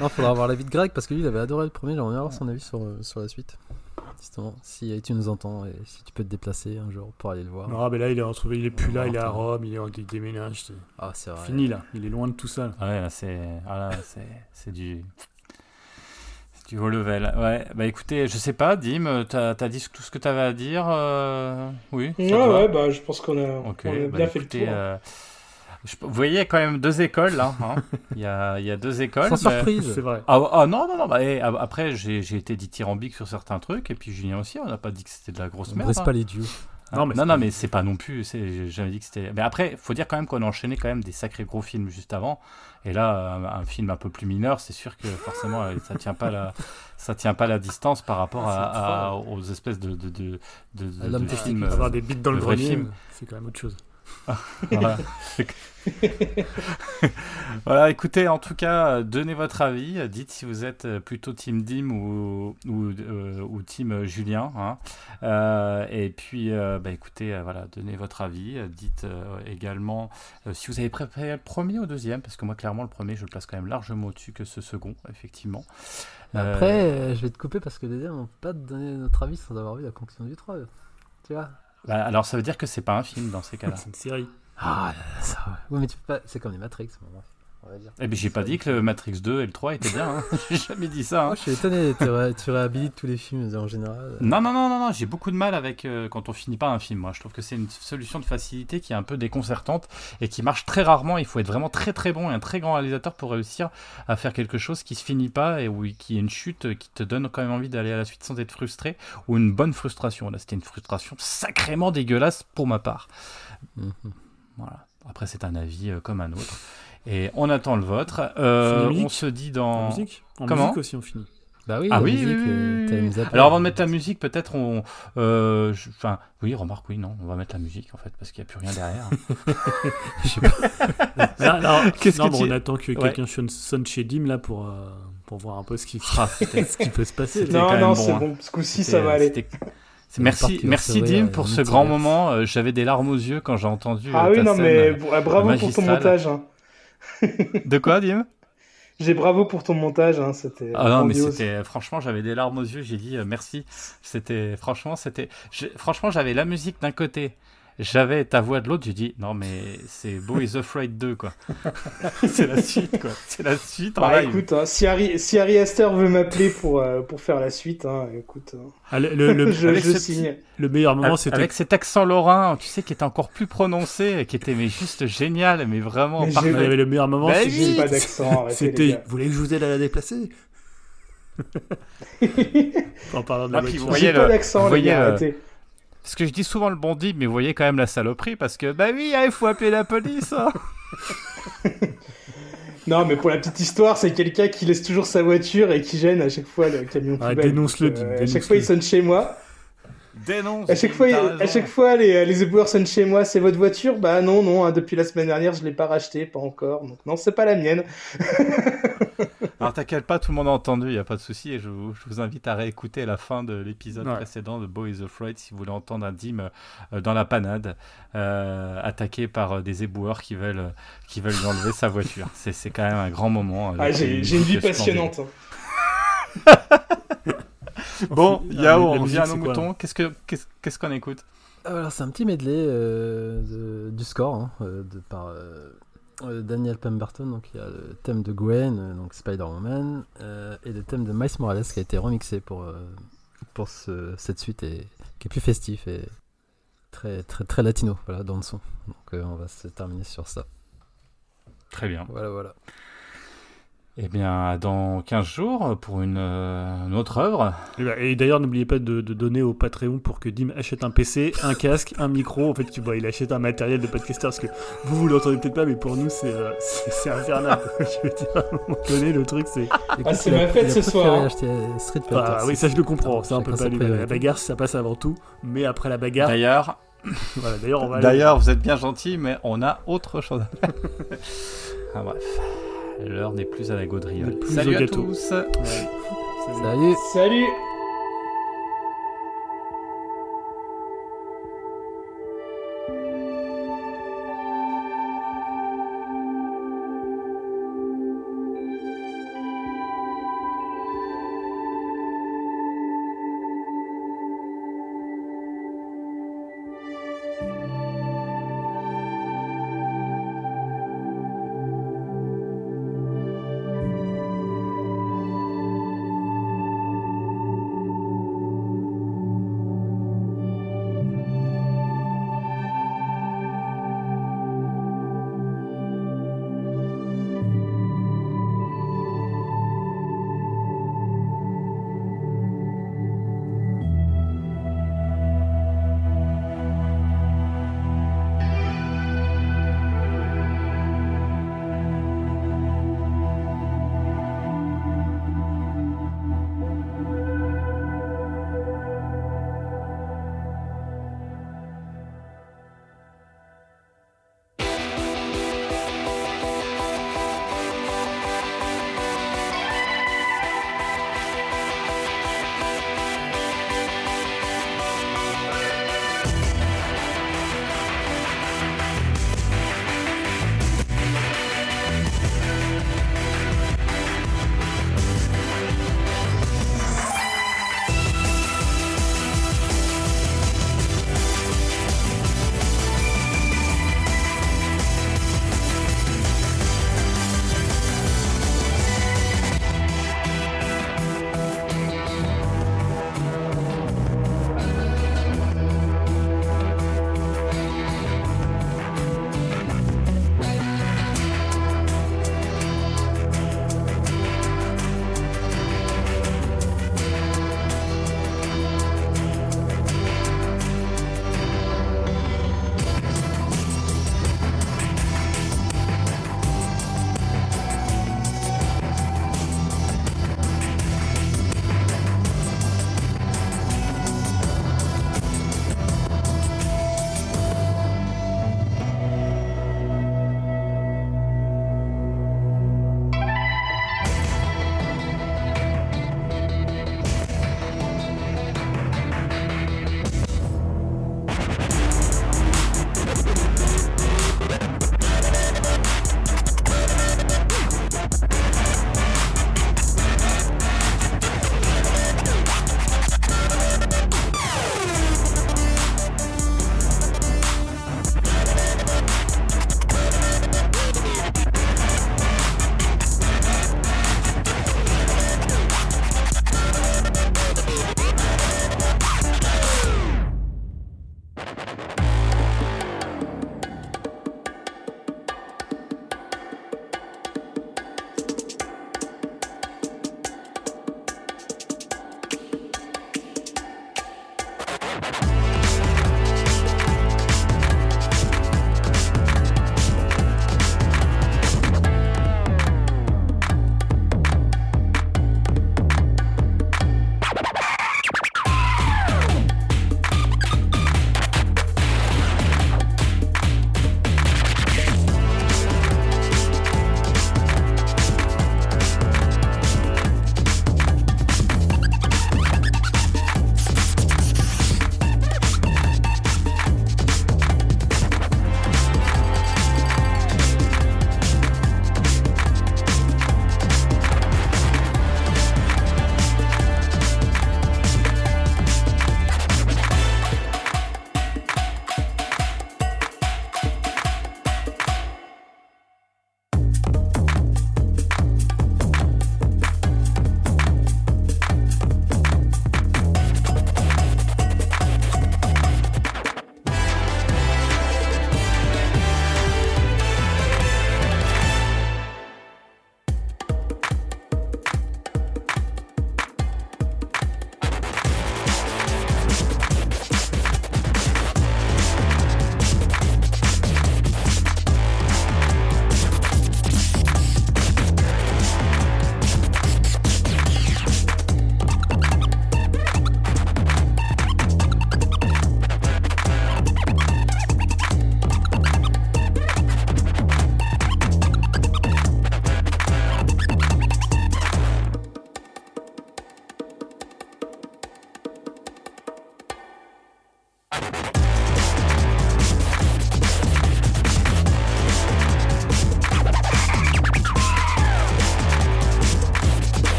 non, faudra avoir l'avis de Greg parce que lui, il avait adoré le premier. J'aimerais avoir son avis sur, euh, sur la suite. Justement, si tu nous entends et si tu peux te déplacer un jour pour aller le voir. Non, mais là, il est, retrouvé, il est plus là, il est à. Rome, il, est, il déménage. C'est Ah, c'est vrai. fini là, il est loin de tout ça. là. Ouais, là, c'est. ah, là, c'est... c'est du. c'est du haut level. Ouais, bah écoutez, je sais pas, Dim, t'as, dit tout ce que t'avais à dire euh, Oui Ouais, ouais, bah, je pense qu'on a, on a bah, bien fait écoutez, le tour. euh, je- vous voyez quand même deux écoles là. hein. Il y, a, il y a deux écoles. Sans mais- surprise. C'est vrai. Ah, ah, non, non, non. Bah, et, a- après, j'ai, j'ai été dithyrambique sur certains trucs. Et puis Julien aussi, on n'a pas dit que c'était de la grosse On merde. brise hein. pas les dieux. Non, mais non, c'est non, pas- mais c'est pas non plus. C'est, j'ai jamais dit que c'était. Mais après, faut dire quand même qu'on a enchaîné quand même des sacrés gros films juste avant. Et là, un, un film un peu plus mineur, c'est sûr que forcément, euh, ça tient pas la, ça tient pas la distance par rapport Ah, à, c'est à- aux espèces de, de, de, de, films. euh, Avoir des bites dans le vrai film. c'est quand même autre chose. voilà. écoutez, en tout cas, donnez votre avis. Dites si vous êtes plutôt Team Dim ou, ou, euh, Team Julien. Hein. Euh, et puis, euh, bah, écoutez, voilà, donnez votre avis. Dites également si vous avez préféré le premier ou le deuxième, parce que moi, clairement, le premier, je le place quand même largement au-dessus que ce second, effectivement. Après, je vais te couper parce que le deuxième, on peut pas te donner notre avis sans avoir vu la conclusion du 3. Tu vois bah, alors, ça veut dire que c'est pas un film dans ces cas-là. c'est une série. Ah, ça. Ouais, mais tu peux pas. C'est comme les Matrix, moi. Eh ben, j'ai pas dit que le Matrix 2 et le 3 étaient bien. Hein. j'ai jamais dit ça. Hein. je suis étonné. Tu, réhabilites tous les films en général. Non, non, non, non, non. J'ai beaucoup de mal avec euh, quand on finit pas un film. Moi, je trouve que c'est une solution de facilité qui est un peu déconcertante et qui marche très rarement. Il faut être vraiment très très bon et un très grand réalisateur pour réussir à faire quelque chose qui se finit pas et où qui est une chute qui te donne quand même envie d'aller à la suite sans être frustré ou une bonne frustration. Là, c'était une frustration sacrément dégueulasse pour ma part. Mhm. Voilà. Après, c'est un avis euh, comme un autre. Et on attend le vôtre. Euh, on se dit dans. En musique En Comment musique aussi, on finit. Bah oui, ah oui, musique, oui, oui, Alors avant de mettre la musique, peut-être on. Euh, enfin, oui, remarque, oui, non, on va mettre la musique en fait, parce qu'il n'y a plus rien derrière. Je sais pas. non, Qu'est-ce que on attend que quelqu'un sonne chez Dim là pour, euh, pour voir un peu ce qui, ah, ce qui peut se passer. Non, non, c'est bon. Ce coup-ci, ça va aller. Merci, merci Dim pour ce grand moment. J'avais des larmes aux yeux quand j'ai entendu. Ah oui, non, mais bravo pour ton montage. De quoi, Dim? J'ai bravo pour ton montage, hein, c'était. Ah non, mais c'était franchement, j'avais des larmes aux yeux. J'ai dit euh, merci. C'était franchement, c'était franchement, j'avais la musique d'un côté, j'avais ta voix de l'autre, j'ai dit non mais c'est Bo is Afraid 2 quoi. c'est la suite quoi. C'est la suite en bah, écoute, hein, si Harry si Harry Astor veut m'appeler pour euh, pour faire la suite, hein, écoute. Hein. Ah, le, le, je, signe. Le meilleur moment c'était avec cet accent lorrain, tu sais qui était encore plus prononcé, qui était mais juste génial, mais vraiment mais parfait. le meilleur moment, bah c'était pas d'accent. C'était vous voulez que je vous aide à la déplacer? En parlant de la ah, J'ai pas d'accent, les gars, arrêtez. Parce que je dis souvent le bondi, mais vous voyez quand même la saloperie, parce que, bah oui, hein, il faut appeler la police. Hein. non, mais pour la petite histoire, c'est quelqu'un qui laisse toujours sa voiture et qui gêne à chaque fois le camion ah, Dénonce-le. Euh, à chaque fois, il sonne chez moi. Dénonce. À chaque fois, à chaque fois les, les éboueurs sonnent chez moi. C'est votre voiture? Bah non, non. Hein, depuis la semaine dernière, je l'ai pas racheté, pas encore. Donc non, c'est pas la mienne. Alors t'inquiète pas, tout le monde a entendu, il y a pas de souci. Et je vous, je vous, invite à réécouter la fin de l'épisode précédent de Boy is Afraid si vous voulez entendre un Dim euh, dans la panade, euh, attaqué par euh, des éboueurs qui veulent, qui veulent lui enlever sa voiture. C'est quand même un grand moment. Ah, j'ai une vie passionnante. bon, Yao, on revient à nos moutons. Qu'est-ce qu'on qu'est-ce qu'on écoute Alors, c'est un petit medley euh, du score hein, euh, de, par euh, Daniel Pemberton. Donc, il y a le thème de Gwen, donc Spider-Woman, et le thème de Miles Morales qui a été remixé pour, pour ce, cette suite et qui est plus festif et très, très, très latino voilà, dans le son. Donc, on va se terminer sur ça. Très bien. Voilà, voilà. Eh bien, dans 15 jours, pour une, euh, autre œuvre. Eh ben, et, d'ailleurs, n'oubliez pas de, donner au Patreon pour que Dim achète un PC, un casque, un micro. En fait, tu vois, il achète un matériel de podcaster parce que vous, vous l'entendez peut-être pas, mais pour nous, c'est euh, infernal. je veux dire, à un moment donné, le truc, c'est. Ah, c'est ma fête ce soir. Ah, oui, ça, je le comprends. Ça, on peut pas La bagarre, ça passe avant tout. Mais après la bagarre. D'ailleurs. D'ailleurs, vous êtes bien gentil, mais on a autre chose à faire. ah, bref. L'heure n'est plus à la gaudriole. Salut à tous. Salut. Salut.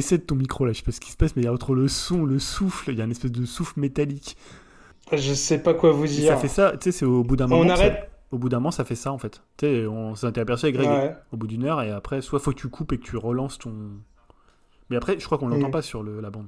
Il décède ton micro là, je sais pas ce qui se passe, mais il y a entre le son, le souffle, il y a une espèce de souffle métallique. Je sais pas quoi vous Et dire. ça fait ça, tu sais, c'est au bout d'un moment. On ça- arrête au bout d'un moment, ça fait ça en fait. Tu sais, on s'était aperçu avec Greg Ouais. au bout d'une heure, et après, soit faut que tu coupes et que tu relances ton. Mais après, je crois qu'on l'entend Mm. pas sur le, la bande.